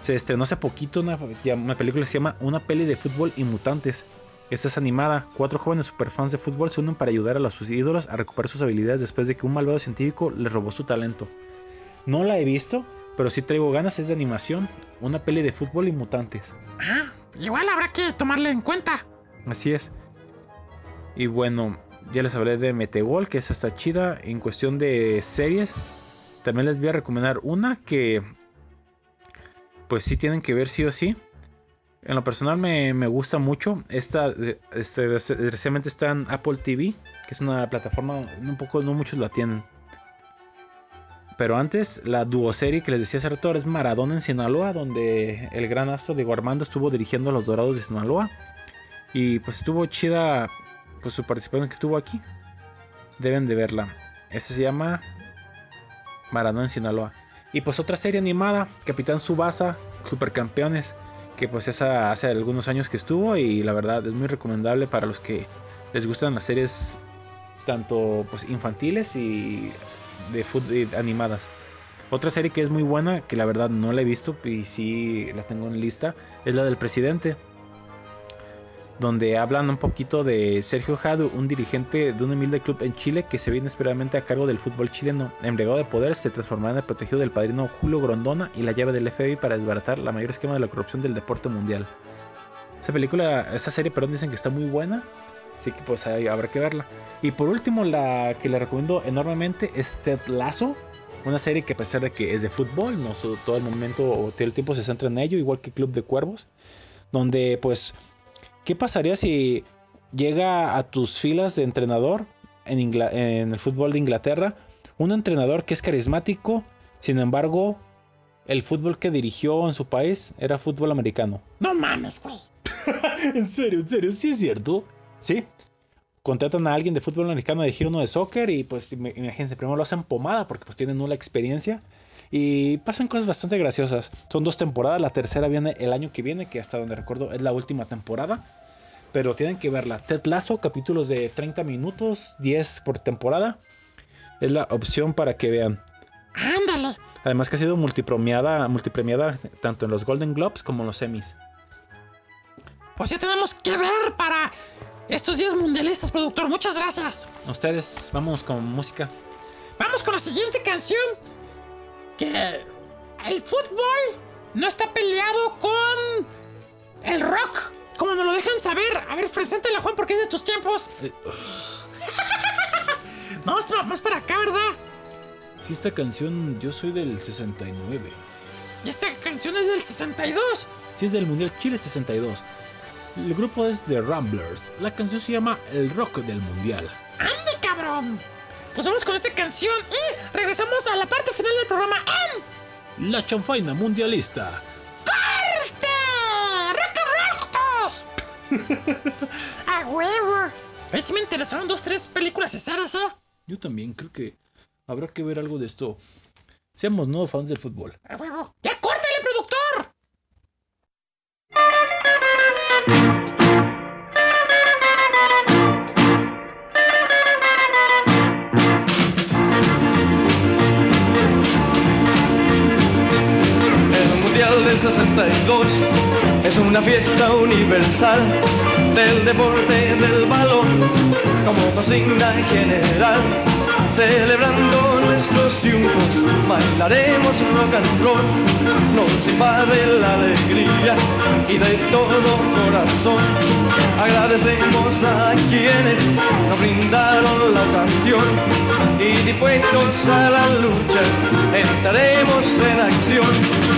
S2: Se estrenó hace poquito una, una película que se llama Una peli de fútbol y mutantes. Esta es animada. Cuatro jóvenes superfans de fútbol se unen para ayudar a los sus ídolos a recuperar sus habilidades después de que un malvado científico les robó su talento. No la he visto, pero sí traigo ganas. Es de animación. Una peli de fútbol y mutantes.
S4: Ah, igual habrá que tomarle en cuenta.
S2: Así es. Y bueno, ya les hablé de Metegol, que es hasta chida. En cuestión de series, también les voy a recomendar una que, pues sí tienen que ver sí o sí. En lo personal me, me gusta mucho. Esta, este, desgraciadamente está en Apple TV, que es una plataforma, un poco, no muchos la tienen. Pero antes, la duoserie que les decía hace rato es Maradona en Sinaloa, donde el gran astro Diego Armando estuvo dirigiendo a los Dorados de Sinaloa. Y pues estuvo chida pues su participación que tuvo aquí. Deben de verla. Esa se llama Maradona en Sinaloa. Y pues otra serie animada, Capitán Subasa, Supercampeones, que pues esa hace algunos años que estuvo y la verdad es muy recomendable para los que les gustan las series tanto pues infantiles y de fútbol animadas. Otra serie que es muy buena, que la verdad no la he visto y sí la tengo en lista, es la del presidente donde hablan un poquito de Sergio Jadu, un dirigente de un humilde club en Chile que se ve inesperadamente a cargo del fútbol chileno. Embriagado de poder, se transformará en el protegido del padrino Julio Grondona y la llave del FBI para desbaratar la mayor esquema de la corrupción del deporte mundial. Esa película, esa serie, perdón, dicen que está muy buena. Así que pues ahí habrá que verla. Y por último, la que le recomiendo enormemente es Ted Lasso. Una serie que a pesar de que es de fútbol, no todo el momento o todo el tiempo se centra en ello, igual que Club de Cuervos. Donde pues ¿Qué pasaría si llega a tus filas de entrenador en, el fútbol de Inglaterra un entrenador que es carismático, sin embargo, el fútbol que dirigió en su país era fútbol americano?
S4: No mames, güey. [LAUGHS]
S2: en serio, en serio, sí es cierto. Sí. Contratan a alguien de fútbol americano a dirigir uno de soccer y pues im- imagínense, primero lo hacen pomada porque pues tienen nula experiencia. Y pasan cosas bastante graciosas. Son dos temporadas, la tercera viene el año que viene, que hasta donde recuerdo es la última temporada. Pero tienen que verla. Ted Lasso, capítulos de 30 minutos, 10 por temporada. Es la opción para que vean.
S4: Ándale.
S2: Además que ha sido multipremiada, multipremiada tanto en los Golden Globes como en los Emmys.
S4: Pues ya tenemos que ver para estos días mundialistas, productor. Muchas gracias.
S2: A Ustedes, vamos con música.
S4: Vamos con la siguiente canción. Que el fútbol no está peleado con el rock. Como nos lo dejan saber. A ver, preséntala, Juan, porque es de tus tiempos. [LAUGHS] No, está más para acá, ¿verdad?
S2: Si esta canción, yo soy del 69.
S4: Y esta canción es del 62.
S2: Si es del Mundial Chile 62. El grupo es The Ramblers. La canción se llama El Rock del Mundial.
S4: ¡Ande, cabrón! Pues vamos con esta canción y regresamos a la parte final del programa en
S2: La chanfaina mundialista.
S4: ¡Corte! ¡Rock [LAUGHS] ¡A huevo! A ver si me interesaron dos, tres películas cesaras, ¿eh?
S2: Yo también creo que habrá que ver algo de esto. Seamos nuevos fans del fútbol.
S4: ¡A huevo! ¡Ya
S11: 62 es una fiesta universal del deporte del balón como consigna general. Celebrando nuestros triunfos, bailaremos rock and roll. Nos invade la alegría y de todo corazón agradecemos a quienes nos brindaron la ocasión y dispuestos a la lucha entraremos en acción.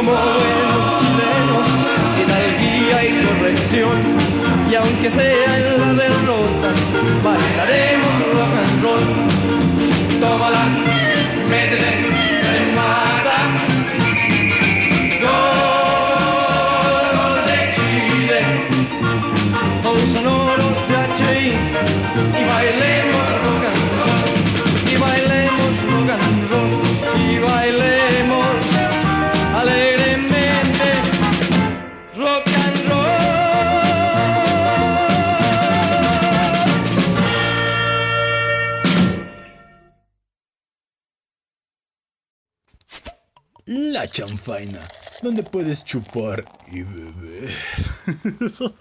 S11: como buenos chilenos hidalguía y corrección. Y aunque sea en la derrota, bailaremos rock and roll. Tómala, métete,
S2: La chanfaina, donde puedes chupar y beber. [LAUGHS]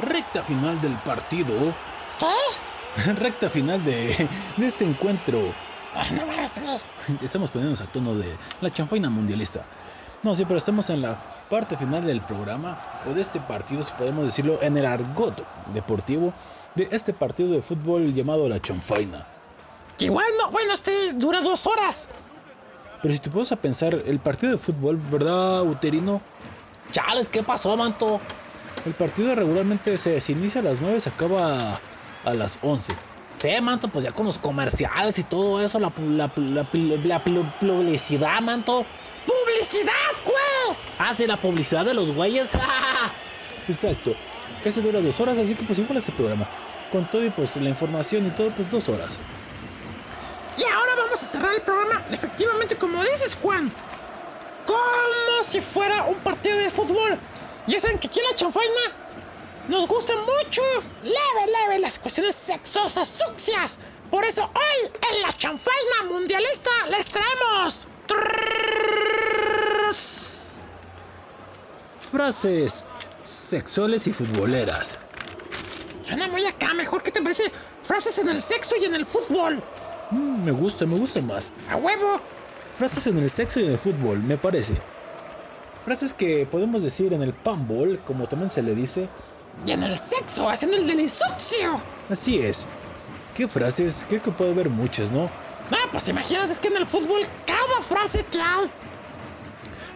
S2: Recta final del partido.
S4: ¿Qué? [LAUGHS]
S2: Recta final de, de este encuentro. Estamos poniéndonos a tono de la chanfaina mundialista. No, sí, pero estamos en la parte final del programa, o de este partido, si podemos decirlo, en el argot deportivo, de este partido de fútbol llamado la chanfaina.
S4: Que igual no, bueno, este dura dos horas.
S2: Pero si te pones a pensar, el partido de fútbol, ¿verdad, Uterino?
S6: Chales, ¿qué pasó, manto?
S2: El partido regularmente se, se inicia a las 9 se acaba a las 11.
S6: Sí, manto, pues ya con los comerciales y todo eso, la, pu- la, pu- la, pu- la pu- publicidad, manto.
S4: ¡Publicidad, güey!
S6: Ah, sí, la publicidad de los güeyes. [LAUGHS]
S2: Exacto. Casi dura dos horas, así que pues igual este programa. Con todo y pues la información y todo, pues dos horas.
S4: Y ahora vamos a cerrar el programa, efectivamente, como dices, Juan. como si fuera un partido de fútbol. Ya saben que aquí en la chanfaina nos gustan mucho, leve, leve, las cuestiones sexosas, sucias. Por eso hoy en la chanfaina mundialista les traemos
S2: Frases sexuales y futboleras.
S4: Suena muy acá, mejor que te parece frases en el sexo y en el fútbol.
S2: Me gusta, me gusta más.
S4: A huevo.
S2: Frases en el sexo y en el fútbol, me parece. Frases que podemos decir en el panball, como también se le dice.
S4: Y en el sexo, haciendo el delisuccio.
S2: Así es. ¿Qué frases? Creo que puede haber muchas, ¿no?
S4: Ah, pues imagínate, es que en el fútbol cada frase hay.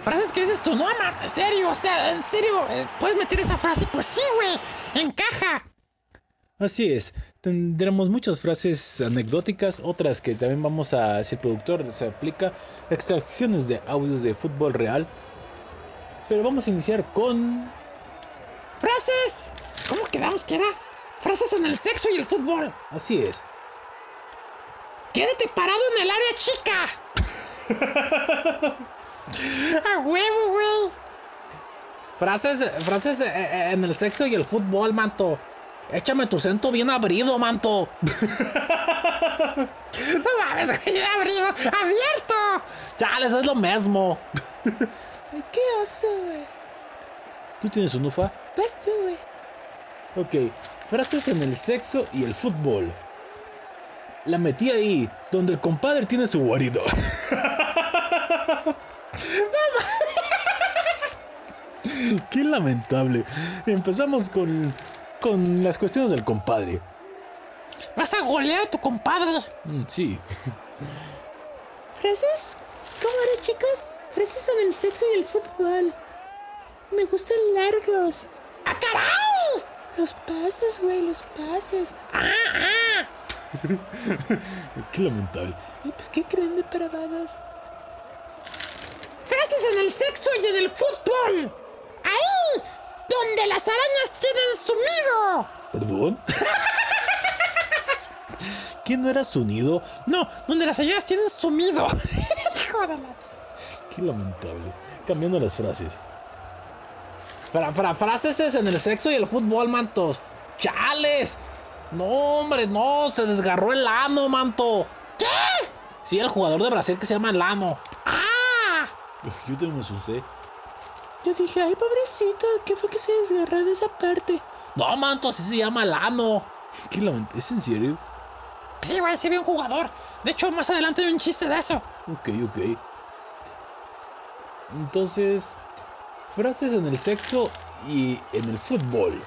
S4: Frases que dices tú, no, ma, en serio, o sea, en serio, eh, puedes meter esa frase, pues sí, güey, encaja.
S2: Así es, tendremos muchas frases anecdóticas, otras que también vamos a, si el productor se aplica, extracciones de audios de fútbol real. Pero vamos a iniciar con...
S4: Frases. ¿Cómo quedamos que era? Frases en el sexo y el fútbol.
S2: Así es.
S4: Quédate parado en el área chica. [LAUGHS] A huevo, güey.
S6: Frases, frases eh, eh, en el sexo y el fútbol, manto. Échame tu centro bien abrido, manto. [LAUGHS]
S4: No mames, [LAUGHS] güey, abrido, abierto.
S6: Chales, es lo mismo.
S4: ¿Qué hace, güey?
S2: ¿Tú tienes un ufa?
S4: Ves tú, güey.
S2: Ok, frases en el sexo y el fútbol. La metí ahí, donde el compadre tiene su guarido. [LAUGHS] Qué lamentable. Empezamos con, con las cuestiones del compadre.
S4: Vas a golear a tu compadre.
S2: Mm, sí.
S12: ¿Frases? ¿Cómo era, chicos? Frases en el sexo y el fútbol. Me gustan largos.
S4: ¡Ah, caray!
S12: Los pases, güey, los pases.
S4: ¡Ah, ah! [LAUGHS]
S2: Qué lamentable.
S12: Y pues, ¿qué creen de parabadas?
S4: Frases en el sexo y en el fútbol. Ahí, donde las arañas tienen sumido.
S2: ¿Perdón? [LAUGHS] ¿Quién no era sonido?
S4: No, donde las arañas tienen [LAUGHS] de la...
S2: Qué lamentable. Cambiando las frases.
S6: Fra, fra, frases es en el sexo y el fútbol, mantos. ¡Chales! No, hombre, no, se desgarró el ano, manto.
S4: ¿Qué?
S6: Sí, el jugador de Brasil que se llama Lano.
S4: ¡Ah!
S2: Yo también me asusté.
S12: Yo dije, ay, pobrecito, ¿qué fue que se desgarró de esa parte?
S6: No, manto, así se llama Lano. [LAUGHS]
S2: Qué lamentable. ¿Es en serio?
S4: Sí, güey, sí vi un jugador. De hecho, más adelante hay un chiste de eso.
S2: Ok, ok. Entonces, frases en el sexo y en el fútbol.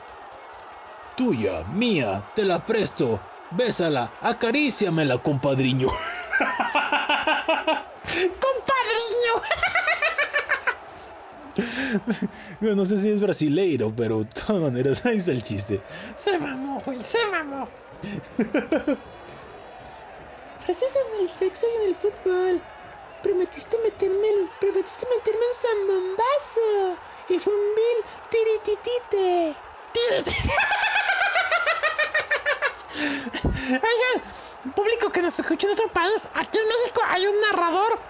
S2: Tuya, mía, te la presto. Bésala, acaríciamela, compadriño. [LAUGHS]
S4: ¡Compadriño! [LAUGHS]
S2: no sé si es brasileiro, pero de todas maneras, ahí está el chiste.
S4: Se mamó, güey, se mamó.
S12: Frases en el sexo y en el fútbol. Prometiste meterme, el- prometiste meterme en San Bombazo. Y fue un vil tirititite.
S4: Oigan, público que nos escucha en otro país, aquí en México hay un narrador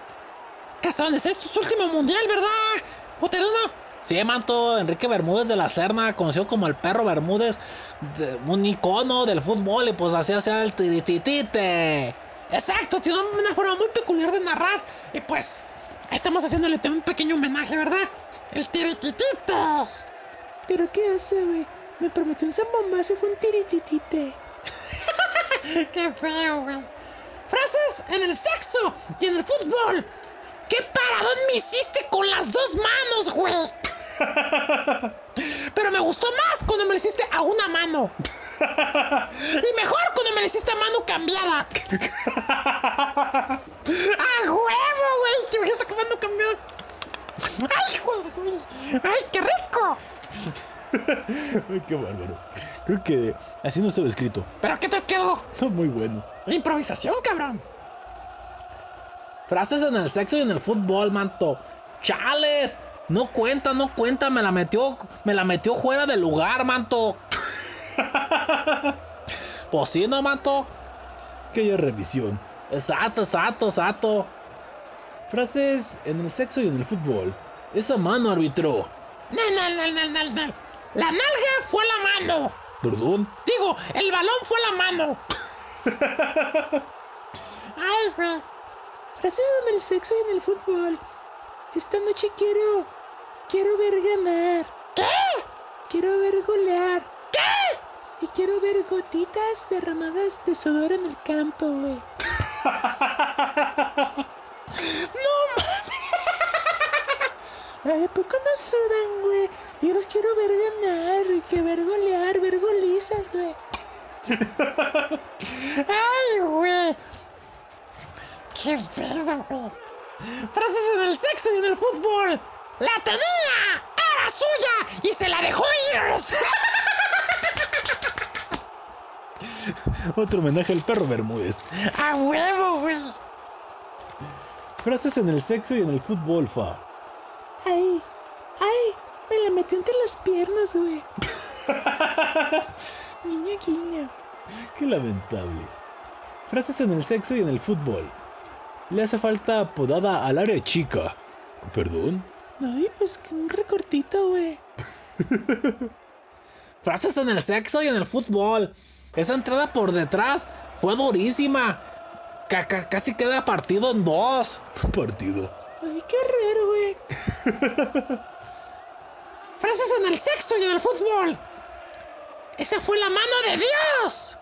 S4: que hasta donde es su último mundial, ¿verdad? Uteruno.
S6: Sí, manto, Enrique Bermúdez de la Serna, conocido como el perro Bermúdez, de- un icono del fútbol, y pues así hacía el tirititite.
S4: Exacto, tiene una forma muy peculiar de narrar. Y pues, estamos haciéndole un pequeño homenaje, ¿verdad? El tirititite.
S12: ¿Pero qué hace, güey? Me prometió un San Bombazo y fue un tirititite. [LAUGHS]
S4: Qué feo, güey. Frases en el sexo y en el fútbol. ¿Qué paradón me hiciste con las dos manos, güey? [LAUGHS] Pero me gustó más cuando me lo hiciste a una mano. [LAUGHS] Y mejor cuando me lo hiciste a mano cambiada. ¡A huevo, güey! Te ves a mano cambiada. ¡Ay, güey! ¡Ay, qué rico! [LAUGHS]
S2: Ay, qué bárbaro. Creo que así no estaba escrito.
S4: ¿Pero qué te quedó?
S2: No, [LAUGHS] muy bueno.
S4: La improvisación, cabrón.
S6: Frases en el sexo y en el fútbol, manto. ¡Chales! No cuenta, no cuenta, me la metió, me la metió fuera del lugar, manto. [LAUGHS] pues sí, no, manto.
S2: Que haya revisión.
S6: Exacto, exacto, exacto.
S2: Frases en el sexo y en el fútbol. Esa mano, árbitro.
S4: No, no, no, no, no, no. La nalga fue la mano.
S2: Perdón.
S4: Digo, el balón fue la mano.
S12: Ay, güey. Frases en el sexo y en el fútbol. Esta noche quiero. Quiero ver ganar.
S4: ¿Qué?
S12: Quiero ver golear. ¿Qué? Y quiero ver gotitas derramadas de sudor en el campo, güey. [LAUGHS]
S4: No mames.
S12: Ay, ¿a poco no sudan, güey? Yo los quiero ver ganar, que ver golear, ver golizas, güey. [LAUGHS]
S4: Ay, güey. Qué pedo, güey. Frases en el sexo y en el fútbol. La tenía, era suya y se la dejó ir. [LAUGHS]
S2: Otro homenaje al perro Bermúdez.
S4: A huevo, güey.
S2: Frases en el sexo y en el fútbol, fa.
S12: Ay, ay, me la metió entre las piernas, güey. [LAUGHS] Niño, guiño.
S2: Qué lamentable. Frases en el sexo y en el fútbol. Le hace falta podada al área chica. ¿Perdón?
S12: Ay, pues que un recortito, güey. [LAUGHS]
S6: Frases en el sexo y en el fútbol. Esa entrada por detrás fue durísima. Ca- ca- casi queda partido en dos. [LAUGHS]
S2: Partido.
S12: Ay, qué raro, güey.
S4: Frases en el sexo y en el fútbol. Esa fue la mano de Dios.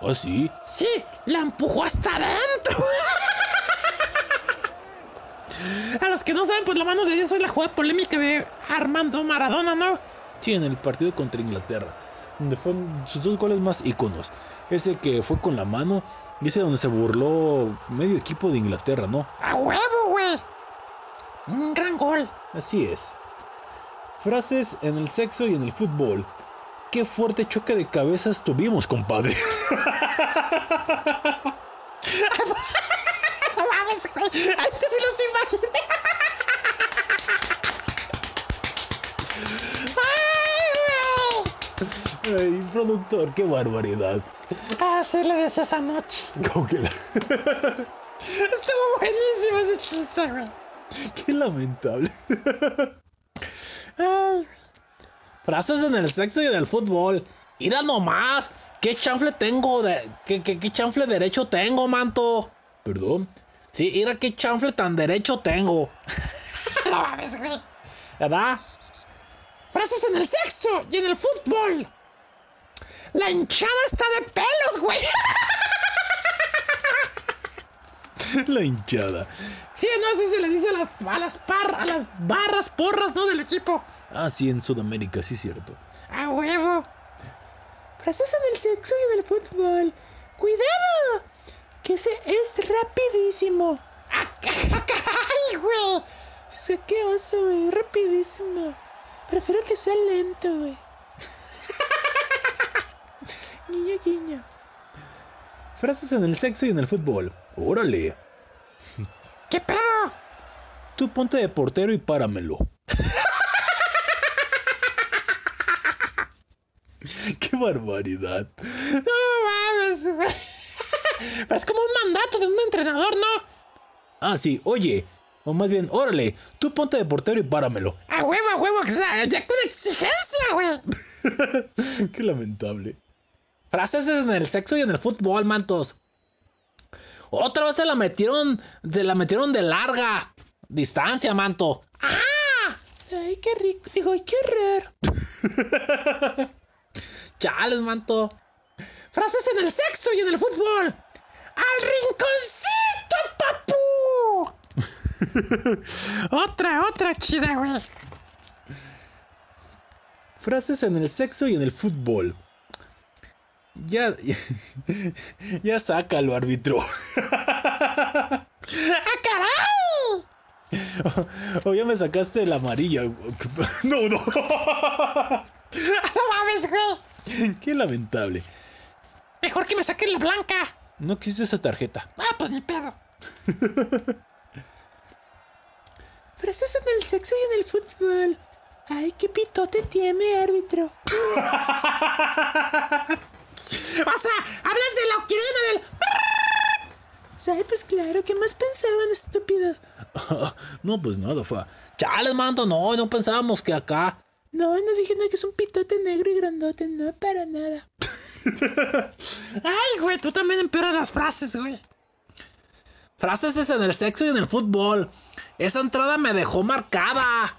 S2: ¿Ah, sí?
S4: Sí, la empujó hasta adentro. A los que no saben, pues la mano de Dios es la jugada polémica de Armando Maradona, ¿no?
S2: Sí, en el partido contra Inglaterra. Donde fueron sus dos goles más íconos. Ese que fue con la mano y ese donde se burló medio equipo de Inglaterra, ¿no?
S4: A huevo, güey. Un gran gol.
S2: Así es. Frases en el sexo y en el fútbol. Qué fuerte choque de cabezas tuvimos, compadre. [LAUGHS]
S4: No mames, güey. Ay, te los imaginé. [LAUGHS] Ay, güey.
S2: Ay, productor, qué barbaridad.
S4: Ah, sí, le des esa noche.
S2: ¿Cómo que la- [LAUGHS]
S4: Estuvo buenísimo ese chiste, güey. [LAUGHS]
S2: Qué lamentable. [LAUGHS]
S6: Frases en el sexo y en el fútbol. Mira nomás. ¿Qué chanfle tengo? De, ¿qué, qué, qué chanfle derecho tengo, manto?
S2: ¿Perdón?
S6: Sí, mira qué chanfle tan derecho tengo. [LAUGHS]
S4: No mames, güey.
S6: ¿Verdad?
S4: Frases en el sexo y en el fútbol. La hinchada está de pelos, güey. [LAUGHS]
S2: La hinchada.
S4: Sí, no si se le dice a las, a las, par- a las barras porras, ¿no? Del equipo.
S2: Ah, sí, en Sudamérica, sí, cierto.
S4: A huevo.
S12: Frases en el sexo y en el fútbol. ¡Cuidado! Que ese es rapidísimo.
S4: ¡Ay, güey!
S12: Sé qué oso, güey. Rapidísimo. Prefiero que sea lento, güey. [LAUGHS] Guiño, guiño.
S2: Frases en el sexo y en el fútbol. Órale.
S4: ¿Qué pedo?
S2: Tú ponte de portero y páramelo. [LAUGHS] Qué barbaridad.
S4: No mames. [LAUGHS] Pero es como un mandato de un entrenador, ¿no?
S2: Ah, sí, oye. O más bien, órale, tú ponte de portero y páramelo.
S4: A huevo, a huevo, ya con exigencia, güey. [LAUGHS]
S2: Qué lamentable.
S6: Frases en el sexo y en el fútbol, mantos. Otra vez se la metieron, se la metieron de larga distancia, manto.
S12: Ay, qué rico. Digo, ay, qué raro. [LAUGHS]
S6: Chales, manto.
S4: Frases en el sexo y en el fútbol. ¡Al rinconcito, papu! [LAUGHS] otra, otra chida, güey.
S2: Frases en el sexo y en el fútbol. Ya, ya, [LAUGHS] ya sácalo, árbitro. [LAUGHS]
S4: ¡Ah, caray!
S2: O ya me sacaste la amarilla. [LAUGHS] No, no.
S4: ¡No mames, güey!
S2: Qué lamentable.
S4: Mejor que me saquen la blanca.
S2: No existe esa tarjeta.
S4: Ah, pues ni pedo.
S12: Frases en el sexo y en el fútbol. Ay, qué pitote tiene, árbitro.
S4: O sea, hablas de la oquirina del.
S12: Ay, pues claro, ¿qué más pensaban, estúpido? estúpidas. [LAUGHS]
S2: no, pues nada, fue. Chales, manto, no, no pensábamos que acá.
S12: No, no dije nada que es un pitote negro y grandote, no para nada. [LAUGHS]
S4: Ay, güey, tú también empeoras las frases, güey.
S2: Frases es en el sexo y en el fútbol. Esa entrada me dejó marcada.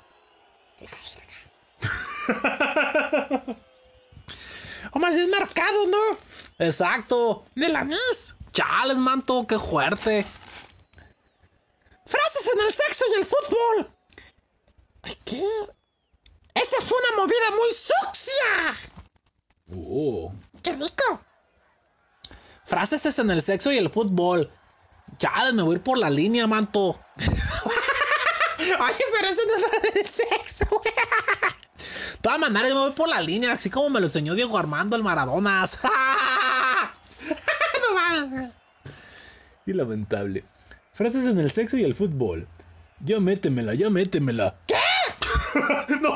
S2: [LAUGHS]
S4: O más bien marcado, ¿no?
S2: Exacto.
S4: De la NIS.
S2: Chales, manto, qué fuerte.
S4: Frases en el sexo y el fútbol. ¿Qué? Esa fue una movida muy sucia.
S2: Oh.
S4: ¡Qué rico!
S2: Frases es en el sexo y el fútbol. Chales, me voy a ir por la línea, manto. [LAUGHS]
S4: Oye, pero eso no es para el sexo,
S2: todas maneras, yo me voy por la línea, así como me lo enseñó Diego Armando el Maradonas. [LAUGHS]
S4: no mames, güey.
S2: Y lamentable. Frases en el sexo y el fútbol. Ya métemela, ya métemela.
S4: ¿Qué? [LAUGHS]
S2: no,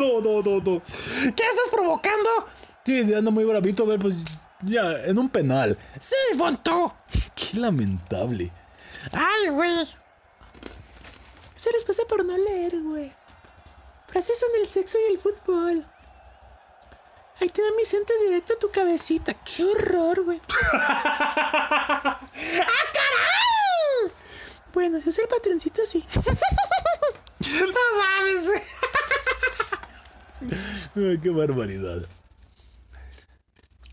S2: no, no, no, no.
S4: ¿Qué estás provocando?
S2: Sí, ando muy bravito, a ver, pues ya, en un penal.
S4: Sí, Bonto.
S2: Qué lamentable.
S4: Ay, güey.
S12: Se les pasa por no leer, güey. Frases en el sexo y el fútbol. Ahí te da mi centro directo a tu cabecita. ¡Qué horror, güey! [LAUGHS]
S4: ¡Ah, caray!
S12: Bueno, ese es el patroncito así. [LAUGHS]
S4: no mames, güey.
S2: Qué barbaridad.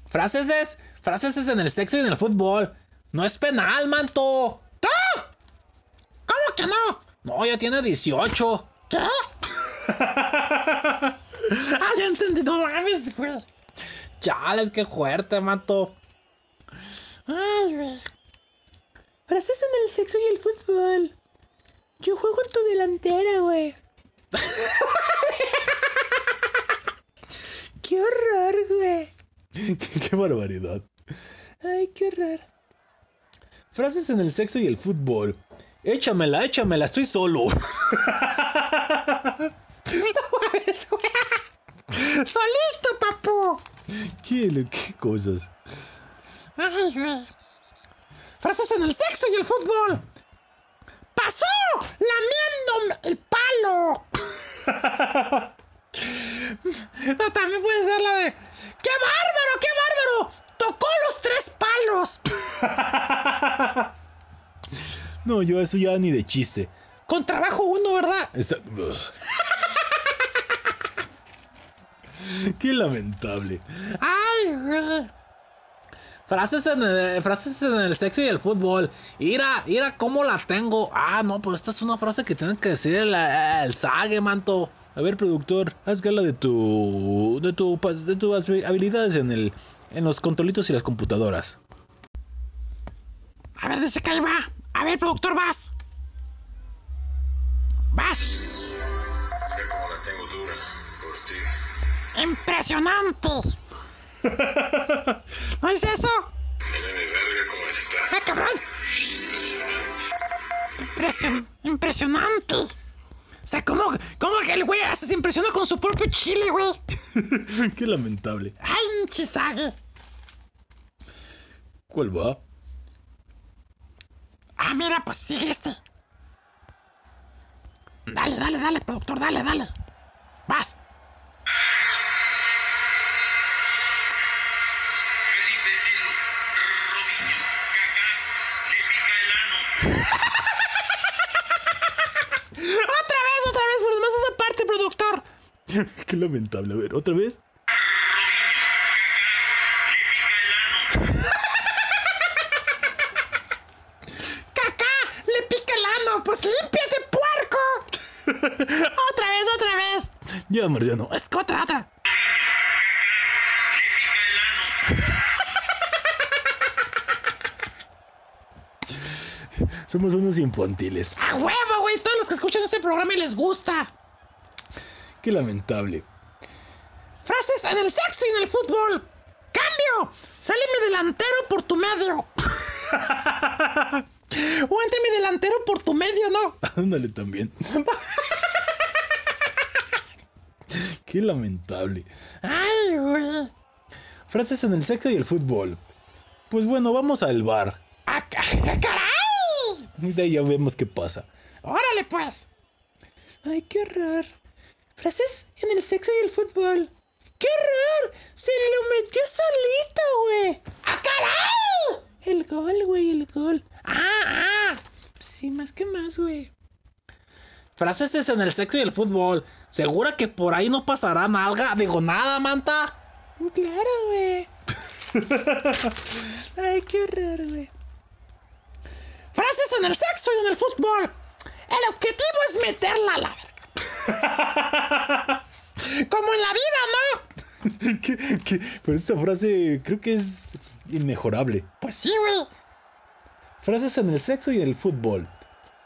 S2: Frases es. Frases es en el sexo y en el fútbol. No es penal, manto.
S4: ¡No! ¿Cómo que no?
S2: No, ya tiene 18.
S4: ¿Qué? [LAUGHS] ah, ya entendí. No mames, güey.
S2: Chales, qué fuerte.
S4: Ay, güey.
S12: Frases en el sexo y el fútbol. Yo juego en tu delantera, güey. [LAUGHS] ¡Qué horror, güey! [LAUGHS]
S2: qué barbaridad.
S12: Ay, qué horror.
S2: Frases en el sexo y el fútbol. Échamela, échamela, estoy solo. [LAUGHS]
S4: Solito, papu.
S2: ¿Qué, qué cosas?
S4: Ay, güey. Frases en el sexo y el fútbol. ¡Pasó! ¡Lamiendo el palo! [LAUGHS] no, también puede ser la de. ¡Qué bárbaro, qué bárbaro! ¡Tocó los tres palos! [LAUGHS]
S2: no, yo eso ya ni de chiste.
S4: Con trabajo uno, ¿verdad? [LAUGHS]
S2: Qué lamentable.
S4: ¡Ay!
S2: Frases en, el, frases en el sexo y el fútbol. Ira, ira, ¿cómo la tengo? Ah, no, pues esta es una frase que tiene que decir el, el sague, manto. A ver, productor, haz gala de tu. de tu pas- de tus habilidades en el. en los controlitos y las computadoras.
S4: A ver, que ahí va. A ver, productor, vas. Vas. Impresionante. [LAUGHS] ¿No es eso?
S13: Mira mi verga cómo está.
S4: ¡Ah, cabrón! Impresion- impresionante. O sea, ¿cómo, cómo que el güey hasta se impresiona con su propio chile, güey? [LAUGHS]
S2: Qué lamentable.
S4: ¡Ay, un chisague!
S2: ¿Cuál va?
S4: Ah, mira, pues sigue este. Dale, dale, dale, productor, dale, dale. Vas. Parte, productor. [LAUGHS]
S2: Qué lamentable. A ver, otra vez. [LAUGHS]
S4: ¡Cacá! ¡Le pica el ano! ¡Pues límpiate, puerco! [LAUGHS] otra vez, otra vez.
S2: Ya, Marciano.
S4: Es que otra, otra.
S2: Somos unos infantiles.
S4: ¡A huevo, güey! Todos los que escuchan este programa y les gusta.
S2: Qué lamentable.
S4: Frases en el sexo y en el fútbol. ¡Cambio! Sale mi delantero por tu medio. [LAUGHS] o entre mi delantero por tu medio, ¿no?
S2: Ándale también. [LAUGHS] Qué lamentable.
S4: Ay, güey.
S2: Frases en el sexo y el fútbol. Pues bueno, vamos al bar.
S4: ¡Ah, ca- caray!
S2: Y de ahí ya vemos qué pasa.
S4: Órale, pues.
S12: Ay, qué horror. Frases en el sexo y el fútbol. ¡Qué horror! Se lo metió solito, güey.
S4: ¡Ah, caray!
S12: El gol, güey, el gol. Ah, ah. Sí, más que más, güey.
S6: Frases en el sexo y el fútbol. ¿Segura que por ahí no pasará nalga? Digo, nada, manta.
S12: Claro, güey. [LAUGHS] Ay, qué horror, güey.
S4: Frases en el sexo y en el fútbol. El objetivo es meterla a la verga. [LAUGHS] Como en la vida, ¿no? [LAUGHS]
S2: ¿Qué- qué? Pero esta frase creo que es inmejorable.
S4: Pues sí, güey.
S2: Frases en el sexo y en el fútbol.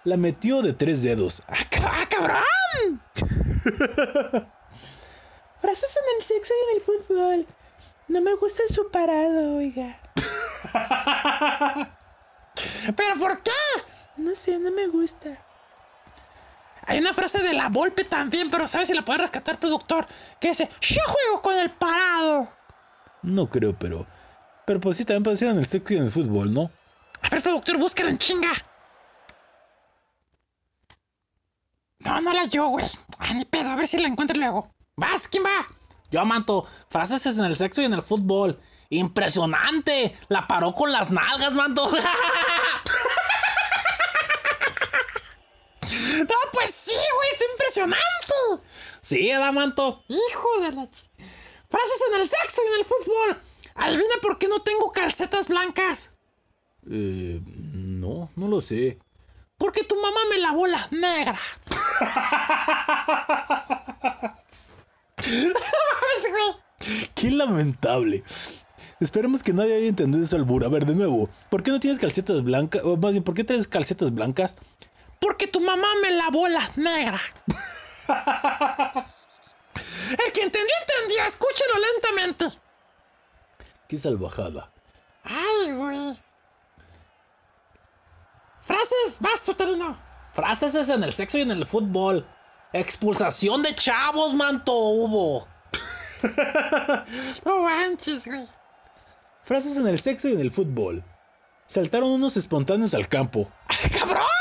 S2: La metió de tres dedos.
S4: ¡Ah, cabrón! [LAUGHS]
S12: Frases en el sexo y en el fútbol. No me gusta su parado, oiga.
S4: ¿Pero por qué?
S12: No sé, no me gusta.
S4: Hay una frase de la Volpe también, pero ¿sabes si la puede rescatar, productor? Que dice, yo juego con el parado.
S2: No creo, pero. Pero pues sí, también puede ser en el sexo y en el fútbol, ¿no?
S4: A ver, productor, búscala en chinga. No, no la yo, güey. Ah, ni pedo, a ver si la encuentro luego. ¿Vas? ¿Quién va?
S6: Yo, manto. Frases en el sexo y en el fútbol. ¡Impresionante! La paró con las nalgas, manto. [LAUGHS]
S4: No, pues sí, güey, está impresionante.
S6: sí, ¿verdad, manto?
S4: Hijo de la... ch- Frases en el sexo y en el fútbol. Adivina por qué no tengo calcetas blancas.
S2: Eh. No, no lo sé.
S4: Porque tu mamá me lavó la negra. [LAUGHS] [LAUGHS] Mames, güey.
S2: Qué lamentable. Esperemos que nadie haya entendido eso albur. A ver, de nuevo. ¿Por qué no tienes calcetas blancas? O más bien, ¿por qué traes calcetas blancas?
S4: Porque tu mamá me lavó la negra. El que entendió, entendió. Escúchalo lentamente.
S2: Qué salvajada.
S4: Ay, güey. Frases, vas, Soterino.
S6: Frases en el sexo y en el fútbol. Expulsación de chavos, manto, hubo. [LAUGHS]
S4: No manches, güey.
S2: Frases en el sexo y en el fútbol. Saltaron unos espontáneos al campo.
S4: ¡Cabrón!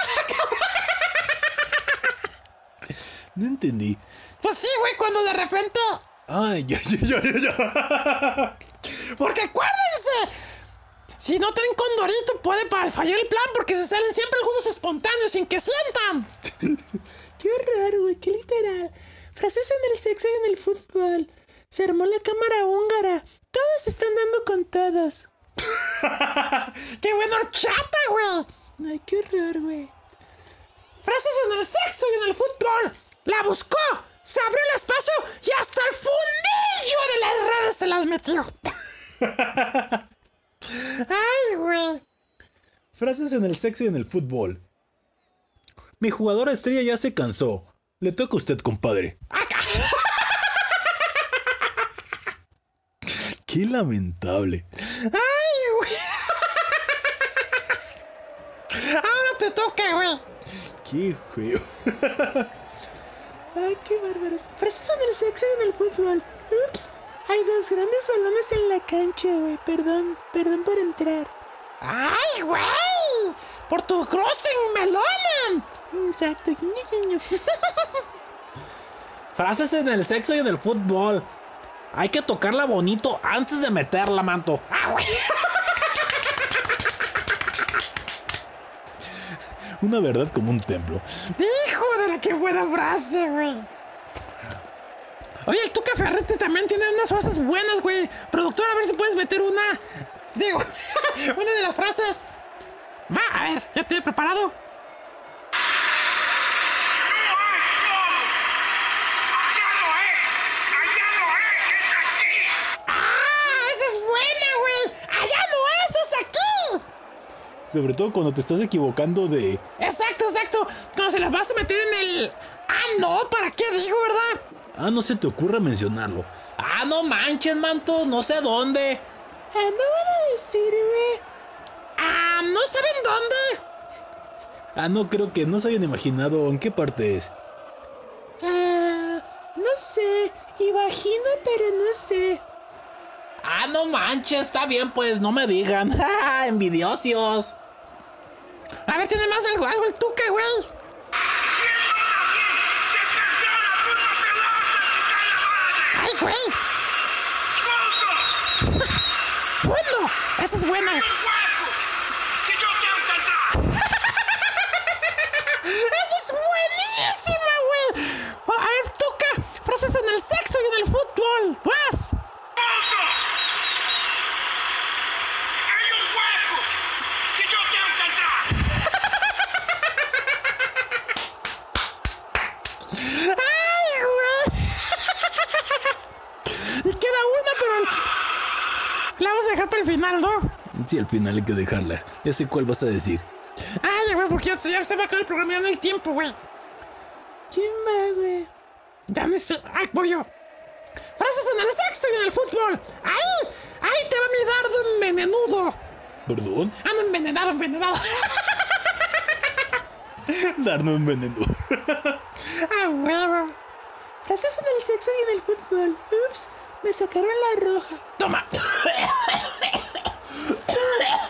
S2: No entendí.
S4: Pues sí, güey, cuando de repente.
S2: Ay, ya, ya, ya, ya.
S4: Porque acuérdense. Si no traen condorito, puede fallar el plan porque se salen siempre algunos espontáneos sin que sientan. [LAUGHS]
S12: Qué horror, güey, qué literal. Frases en el sexo y en el fútbol. Se armó la cámara húngara. Todos están dando con todos. [LAUGHS]
S4: ¡Qué buena horchata, güey!
S12: Ay, qué horror, güey.
S4: Frases en el sexo y en el fútbol. La buscó, se abrió el espacio y hasta el fundillo de las redes se las metió. [LAUGHS] Ay, güey.
S2: Frases en el sexo y en el fútbol. Mi jugadora estrella ya se cansó. Le toca a usted, compadre. [LAUGHS] Qué lamentable.
S4: Ay, güey. Ahora te toca, güey.
S2: Qué feo. [LAUGHS]
S12: Ay, qué bárbaros. Frases en el sexo y en el fútbol. Ups. Hay dos grandes balones en la cancha, güey. Perdón, perdón por entrar.
S4: ¡Ay, güey! ¡Por tu crossing melón!
S12: Exacto. Guiño, [LAUGHS] guiño.
S6: Frases en el sexo y en el fútbol. Hay que tocarla bonito antes de meterla, manto.
S4: ¡Ah, güey! [LAUGHS]
S2: Una verdad como un templo.
S4: ¡Hijo de la qué buena frase, güey! Oye, el Tuca Ferrete también tiene unas frases buenas, güey. Productor, a ver si puedes meter una. Digo, [LAUGHS] una de las frases. Va, a ver, ya te he preparado. ¡Ah! ¡Esa es buena, güey! ¡Allá no es, es aquí!
S2: Sobre todo cuando te estás equivocando de.
S4: Exacto, exacto. Cuando se las vas a meter en el. Ah, no, ¿para qué digo, verdad?
S2: Ah, no se te ocurra mencionarlo.
S6: Ah, no manches, manto. No sé dónde.
S12: Ah, no van a decir, güey.
S4: Ah, ¿no saben dónde?
S2: Ah, no creo que no se hayan imaginado en qué parte es.
S12: Ah, no sé. Imagino, pero no sé.
S6: Ah, no manches. Está bien, pues. No me digan. [LAUGHS] Ah, Envidiosos.
S4: A ver, tiene más algo, algo el tuca, güey. Ay, güey. [LAUGHS] bueno, esa es buena. [LAUGHS] ¡Esa es buenísima, güey! A ver, tuca, frases en el sexo y en el fútbol. ¡Vas! Y queda una, pero la vamos a dejar para el final, ¿no?
S2: Sí, al final hay que dejarla. Ya sé cuál vas a decir.
S4: Ay, güey, porque ya, ya se va a acabar el programa, ya no hay tiempo, güey.
S12: ¿Quién va, güey?
S4: Ya me sé. Ay, voy yo. Frases en el sexo y en el fútbol. ¡Ahí! ¡Ahí te va mi dardo envenenudo!
S2: ¿Perdón?
S4: Ah, no, envenenado, envenenado. [LAUGHS]
S2: Darnos un veneno.
S4: ¡Ah, huevo!
S12: Frases en el sexo y en el fútbol. Ups, me sacaron la roja.
S4: ¡Toma!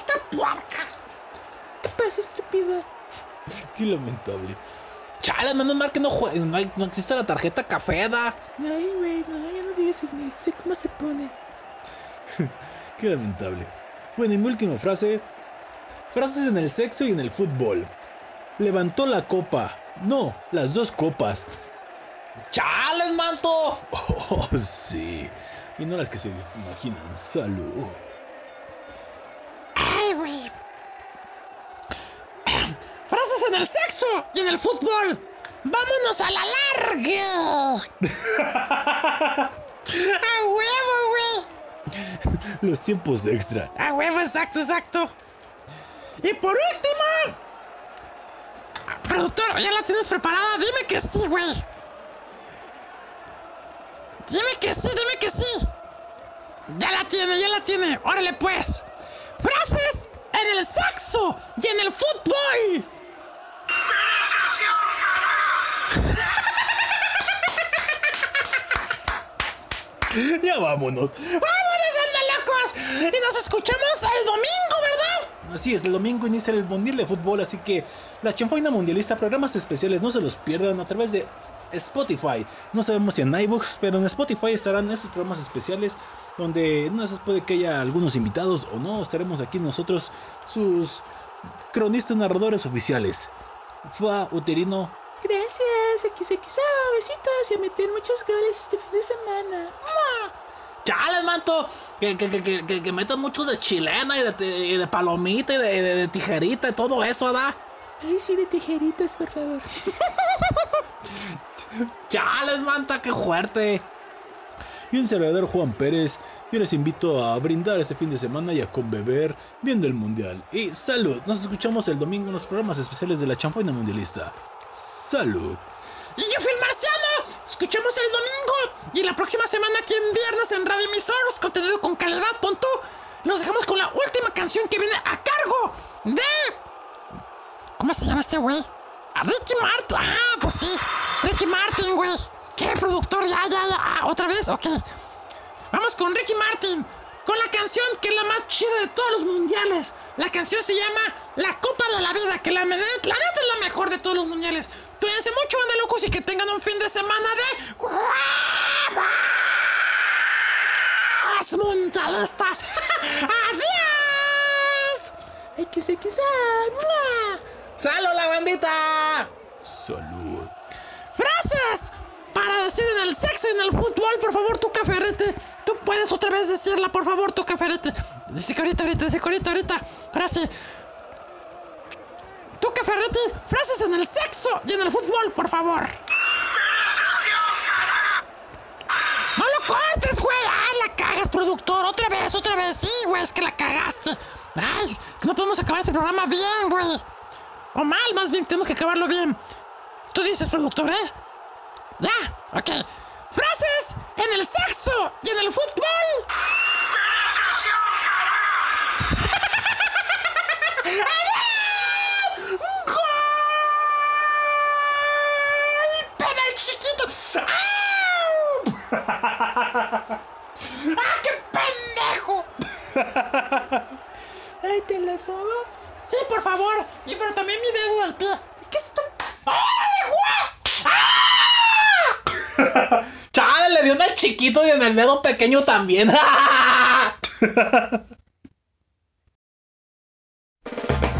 S12: ¡Qué puerca! ¿Qué pasa, estúpida?
S2: Qué lamentable. Chale, menos mal que no, jue- no, hay- no existe la tarjeta cafeda.
S12: Ay, güey, no, ya no digas sé cómo se pone. [LAUGHS]
S2: Qué lamentable. Bueno, y mi última frase. Frases en el sexo y en el fútbol. Levantó la copa. No, las dos copas. ¡Chales, manto! [LAUGHS] Oh, sí. Y no las que se imaginan. Salud.
S4: ¡Ay, güey! [CLEARS THROAT] Frases en el sexo y en el fútbol. ¡Vámonos a la larga! [LAUGHS] ¡A huevo, güey!
S2: Los tiempos extra.
S4: ¡A huevo, exacto, exacto! Y por último... Productor, ¿ya la tienes preparada? Dime que sí, güey. Dime que sí, dime que sí. Ya la tiene, ya la tiene. Órale, pues. Frases en el sexo y en el fútbol. [LAUGHS]
S2: Ya vámonos.
S4: ¡Vámonos, anda locos! Y nos escuchamos el domingo, ¿verdad?
S2: Así es, el domingo inicia el Mundial de Fútbol, así que la Chanfaina Mundialista, programas especiales, no se los pierdan a través de Spotify. No sabemos si en iBooks, pero en Spotify estarán esos programas especiales donde no se puede que haya algunos invitados o no. Estaremos aquí nosotros, sus cronistas narradores oficiales. Fua, Uterino,
S12: Gracias, quiso, besitos y a meter muchos goles este fin de semana. ¡Mua!
S6: Chale, manto. Que, que, que, que, que, que metan muchos de chilena y de, y de palomita y de, de, de tijerita y todo eso, ¿verdad?
S12: Ay, sí, de tijeritas, por favor. [LAUGHS]
S6: Chales, manta, qué fuerte.
S2: y un servidor Juan Pérez. Yo les invito a brindar este fin de semana y a conbeber viendo el Mundial. Y salud, nos escuchamos el domingo en los programas especiales de la Chanfaina Mundialista. Salud.
S4: Y yo fui el marciano. Escuchamos el domingo. Y la próxima semana aquí en viernes en Radio Emisores. Contenido con calidad, punto. Nos dejamos con la última canción que viene a cargo de. ¿Cómo se llama este güey? A Ricky Martin. Ah, pues sí. Ricky Martin, güey. ¿Qué productor? Ya, ya, ya. Ah, ¿Otra vez? Ok. Vamos con Ricky Martin. Con la canción que es la más chida de todos los mundiales. La canción se llama La Copa de la Vida. Que la, neta es la mejor de todos los mundiales. Cuídense mucho, banda locos, y que tengan un fin de semana de. ¡Huevos mundialistas! [LAUGHS] ¡Adiós!
S12: Quiso.
S6: ¡Salud, la bandita!
S2: Salud.
S4: ¡Frases! Para decir en el sexo y en el fútbol, por favor, tu caferete. Tú puedes otra vez decirla, por favor, tu caferete. Dice que ahorita, ahorita, dice que ahorita, ahorita. Frase. Tu caferete. Frases en el sexo y en el fútbol, por favor. No lo cortes, güey. Ay, la cagas, productor. Otra vez, otra vez. Sí, güey, es que la cagaste. Ay, no podemos acabar este programa bien, güey. O mal, más bien, tenemos que acabarlo bien. ¿Tú dices, productor, eh? Ya, ok. Frases en el sexo y en el fútbol. [LAUGHS] ¡Adiós! ¡Golpe del chiquito! ¡Ah! [LAUGHS] ¡Ah, qué pendejo! [LAUGHS]
S12: ¡Ay, te lo sobo!
S4: Sí, por favor. Y pero también mi dedo del pie. ¿Qué es esto? ¡Ah! [LAUGHS]
S6: Chale, le dio en el chiquito y en el dedo pequeño también. [LAUGHS] [LAUGHS]